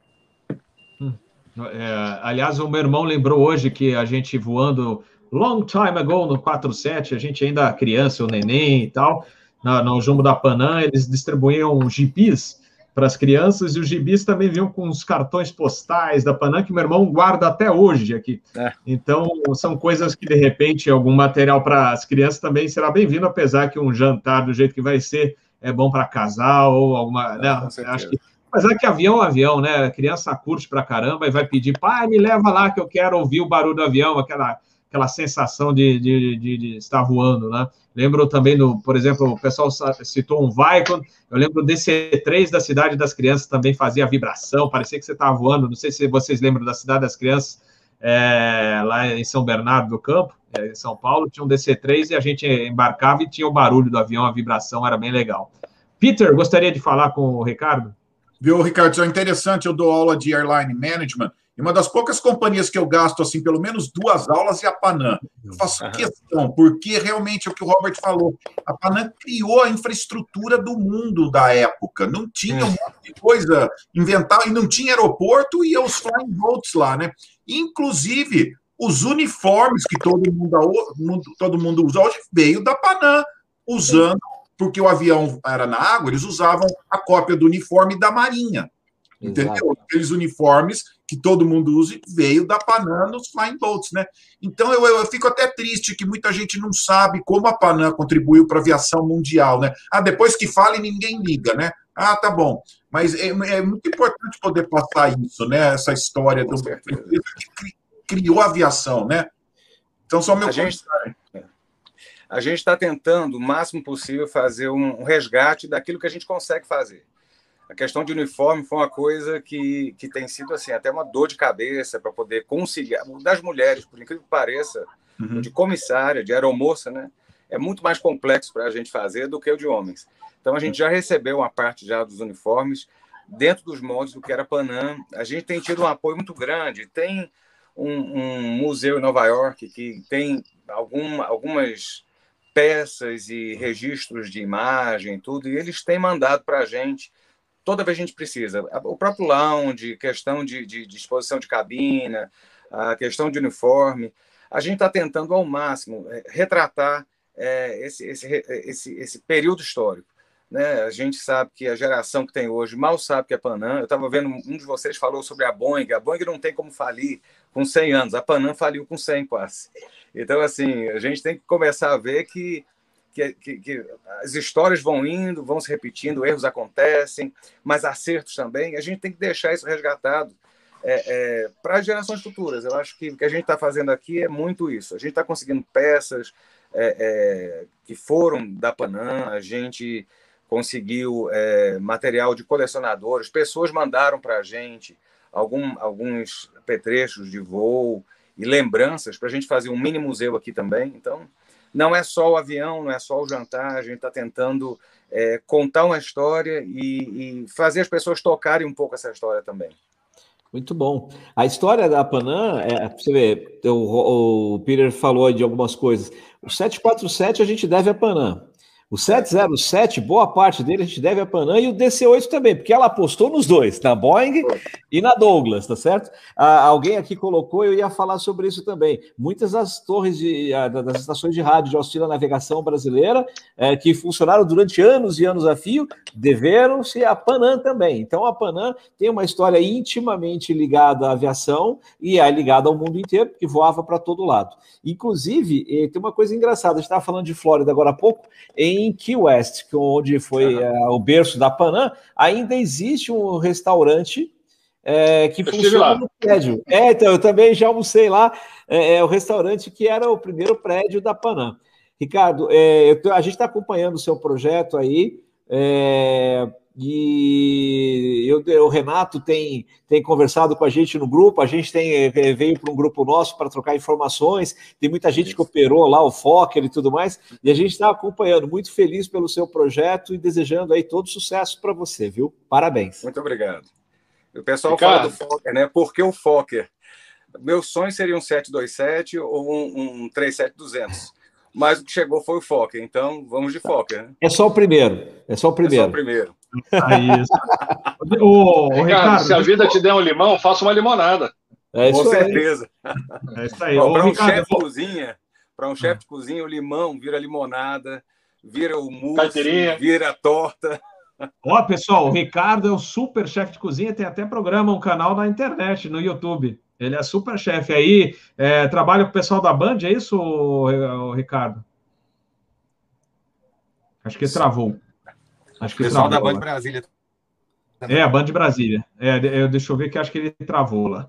S2: É, aliás, o meu irmão lembrou hoje que a gente voando long time ago no 47, a gente ainda criança, o neném e tal, no, no Jumbo da Panam, eles distribuíam gibis para as crianças e os gibis também vinham com os cartões postais da Panam que meu irmão guarda até hoje aqui. É. Então, são coisas que, de repente, algum material para as crianças também será bem-vindo, apesar que um jantar do jeito que vai ser é bom para casal ou alguma. Né? Acho que mas é que avião é avião, né? A criança curte pra caramba e vai pedir, pai, me leva lá que eu quero ouvir o barulho do avião, aquela, aquela sensação de, de, de, de estar voando, né? Lembro também do, por exemplo, o pessoal citou um Vicon, eu lembro do DC3 da Cidade das Crianças também fazia vibração, parecia que você estava voando, não sei se vocês lembram da Cidade das Crianças, é, lá em São Bernardo do Campo, é, em São Paulo, tinha um DC3 e a gente embarcava e tinha o barulho do avião, a vibração, era bem legal. Peter, gostaria de falar com o Ricardo?
S4: Viu, Ricardo? Isso é interessante. Eu dou aula de airline management e uma das poucas companhias que eu gasto assim pelo menos duas aulas é a Panam. Eu faço questão, porque realmente é o que o Robert falou. A Panam criou a infraestrutura do mundo da época. Não tinha um monte de coisa inventar e não tinha aeroporto e os flying boats lá, né? Inclusive os uniformes que todo mundo, todo mundo usa hoje veio da Panam, usando porque o avião era na água, eles usavam a cópia do uniforme da Marinha. Entendeu? Exato. Aqueles uniformes que todo mundo usa veio da Panam nos Flying Boats, né? Então eu, eu fico até triste que muita gente não sabe como a Panam contribuiu para a aviação mundial, né? Ah, depois que fala ninguém liga, né? Ah, tá bom. Mas é, é muito importante poder passar isso, né? Essa história do que criou a aviação, né? Então, só meu a
S5: comentário. Gente a gente está tentando o máximo possível fazer um, resgate daquilo que a gente consegue fazer. A questão de uniforme foi uma coisa que, que tem sido assim até uma dor de cabeça para poder conciliar. Das mulheres, por incrível que pareça, uhum. de comissária, de aeromoça, né? É muito mais complexo para a gente fazer do que o de homens. Então a gente já recebeu uma parte já dos uniformes dentro dos moldes do que era Panam. A gente tem tido um apoio muito grande. Tem um, um museu em Nova York que tem algum, algumas peças e registros de imagem, tudo, e eles têm mandado para a gente toda vez a gente precisa. O próprio lounge, questão de, de, disposição de cabina, a questão de uniforme. A gente está tentando ao máximo é, retratar é, esse, esse, esse, esse período histórico. Né? A gente sabe que a geração que tem hoje mal sabe que é Panam. Eu estava vendo, um de vocês falou sobre a Boeing. A Boeing não tem como falir com 100 anos. A Panam faliu com 100 quase. Então, assim, a gente tem que começar a ver que, que, que, que, as histórias vão indo, vão se repetindo, erros acontecem, mas acertos também. A gente tem que deixar isso resgatado é, é, para gerações futuras. Eu acho que o que a gente está fazendo aqui é muito isso. A gente está conseguindo peças é, é, que foram da Panam, a gente conseguiu é, material de colecionadores, pessoas mandaram para a gente algum, alguns petrechos de voo e lembranças para a gente fazer um mini museu aqui também. Então, não é só o avião, não é só o jantar, a gente está tentando é, contar uma história e, e, fazer as pessoas tocarem um pouco essa história também.
S3: Muito bom. A história da Panam, é, você vê, o, o Peter falou de algumas coisas. O 747 a gente deve a Panam. O 707, boa parte dele a gente deve a Panam e o DC8 também, porque ela apostou nos dois, na Boeing e na Douglas, tá certo? Ah, alguém aqui colocou, eu ia falar sobre isso também. Muitas das torres de, das estações de rádio de auxílio à navegação brasileira, é, que funcionaram durante anos e anos a fio, deveram-se a Panam também. Então a Panam tem uma história intimamente ligada à aviação e é ligada ao mundo inteiro, que voava para todo lado. Inclusive, tem uma coisa engraçada, a gente estava falando de Flórida agora há pouco, em em Key West, é onde foi uhum. o berço da Panam, ainda existe um restaurante é, que eu funciona no prédio. É, então, eu também já almocei lá, é, é, o restaurante que era o primeiro prédio da Panam. Ricardo, é, a gente está acompanhando o seu projeto aí, é, e eu, o Renato tem, tem conversado com a gente no grupo, a gente tem eh, veio para um grupo nosso para trocar informações, tem muita gente que operou lá, o Fokker e tudo mais, e a gente está acompanhando, muito feliz pelo seu projeto e desejando aí todo sucesso para você, viu? Parabéns.
S5: Muito obrigado. O pessoal Ricardo. fala do Fokker, né? Por que o Fokker? Meu sonho seria um 727 ou um, um 37200 mas o que chegou foi o Fokker, então vamos de Fokker. Né?
S3: É só o primeiro, é só o primeiro. É só
S5: o primeiro.
S1: Isso. o, o Ricardo, Ricardo, se a vida te der um limão, faça uma limonada.
S5: É isso Com certeza. É isso aí. Para um chefe de cozinha, para um chefe de cozinha, o limão vira limonada, vira o mousse, vira torta.
S2: Ó, pessoal, o Ricardo é o super chefe de cozinha, tem até programa, um canal na internet, no YouTube. Ele é super chefe aí, é, trabalha com o pessoal da Band, é isso, Ricardo? Acho que travou. Acho que o pessoal da Band Brasília. É, a Band de Brasília. É, eu, deixa eu ver que acho que ele travou lá.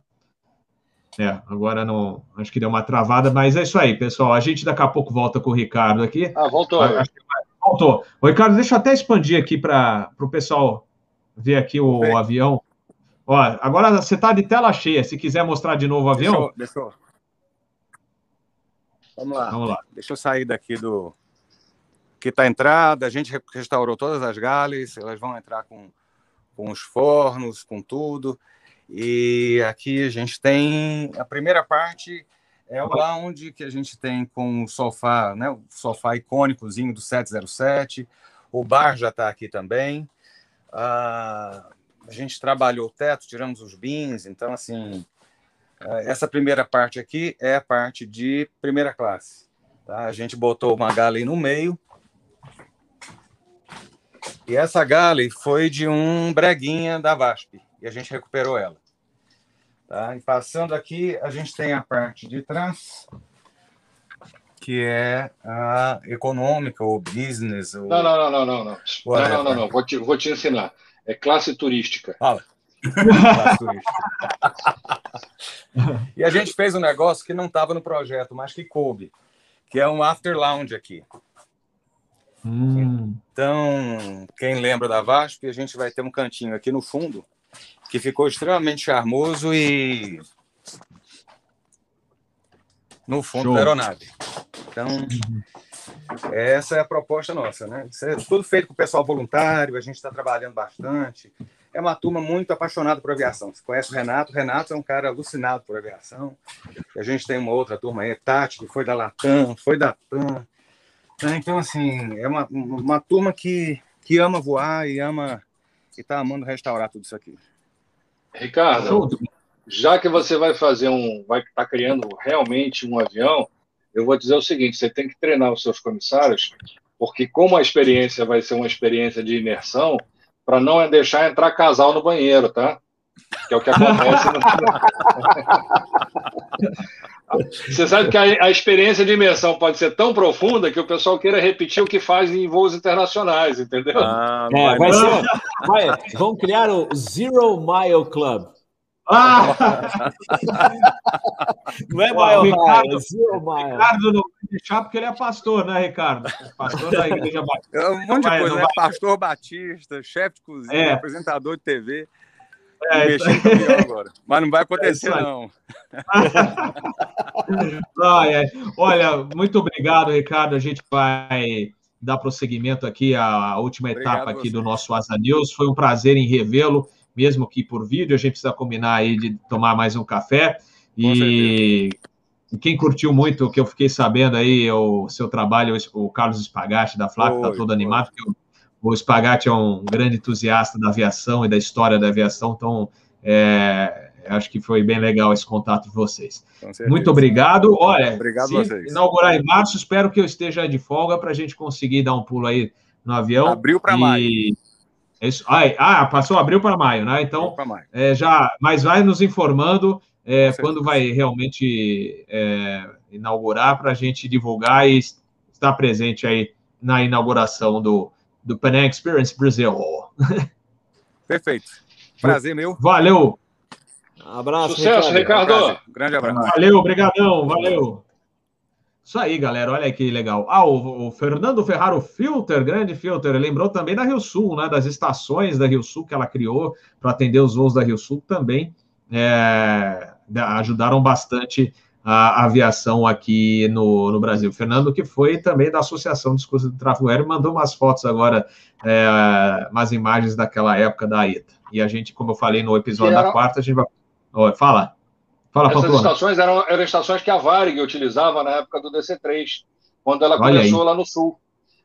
S2: É, agora não. Acho que deu uma travada, mas é isso aí, pessoal. A gente daqui a pouco volta com o Ricardo aqui.
S1: Ah, voltou. Acho que
S2: voltou. O Ricardo, deixa eu até expandir aqui para o pessoal ver aqui o, o avião. Ó, agora você está de tela cheia. Se quiser mostrar de novo o avião. Deixa eu, deixa eu...
S5: Vamos lá. Vamos lá. Deixa eu sair daqui do. Que está entrada. A gente restaurou todas as galhas. Elas vão entrar com, com os fornos, com tudo. E aqui a gente tem a primeira parte é o lounge que a gente tem com o sofá, né? O sofá icônicozinho do 707. O bar já está aqui também. Ah, a gente trabalhou o teto, tiramos os bins, então, assim, é, essa primeira parte aqui é a parte de primeira classe. Tá? A gente botou uma galley no meio. E essa galley foi de um breguinha da VASP, e a gente recuperou ela. Tá? E passando aqui, a gente tem a parte de trás, que é a econômica, ou business. Ou...
S1: Não, não, não, não, não. Não, não, não, não, não. Vou, te, vou te ensinar. É classe turística.
S5: Fala. classe turística. e a gente fez um negócio que não estava no projeto, mas que coube, que é um after lounge aqui. Hum. Então, quem lembra da VASP, a gente vai ter um cantinho aqui no fundo que ficou extremamente charmoso e no fundo Show. da aeronave. Então, uhum. Essa é a proposta nossa, né? Isso é tudo feito com o pessoal voluntário, a gente está trabalhando bastante. É uma turma muito apaixonada por aviação. Você conhece o Renato? O Renato é um cara alucinado por aviação. A gente tem uma outra turma aí, Tati, que foi da Latam, foi da TAM. Né? Então, assim, é uma, uma turma que, que ama voar e ama e está amando restaurar tudo isso aqui.
S1: Ricardo, já que você vai fazer um, vai estar tá criando realmente um avião, eu vou dizer o seguinte: você tem que treinar os seus comissários, porque como a experiência vai ser uma experiência de imersão, para não é deixar entrar casal no banheiro, tá? Que é o que acontece. No... Você sabe que a, a, experiência de imersão pode ser tão profunda que o pessoal queira repetir o que faz em voos internacionais, entendeu? Ah,
S3: é, vai ser, vai, vão criar o Zero Mile Club. Ah!
S2: não é Mile Ricardo, é Zero Mile. Ricardo não vai deixar porque ele é pastor, né, Ricardo? Pastor da Igreja
S5: Batista. É um monte de coisa, né? Pastor Batista, chefe de cozinha, é. apresentador de TV. É, mexendo com agora. Mas não vai acontecer, é não.
S2: Olha, muito obrigado, Ricardo. A gente vai dar prosseguimento aqui à última obrigado etapa aqui do nosso Asa News. Foi um prazer em revê-lo, mesmo que por vídeo. A gente precisa combinar aí de tomar mais um café. E quem curtiu muito o que eu fiquei sabendo aí, o seu trabalho, o Carlos Spagatti da Flávia, está todo animado, o Spagatti é um grande entusiasta da aviação e da história da aviação, então é, acho que foi bem legal esse contato de vocês. Muito obrigado. Olha,
S5: obrigado se vocês.
S2: inaugurar em março, espero que eu esteja de folga para a gente conseguir dar um pulo aí no avião.
S5: Abril para e... maio.
S2: Isso, ah, passou abril para maio, né? Então, maio. É, já, mas vai nos informando é, quando vai realmente é, inaugurar para a gente divulgar e estar presente aí na inauguração do, do Pan Experience Brasil.
S5: Perfeito. Prazer meu.
S2: Valeu.
S1: Abraço, Sucesso, Ricardo. Ricardo.
S5: grande abraço.
S2: Valeu, obrigadão, valeu. Isso aí, galera, olha que legal. Ah, o, o, Fernando Ferraro Filter, grande Filter, lembrou também da Rio Sul, né? Das estações da Rio Sul que ela criou para atender os voos da Rio Sul também. É, ajudaram bastante a aviação aqui no, no Brasil. Fernando, que foi também da Associação de Cursos de Tráfego Aéreo, mandou umas fotos agora, é, umas imagens daquela época da ITA. E a gente, como eu falei no episódio era... da quarta, a gente vai. Oh, fala. Fala,
S1: Essas Pamplona. estações eram, eram estações que a Varig utilizava na época do DC3, quando ela Olha começou aí. lá no sul.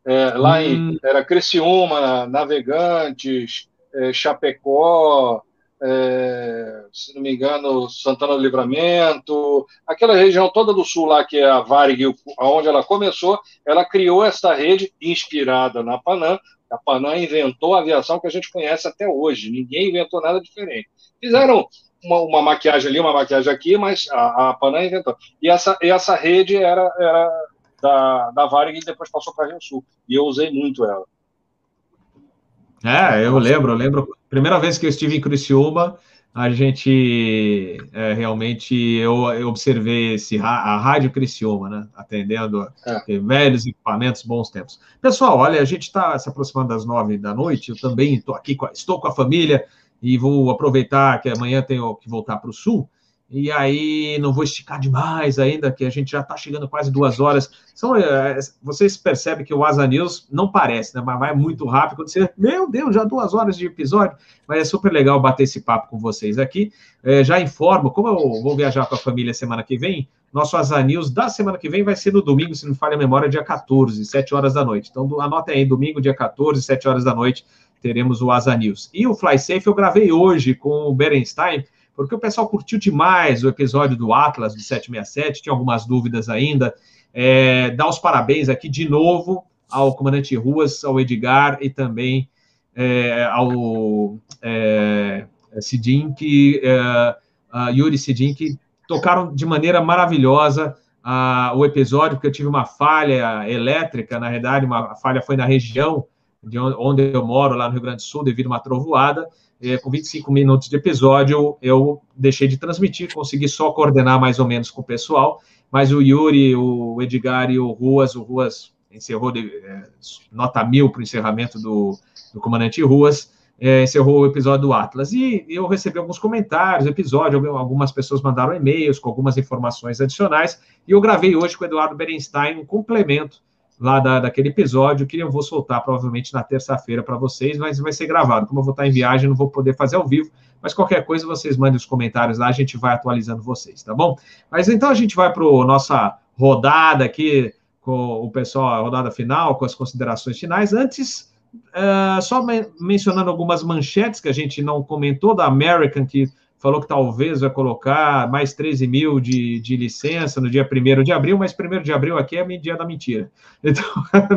S1: É, lá hum. em era Criciúma, Navegantes, é, Chapecó, é, se não me engano, Santana do Livramento, aquela região toda do sul lá, que é a Varig, onde ela começou, ela criou essa rede inspirada na Panam. A Panam inventou a aviação que a gente conhece até hoje, ninguém inventou nada diferente. Fizeram uma, uma maquiagem ali, uma maquiagem aqui, mas a, a Panam inventou. E essa, e essa rede era, era da, da Varig e depois passou para a Rio Sul, e eu usei muito ela.
S2: É, eu lembro, eu lembro. Primeira vez que eu estive em Criciúma, a gente é, realmente eu, eu, observei esse a rádio Criciúma, né? Atendendo é. velhos equipamentos, bons tempos. Pessoal, olha, a gente está se aproximando das nove da noite. Eu também estou aqui, com, estou com a família e vou aproveitar que amanhã tenho que voltar para o sul. E aí não vou esticar demais ainda, que a gente já está chegando quase duas horas. São, é, vocês percebem que o Asa News não parece, né? Mas vai muito rápido. Você, meu Deus, já duas horas de episódio. Mas é super legal bater esse papo com vocês aqui. É, já informo, como eu vou viajar com a família semana que vem, nosso Asa News da semana que vem vai ser no domingo, se não falha a memória, dia 14, 7 horas da noite. Então anotem aí, domingo, dia 14, 7 horas da noite, teremos o Asa News. E o Fly Safe eu gravei hoje com o Berenstein porque o pessoal curtiu demais o episódio do Atlas do 767, tinha algumas dúvidas ainda. É, dar os parabéns aqui de novo ao comandante Ruas, ao Edgar e também é, ao é, Sidin, que, é, Yuri Sidin, que tocaram de maneira maravilhosa o episódio, porque eu tive uma falha elétrica, na verdade, uma falha foi na região de onde eu moro, lá no Rio Grande do Sul, devido a uma trovoada, é, com 25 minutos de episódio, eu deixei de transmitir, consegui só coordenar mais ou menos com o pessoal, mas o Yuri, o Edgar e o Ruas, o Ruas encerrou de, é, nota mil para o encerramento do, do comandante Ruas, é, encerrou o episódio do Atlas. E eu recebi alguns comentários, episódio, algumas pessoas mandaram e-mails com algumas informações adicionais, e eu gravei hoje com o Eduardo Berenstein um complemento lá da, daquele episódio, que eu vou soltar provavelmente na terça-feira para vocês, mas vai ser gravado. Como eu vou estar em viagem, não vou poder fazer ao vivo, mas qualquer coisa vocês mandem os comentários lá, a gente vai atualizando vocês, tá bom? Mas então a gente vai para nossa rodada aqui com o pessoal, a rodada final, com as considerações finais. Antes, uh, só men mencionando algumas manchetes que a gente não comentou da American, que falou que talvez vai colocar mais 13 mil de, de licença no dia 1 de abril, mas 1 de abril aqui é dia da mentira. Então,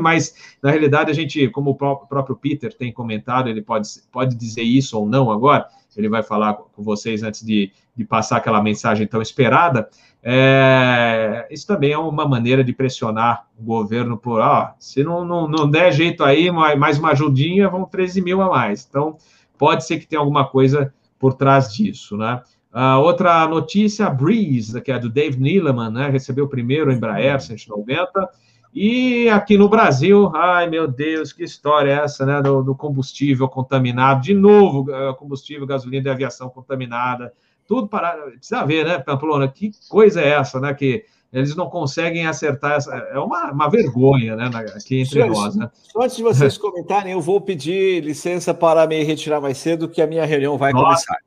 S2: mas, na realidade, a gente, como o próprio Peter tem comentado, ele pode, pode dizer isso ou não agora, ele vai falar com vocês antes de, de passar aquela mensagem tão esperada. É, isso também é uma maneira de pressionar o governo por, ó, se não, não, não der jeito aí, mais uma ajudinha, vão 13 mil a mais. Então, pode ser que tenha alguma coisa por trás disso, né? Uh, outra notícia, a Breeze, que é do Dave Neeleman, né? Recebeu o primeiro Embraer 190. E aqui no Brasil, ai meu Deus, que história é essa, né? Do, do combustível contaminado, de novo, uh, combustível, gasolina de aviação contaminada, tudo para. Precisa ver, né, Pamplona? Que coisa é essa, né? Que eles não conseguem acertar. Essa, é uma, uma vergonha, né? Aqui entre Senhores, nós, né?
S3: Só antes de vocês comentarem, eu vou pedir licença para me retirar mais cedo, que a minha reunião vai Nossa. começar.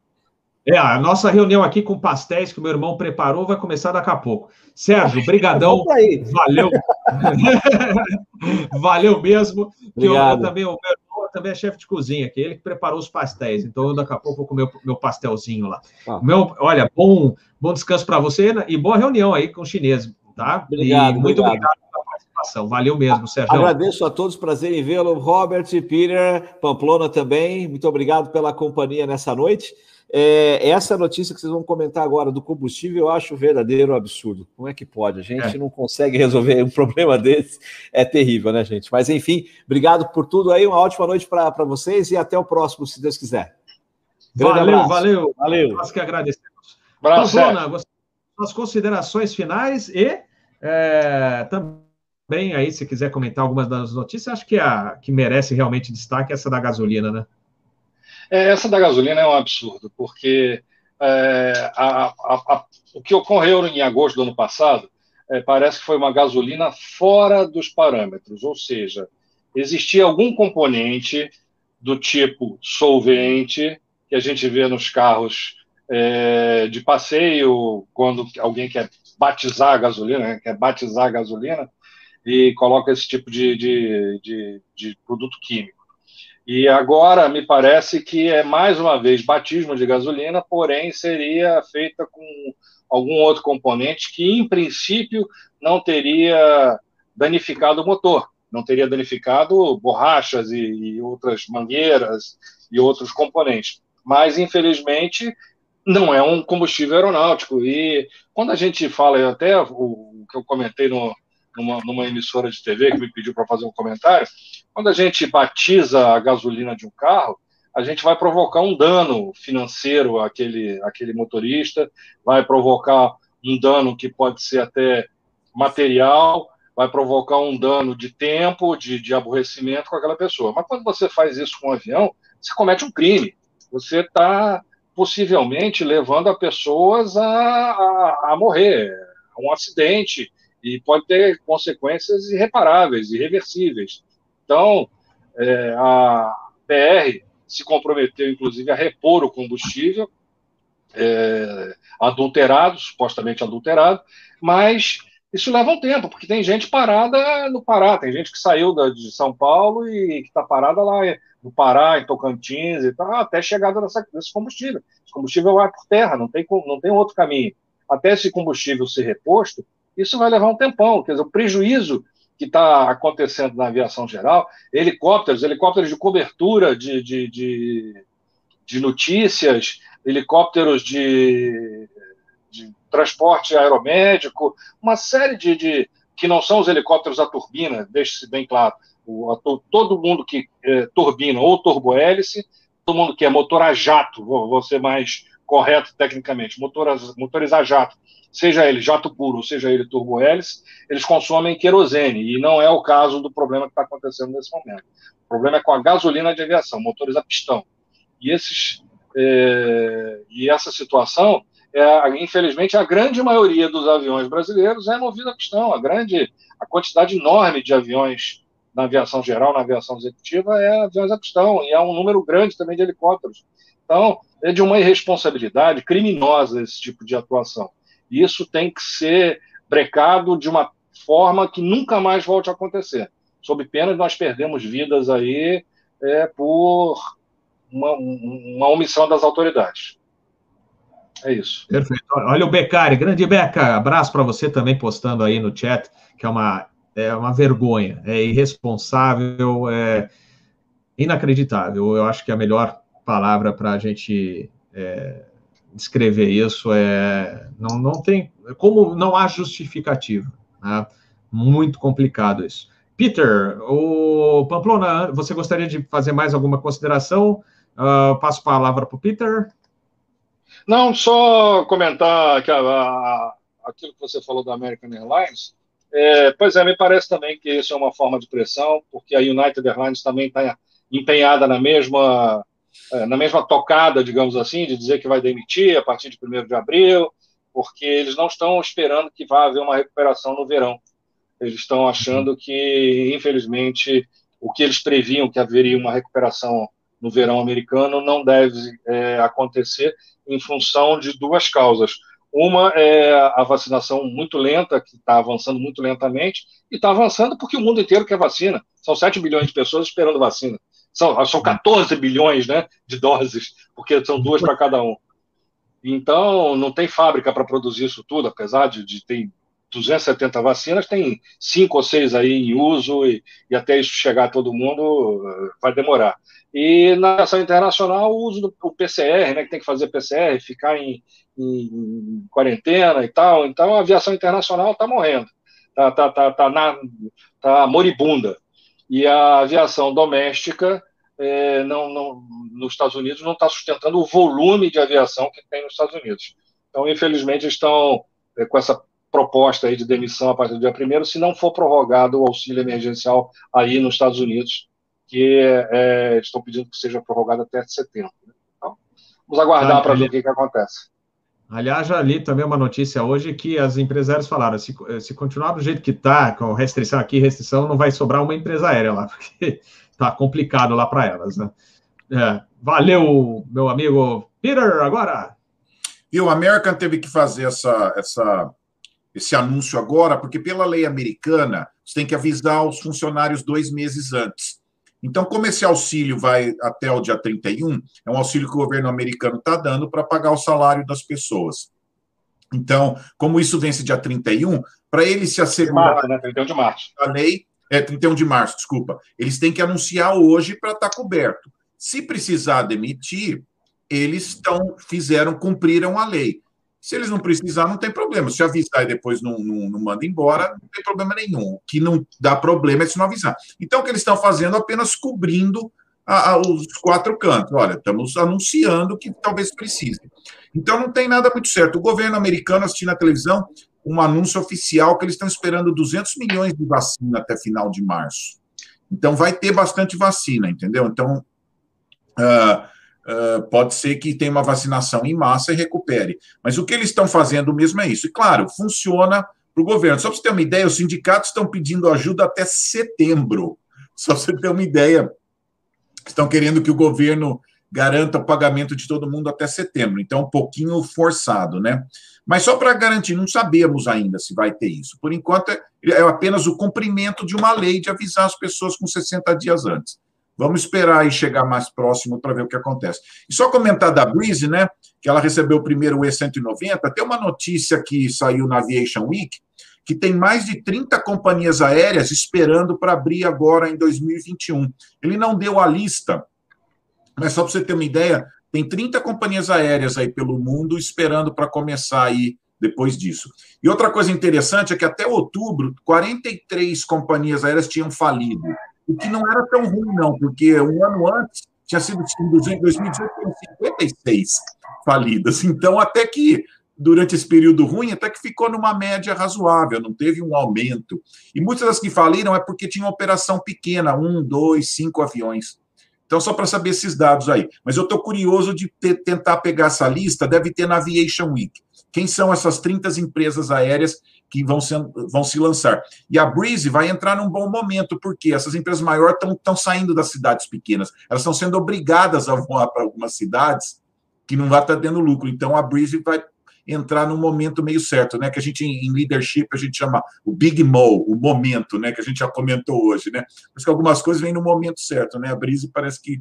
S2: É, a nossa reunião aqui com pastéis que o meu irmão preparou vai começar daqui a pouco. Sérgio, brigadão. Valeu. Valeu mesmo. Que eu, eu, também, o meu também é chefe de cozinha, que é ele que preparou os pastéis. Então, eu, daqui a pouco vou comer o meu pastelzinho lá. Ah. Meu, olha, bom, bom descanso para você né? e boa reunião aí com o chinês, tá?
S3: Obrigado.
S2: E muito obrigado. obrigado pela participação. Valeu mesmo, Sérgio.
S3: Agradeço a todos, prazer em vê-lo. Robert, Peter, Pamplona também. Muito obrigado pela companhia nessa noite. É, essa notícia que vocês vão comentar agora do combustível, eu acho verdadeiro absurdo. Como é que pode? A gente é. não consegue resolver um problema desse. É terrível, né, gente? Mas, enfim, obrigado por tudo aí. Uma ótima noite para vocês e até o próximo, se Deus quiser.
S2: Grande valeu, abraço. valeu. Valeu. Nós que agradecemos. Abraço, Dona, as considerações finais e é, também aí, se quiser comentar algumas das notícias, acho que a que merece realmente destaque é essa da gasolina, né?
S1: É, essa da gasolina é um absurdo, porque é, a, a, a, o que ocorreu em agosto do ano passado é, parece que foi uma gasolina fora dos parâmetros, ou seja, existia algum componente do tipo solvente que a gente vê nos carros é, de passeio quando alguém quer batizar a gasolina, né, quer batizar a gasolina e coloca esse tipo de, de, de, de produto químico. E agora me parece que é mais uma vez batismo de gasolina, porém seria feita com algum outro componente que, em princípio, não teria danificado o motor, não teria danificado borrachas e, e outras mangueiras e outros componentes. Mas, infelizmente, não é um combustível aeronáutico. E quando a gente fala, até o, o que eu comentei no, numa, numa emissora de TV que me pediu para fazer um comentário, quando a gente batiza a gasolina de um carro, a gente vai provocar um dano financeiro àquele, àquele motorista, vai provocar um dano que pode ser até material, vai provocar um dano de tempo, de, de aborrecimento com aquela pessoa. Mas quando você faz isso com um avião, você comete um crime. Você está possivelmente levando a pessoas a, a, a morrer, a um acidente, e pode ter consequências irreparáveis, irreversíveis. Então, é, a PR se comprometeu, inclusive, a repor o combustível é, adulterado, supostamente adulterado, mas isso leva um tempo, porque tem gente parada no Pará, tem gente que saiu da, de São Paulo e que está parada lá no Pará, em Tocantins e tal, até chegada nessa, nesse combustível. Esse combustível vai por terra, não tem, não tem outro caminho. Até esse combustível ser reposto, isso vai levar um tempão. Quer dizer, o prejuízo que está acontecendo na aviação geral, helicópteros, helicópteros de cobertura de, de, de, de notícias, helicópteros de, de, transporte aeromédico, uma série de, de que não são os helicópteros a turbina, deixe-se bem claro. O, a, todo mundo que é, turbina ou turbohélice, todo mundo que é motor a jato, vou, vou ser mais correto tecnicamente, motor, motores a jato, seja ele jato puro, seja ele turbo-hélice, eles consomem querosene, e não é o caso do problema que está acontecendo nesse momento. O problema é com a gasolina de aviação, motores a pistão. E, esses, é, e essa situação, é, infelizmente, a grande maioria dos aviões brasileiros é movida a pistão. A grande, a quantidade enorme de aviões na aviação geral, na aviação executiva, é aviões a pistão, e há um número grande também de helicópteros. Então, é de uma irresponsabilidade criminosa esse tipo de atuação. E isso tem que ser brecado de uma forma que nunca mais volte a acontecer. Sob pena de nós perdemos vidas aí é, por uma, uma omissão das autoridades. É isso.
S2: Perfeito. Olha o Becari, grande Beca, abraço para você também postando aí no chat, que é uma, é uma vergonha, é irresponsável, é inacreditável. Eu acho que a melhor palavra para a gente é, descrever isso é não, não tem como não há justificativa né? muito complicado isso Peter o Pamplona você gostaria de fazer mais alguma consideração uh, passo a palavra para o Peter
S1: Não, só comentar que a, a, aquilo que você falou da American Airlines. É, pois é, me parece também que isso é uma forma de pressão, porque a United Airlines também está empenhada na mesma, na mesma tocada, digamos assim, de dizer que vai demitir a partir de 1 de abril, porque eles não estão esperando que vá haver uma recuperação no verão. Eles estão achando que, infelizmente, o que eles previam que haveria uma recuperação no verão americano não deve é, acontecer em função de duas causas. Uma é a vacinação muito lenta, que está avançando muito lentamente, e está avançando porque o mundo inteiro quer vacina. São 7 bilhões de pessoas esperando vacina. São, são 14 bilhões né, de doses, porque são duas para cada um. Então, não tem fábrica para produzir isso tudo, apesar de, de ter 270 vacinas, tem cinco ou seis aí em uso, e, e até isso chegar a todo mundo vai demorar. E na ação internacional, o uso do PCR, né, que tem que fazer PCR, ficar em, em, quarentena e tal. Então, a aviação internacional está morrendo, está tá, tá, tá, na, tá moribunda. E a aviação doméstica é, não, não, nos Estados Unidos não está sustentando o volume de aviação que tem nos Estados Unidos. Então, infelizmente, estão é, com essa proposta aí de demissão a partir do dia 1 se não for prorrogado o auxílio emergencial aí nos Estados Unidos, que é, estão pedindo que seja prorrogado até setembro. Né? Então, vamos aguardar ah, para ver o que, que acontece.
S2: Aliás, já li também uma notícia hoje que as empresárias falaram: se, se continuar do jeito que está, com restrição aqui, restrição, não vai sobrar uma empresa aérea lá, porque tá complicado lá para elas, né? É, valeu, meu amigo Peter, agora.
S4: E o American teve que fazer essa, essa, esse anúncio agora, porque pela lei americana, você tem que avisar os funcionários dois meses antes. Então, como esse auxílio vai até o dia 31, é um auxílio que o governo americano está dando para pagar o salário das pessoas. Então, como isso vence dia 31, para ele se assegurar.
S1: Março, né? 31 de março.
S4: A lei, é 31 de março, desculpa. Eles têm que anunciar hoje para estar tá coberto. Se precisar demitir, eles estão, fizeram, cumpriram a lei. Se eles não precisar, não tem problema. Se avisar e depois não, não, não manda embora, não tem problema nenhum. O que não dá problema é se não avisar. Então, o que eles estão fazendo é apenas cobrindo a, a, os quatro cantos. Olha, estamos anunciando que talvez precise. Então, não tem nada muito certo. O governo americano assistindo na televisão um anúncio oficial que eles estão esperando 200 milhões de vacina até final de março. Então, vai ter bastante vacina, entendeu? Então, uh, uh, pode ser que tenha uma vacinação em massa e recupere. Mas o que eles estão fazendo mesmo é isso. E, claro, funciona para o governo. Só para você ter uma ideia, os sindicatos estão pedindo ajuda até setembro. Só para você ter uma ideia, estão querendo que o governo garanta o pagamento de todo mundo até setembro. Então, um pouquinho forçado, né? Mas só para garantir, não sabemos ainda se vai ter isso. Por enquanto, é, é apenas o cumprimento de uma lei de avisar as pessoas com 60 dias antes. Vamos esperar e chegar mais próximo para ver o que acontece. E só comentar da Breeze, né? Que ela recebeu o primeiro E190. Tem uma notícia que saiu na Aviation Week que tem mais de 30 companhias aéreas esperando para abrir agora em 2021. Ele não deu a lista, mas só para você ter uma ideia, tem 30 companhias aéreas aí pelo mundo esperando para começar aí depois disso. E outra coisa interessante é que até outubro, 43 companhias aéreas tinham falido. O que não era tão ruim, não, porque um ano antes tinha sido em 2018 56 falidas. Então, até que durante esse período ruim, até que ficou numa média razoável, não teve um aumento. E muitas das que faliram é porque tinham operação pequena, um, dois, cinco aviões. Então, só para saber esses dados aí. Mas eu estou curioso de tentar pegar essa lista, deve ter na Aviation Week. Quem são essas 30 empresas aéreas que vão, ser, vão se lançar? E a Breeze vai entrar num bom momento, porque essas empresas maiores estão saindo das cidades pequenas. Elas estão sendo obrigadas a voar para algumas cidades que não vai estar tendo lucro. Então, a Breeze vai entrar no momento meio certo, né? Que a gente em leadership a gente chama o big mo, o momento, né? Que a gente já comentou hoje, né? Mas que algumas coisas vêm no momento certo, né? A Brise parece que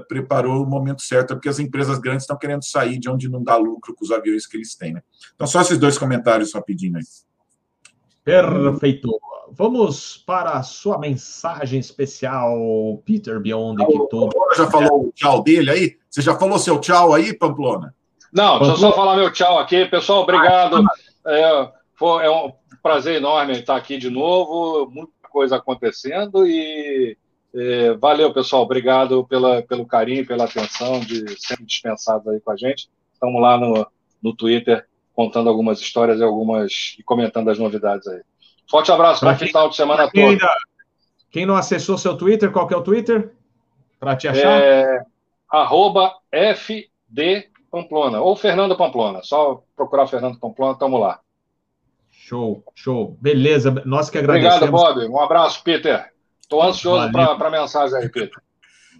S4: preparou o momento certo, porque as empresas grandes estão querendo sair de onde não dá lucro com os aviões que eles têm, né? Então, só esses dois comentários rapidinho aí.
S2: Perfeito. Vamos para a sua mensagem especial, Peter Beyond. Que todo...
S4: já falou o tchau dele aí? Você já falou seu tchau aí, Pamplona?
S1: Não, deixa eu só falar meu tchau aqui. Pessoal, obrigado. É, foi, é um prazer enorme estar aqui de novo. Muita coisa acontecendo e é, valeu, pessoal. Obrigado pela, pelo carinho, pela atenção de sempre dispensados aí com a gente. estamos lá no, no Twitter contando algumas histórias e algumas e comentando as novidades aí. Forte abraço para o final de semana
S2: quem,
S1: todo.
S2: ainda, quem não acessou seu Twitter, qual que é o Twitter? Para te achar? É,
S1: arroba FD Pamplona, ou Fernando Pamplona. Só procurar Fernando Pamplona, estamos lá.
S2: Show, show. Beleza, nós que agradecemos.
S1: Obrigado, Bob. Um abraço, Peter. Estou ansioso para a mensagem aí, Peter.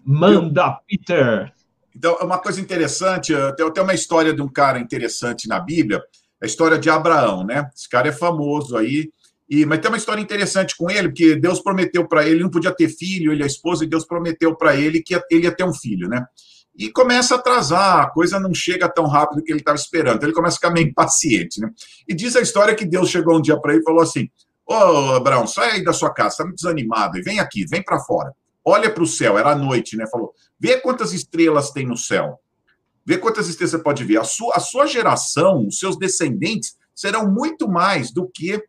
S2: Manda, Peter.
S4: Então, é uma coisa interessante, tem, uma história de um cara interessante na Bíblia, a história de Abraão, né? Esse cara é famoso aí, e, mas tem uma história interessante com ele, porque Deus prometeu para ele, ele não podia ter filho, ele é a esposa, e Deus prometeu para ele que ele ia ter um filho, né? E começa a atrasar, a coisa não chega tão rápido que ele estava esperando, então ele começa a ficar meio impaciente, né? E diz a história que Deus chegou um dia para ele e falou assim: Ô, oh, Abraão, sai aí da sua casa, está muito desanimado, e vem aqui, vem para fora olha para o céu, era noite, né? Falou, vê quantas estrelas tem no céu. Vê quantas estrelas você pode ver. A sua, a sua geração, os seus descendentes, serão muito mais do que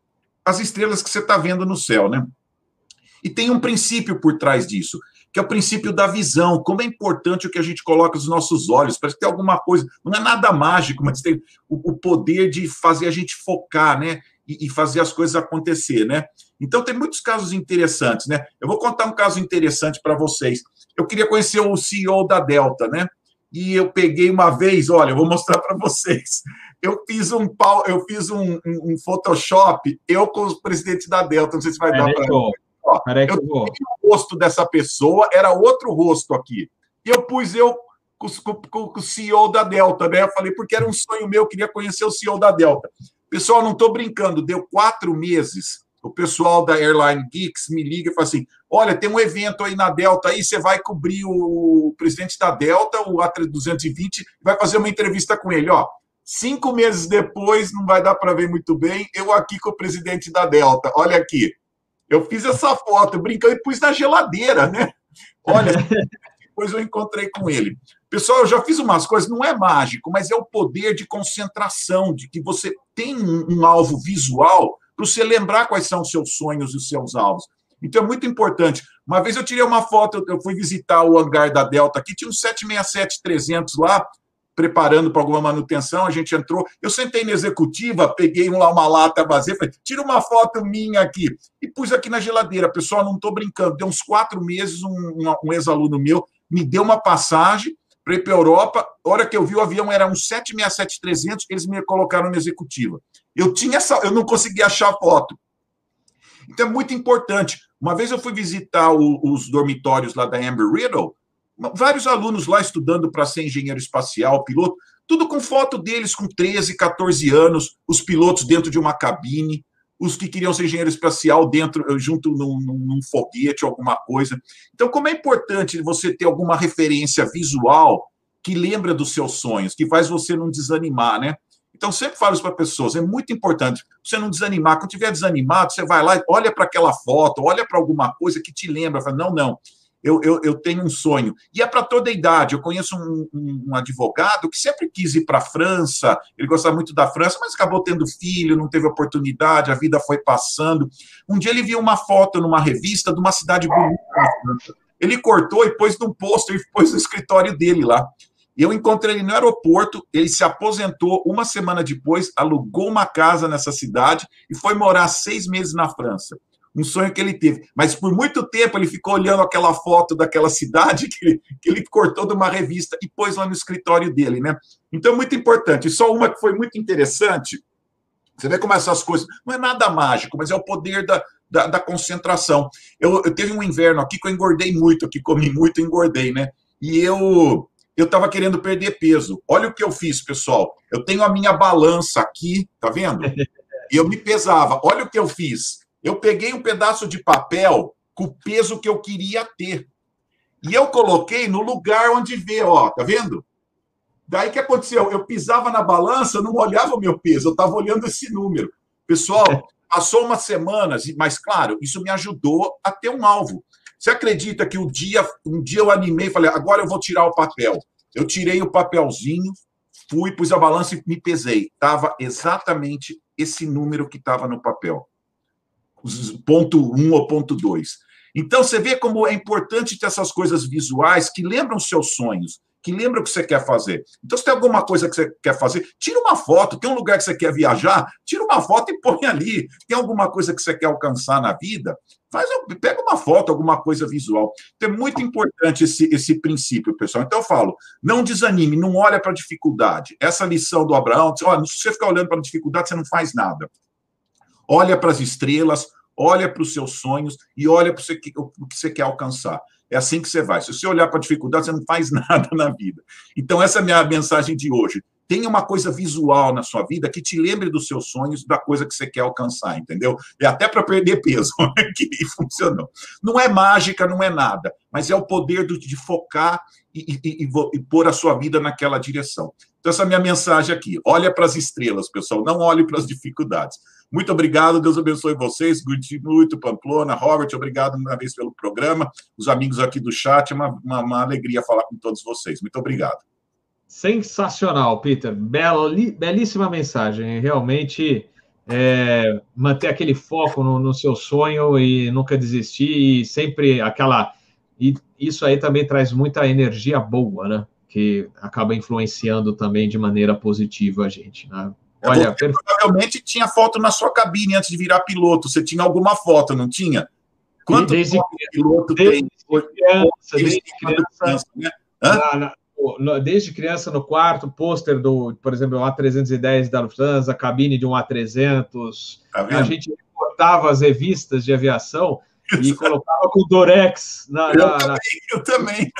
S4: as estrelas que você está vendo no céu, né? E tem um princípio por trás disso, que é o princípio da visão. Como é importante o que a gente coloca nos nossos olhos. Parece que tem alguma coisa, não é nada mágico, mas tem o, o poder de fazer a gente focar, né? E, e fazer as coisas acontecer, né? Então, tem muitos casos interessantes, né? Eu vou contar um caso interessante para vocês. Eu queria conhecer o CEO da Delta, né? E eu peguei uma vez, olha, eu vou mostrar para vocês. Eu fiz um pau, eu fiz um, um, um, Photoshop, eu com o presidente da Delta, não sei se vai dar para. Eu, eu o rosto dessa pessoa, era outro rosto aqui. E eu pus eu com, com, com, o CEO da Delta, né? Eu falei, porque era um sonho meu, eu queria conhecer o CEO da Delta. Pessoal, não estou brincando, deu quatro meses o pessoal da Airline Geeks me liga e fala assim: olha, tem um evento aí na Delta aí, você vai cobrir o presidente da Delta, o A320, vai fazer uma entrevista com ele. Ó, cinco meses depois, não vai dar para ver muito bem, eu aqui com o presidente da Delta. Olha aqui. Eu fiz essa foto, brincando e pus na geladeira, né? Olha, depois eu encontrei com ele. Pessoal, eu já fiz umas coisas, não é mágico, mas é o poder de concentração, de que você tem um, alvo visual para você lembrar quais são os seus sonhos e os seus alvos. Então é muito importante. Uma vez eu tirei uma foto, eu fui visitar o hangar da Delta aqui, tinha um 767-300 lá, preparando para alguma manutenção, a gente entrou, eu sentei na executiva, peguei lá uma lata vazia, falei, tira uma foto minha aqui, e pus aqui na geladeira. Pessoal, não estou brincando, deu uns quatro meses, um, um ex-aluno meu me deu uma passagem para ir para a Europa, a hora que eu vi o avião era um 767-300, eles me colocaram na executiva. Eu tinha essa, eu não conseguia achar a foto. Então é muito importante. Uma vez eu fui visitar o, os dormitórios lá da Amber Riddle, vários alunos lá estudando para ser engenheiro espacial, piloto, tudo com foto deles com 13, 14 anos, os pilotos dentro de uma cabine, os que queriam ser engenheiro espacial dentro, junto num, num foguete, alguma coisa. Então, como é importante você ter alguma referência visual que lembra dos seus sonhos, que faz você não desanimar, né? Então, sempre falo isso para pessoas, é muito importante você não desanimar. Quando estiver desanimado, você vai lá, olha para aquela foto, olha para alguma coisa que te lembra, fala, não, não, eu, eu, eu tenho um sonho. E é para toda a idade. Eu conheço um, um, um advogado que sempre quis ir para a França, ele gostava muito da França, mas acabou tendo filho, não teve oportunidade, a vida foi passando. Um dia ele viu uma foto numa revista de uma cidade bonita na França. Ele cortou e pôs num pôster e pôs no escritório dele lá. Eu encontrei ele no aeroporto, ele se aposentou uma semana depois, alugou uma casa nessa cidade e foi morar seis meses na França. Um sonho que ele teve. Mas por muito tempo ele ficou olhando aquela foto daquela cidade que ele, que ele cortou de uma revista e pôs lá no escritório dele, né? Então, muito importante. Só uma que foi muito interessante. Você vê como essas coisas. Não é nada mágico, mas é o poder da, da, da concentração. Eu, eu teve um inverno aqui que eu engordei muito, aqui comi muito e engordei, né? E eu eu estava querendo perder peso. Olha o que eu fiz, pessoal. Eu tenho a minha balança aqui, tá vendo? E eu me pesava. Olha o que eu fiz. Eu peguei um pedaço de papel com o peso que eu queria ter. E eu coloquei no lugar onde vê, ó, tá vendo? Daí que aconteceu? Eu pisava na balança, não olhava o meu peso, eu estava olhando esse número. Pessoal, passou umas semanas, mas claro, isso me ajudou a ter um alvo. Você acredita que um dia, um dia eu animei e falei, agora eu vou tirar o papel. Eu tirei o papelzinho, fui, pus a balança e me pesei. Estava exatamente esse número que estava no papel. Ponto 1 um ou ponto 2. Então, você vê como é importante ter essas coisas visuais que lembram seus sonhos, que lembra o que você quer fazer. Então, se tem alguma coisa que você quer fazer, tira uma foto. Tem um lugar que você quer viajar, tira uma foto e põe ali. Tem alguma coisa que você quer alcançar na vida, faz, pega uma foto, alguma coisa visual. Então, é muito importante esse, esse princípio, pessoal. Então, eu falo, não desanime, não olha para a dificuldade. Essa lição do Abraão, olha, se você ficar olhando para a dificuldade, você não faz nada. Olha para as estrelas, olha para os seus sonhos e olha para o que você quer alcançar. É assim que você vai. Se você olhar para a dificuldade, você não faz nada na vida. Então, essa é a minha mensagem de hoje. Tenha uma coisa visual na sua vida que te lembre dos seus sonhos, da coisa que você quer alcançar, entendeu? É até para perder peso, que funcionou. Não é mágica, não é nada, mas é o poder de focar e, e, e, e pôr a sua vida naquela direção. Então, essa é a minha mensagem aqui. Olha para as estrelas, pessoal, não olhe para as dificuldades. Muito obrigado, Deus abençoe vocês. Muito, Pamplona. Robert, obrigado uma vez pelo programa. Os amigos aqui do chat, é uma, uma, uma alegria falar com todos vocês. Muito obrigado.
S2: Sensacional, Peter. Beli, belíssima mensagem. Realmente é, manter aquele foco no, no, seu sonho e nunca desistir e sempre aquela. E isso aí também traz muita energia boa, né? Que acaba influenciando também de maneira positiva a gente. Né?
S4: Olha, você provavelmente tinha foto na sua cabine antes de virar piloto. Você tinha alguma foto, não tinha?
S2: Quanto desde, piloto desde tem? Criança, desde, criança, né? na, na, desde criança no quarto, pôster do, por exemplo, um A310 da Lufthansa, cabine de um A300. Tá a gente cortava as revistas de aviação e colocava com o Dorex na.
S4: Eu na, também. Na... Eu também.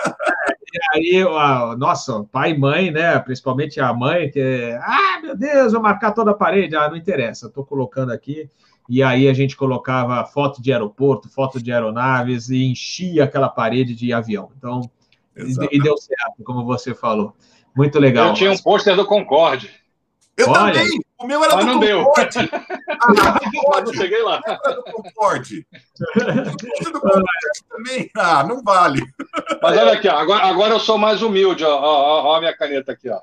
S2: E aí, a, nossa, pai e mãe, né? Principalmente a mãe, que é, ah, meu Deus, vou marcar toda a parede. Ah, não interessa, estou colocando aqui. E aí a gente colocava foto de aeroporto, foto de aeronaves e enchia aquela parede de avião. Então, e, e deu certo, como você falou. Muito legal. Eu
S1: tinha um pôster do Concorde.
S4: Eu Olha, também. O meu era
S1: mas do não Concorde. Deu. Ah, Concorde. cheguei lá.
S4: Era do Concorde. do Concorde também. Ah, não vale.
S1: Mas olha aqui, ó, agora, agora eu sou mais humilde. Ó, ó, ó a minha caneta aqui, ó.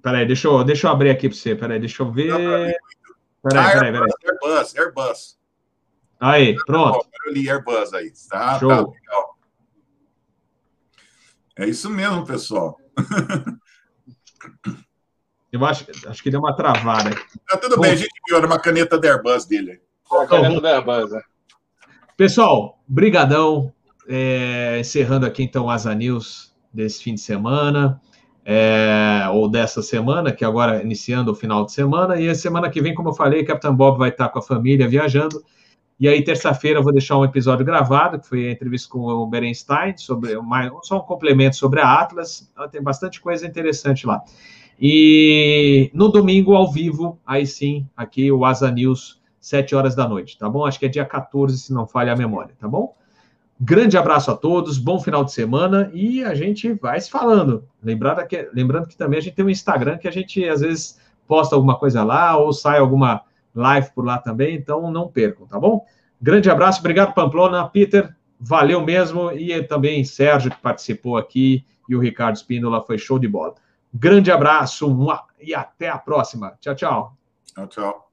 S2: Peraí, deixa eu, deixa eu abrir aqui para você. Peraí, deixa eu ver. Peraí, peraí, peraí.
S4: Airbus, Airbus.
S2: Aí, pronto.
S4: Eu li Airbus aí. Tá, Show. tá legal. É isso mesmo, pessoal.
S2: Eu acho, acho que deu uma travada.
S4: Tá tudo Bom, bem, a gente viu, era uma caneta da Airbus dele.
S1: É a caneta da Airbus, é.
S2: Pessoal, brigadão. É, encerrando aqui, então, o Asa News desse fim de semana, é, ou dessa semana, que agora iniciando o final de semana. E a semana que vem, como eu falei, Capitão Bob vai estar com a família viajando. E aí, terça-feira, eu vou deixar um episódio gravado, que foi a entrevista com o Berenstein, sobre uma, só um complemento sobre a Atlas. Tem bastante coisa interessante lá. E no domingo, ao vivo, aí sim, aqui o Asa News, 7 horas da noite, tá bom? Acho que é dia 14, se não falha a memória, tá bom? Grande abraço a todos, bom final de semana e a gente vai se falando. Lembrando que, lembrando que também a gente tem um Instagram que a gente às vezes posta alguma coisa lá ou sai alguma live por lá também, então não percam, tá bom? Grande abraço, obrigado Pamplona, Peter, valeu mesmo, e também Sérgio que participou aqui e o Ricardo Espíndola, foi show de bola. Grande abraço e até a próxima. Tchau, tchau.
S4: Tchau, tchau.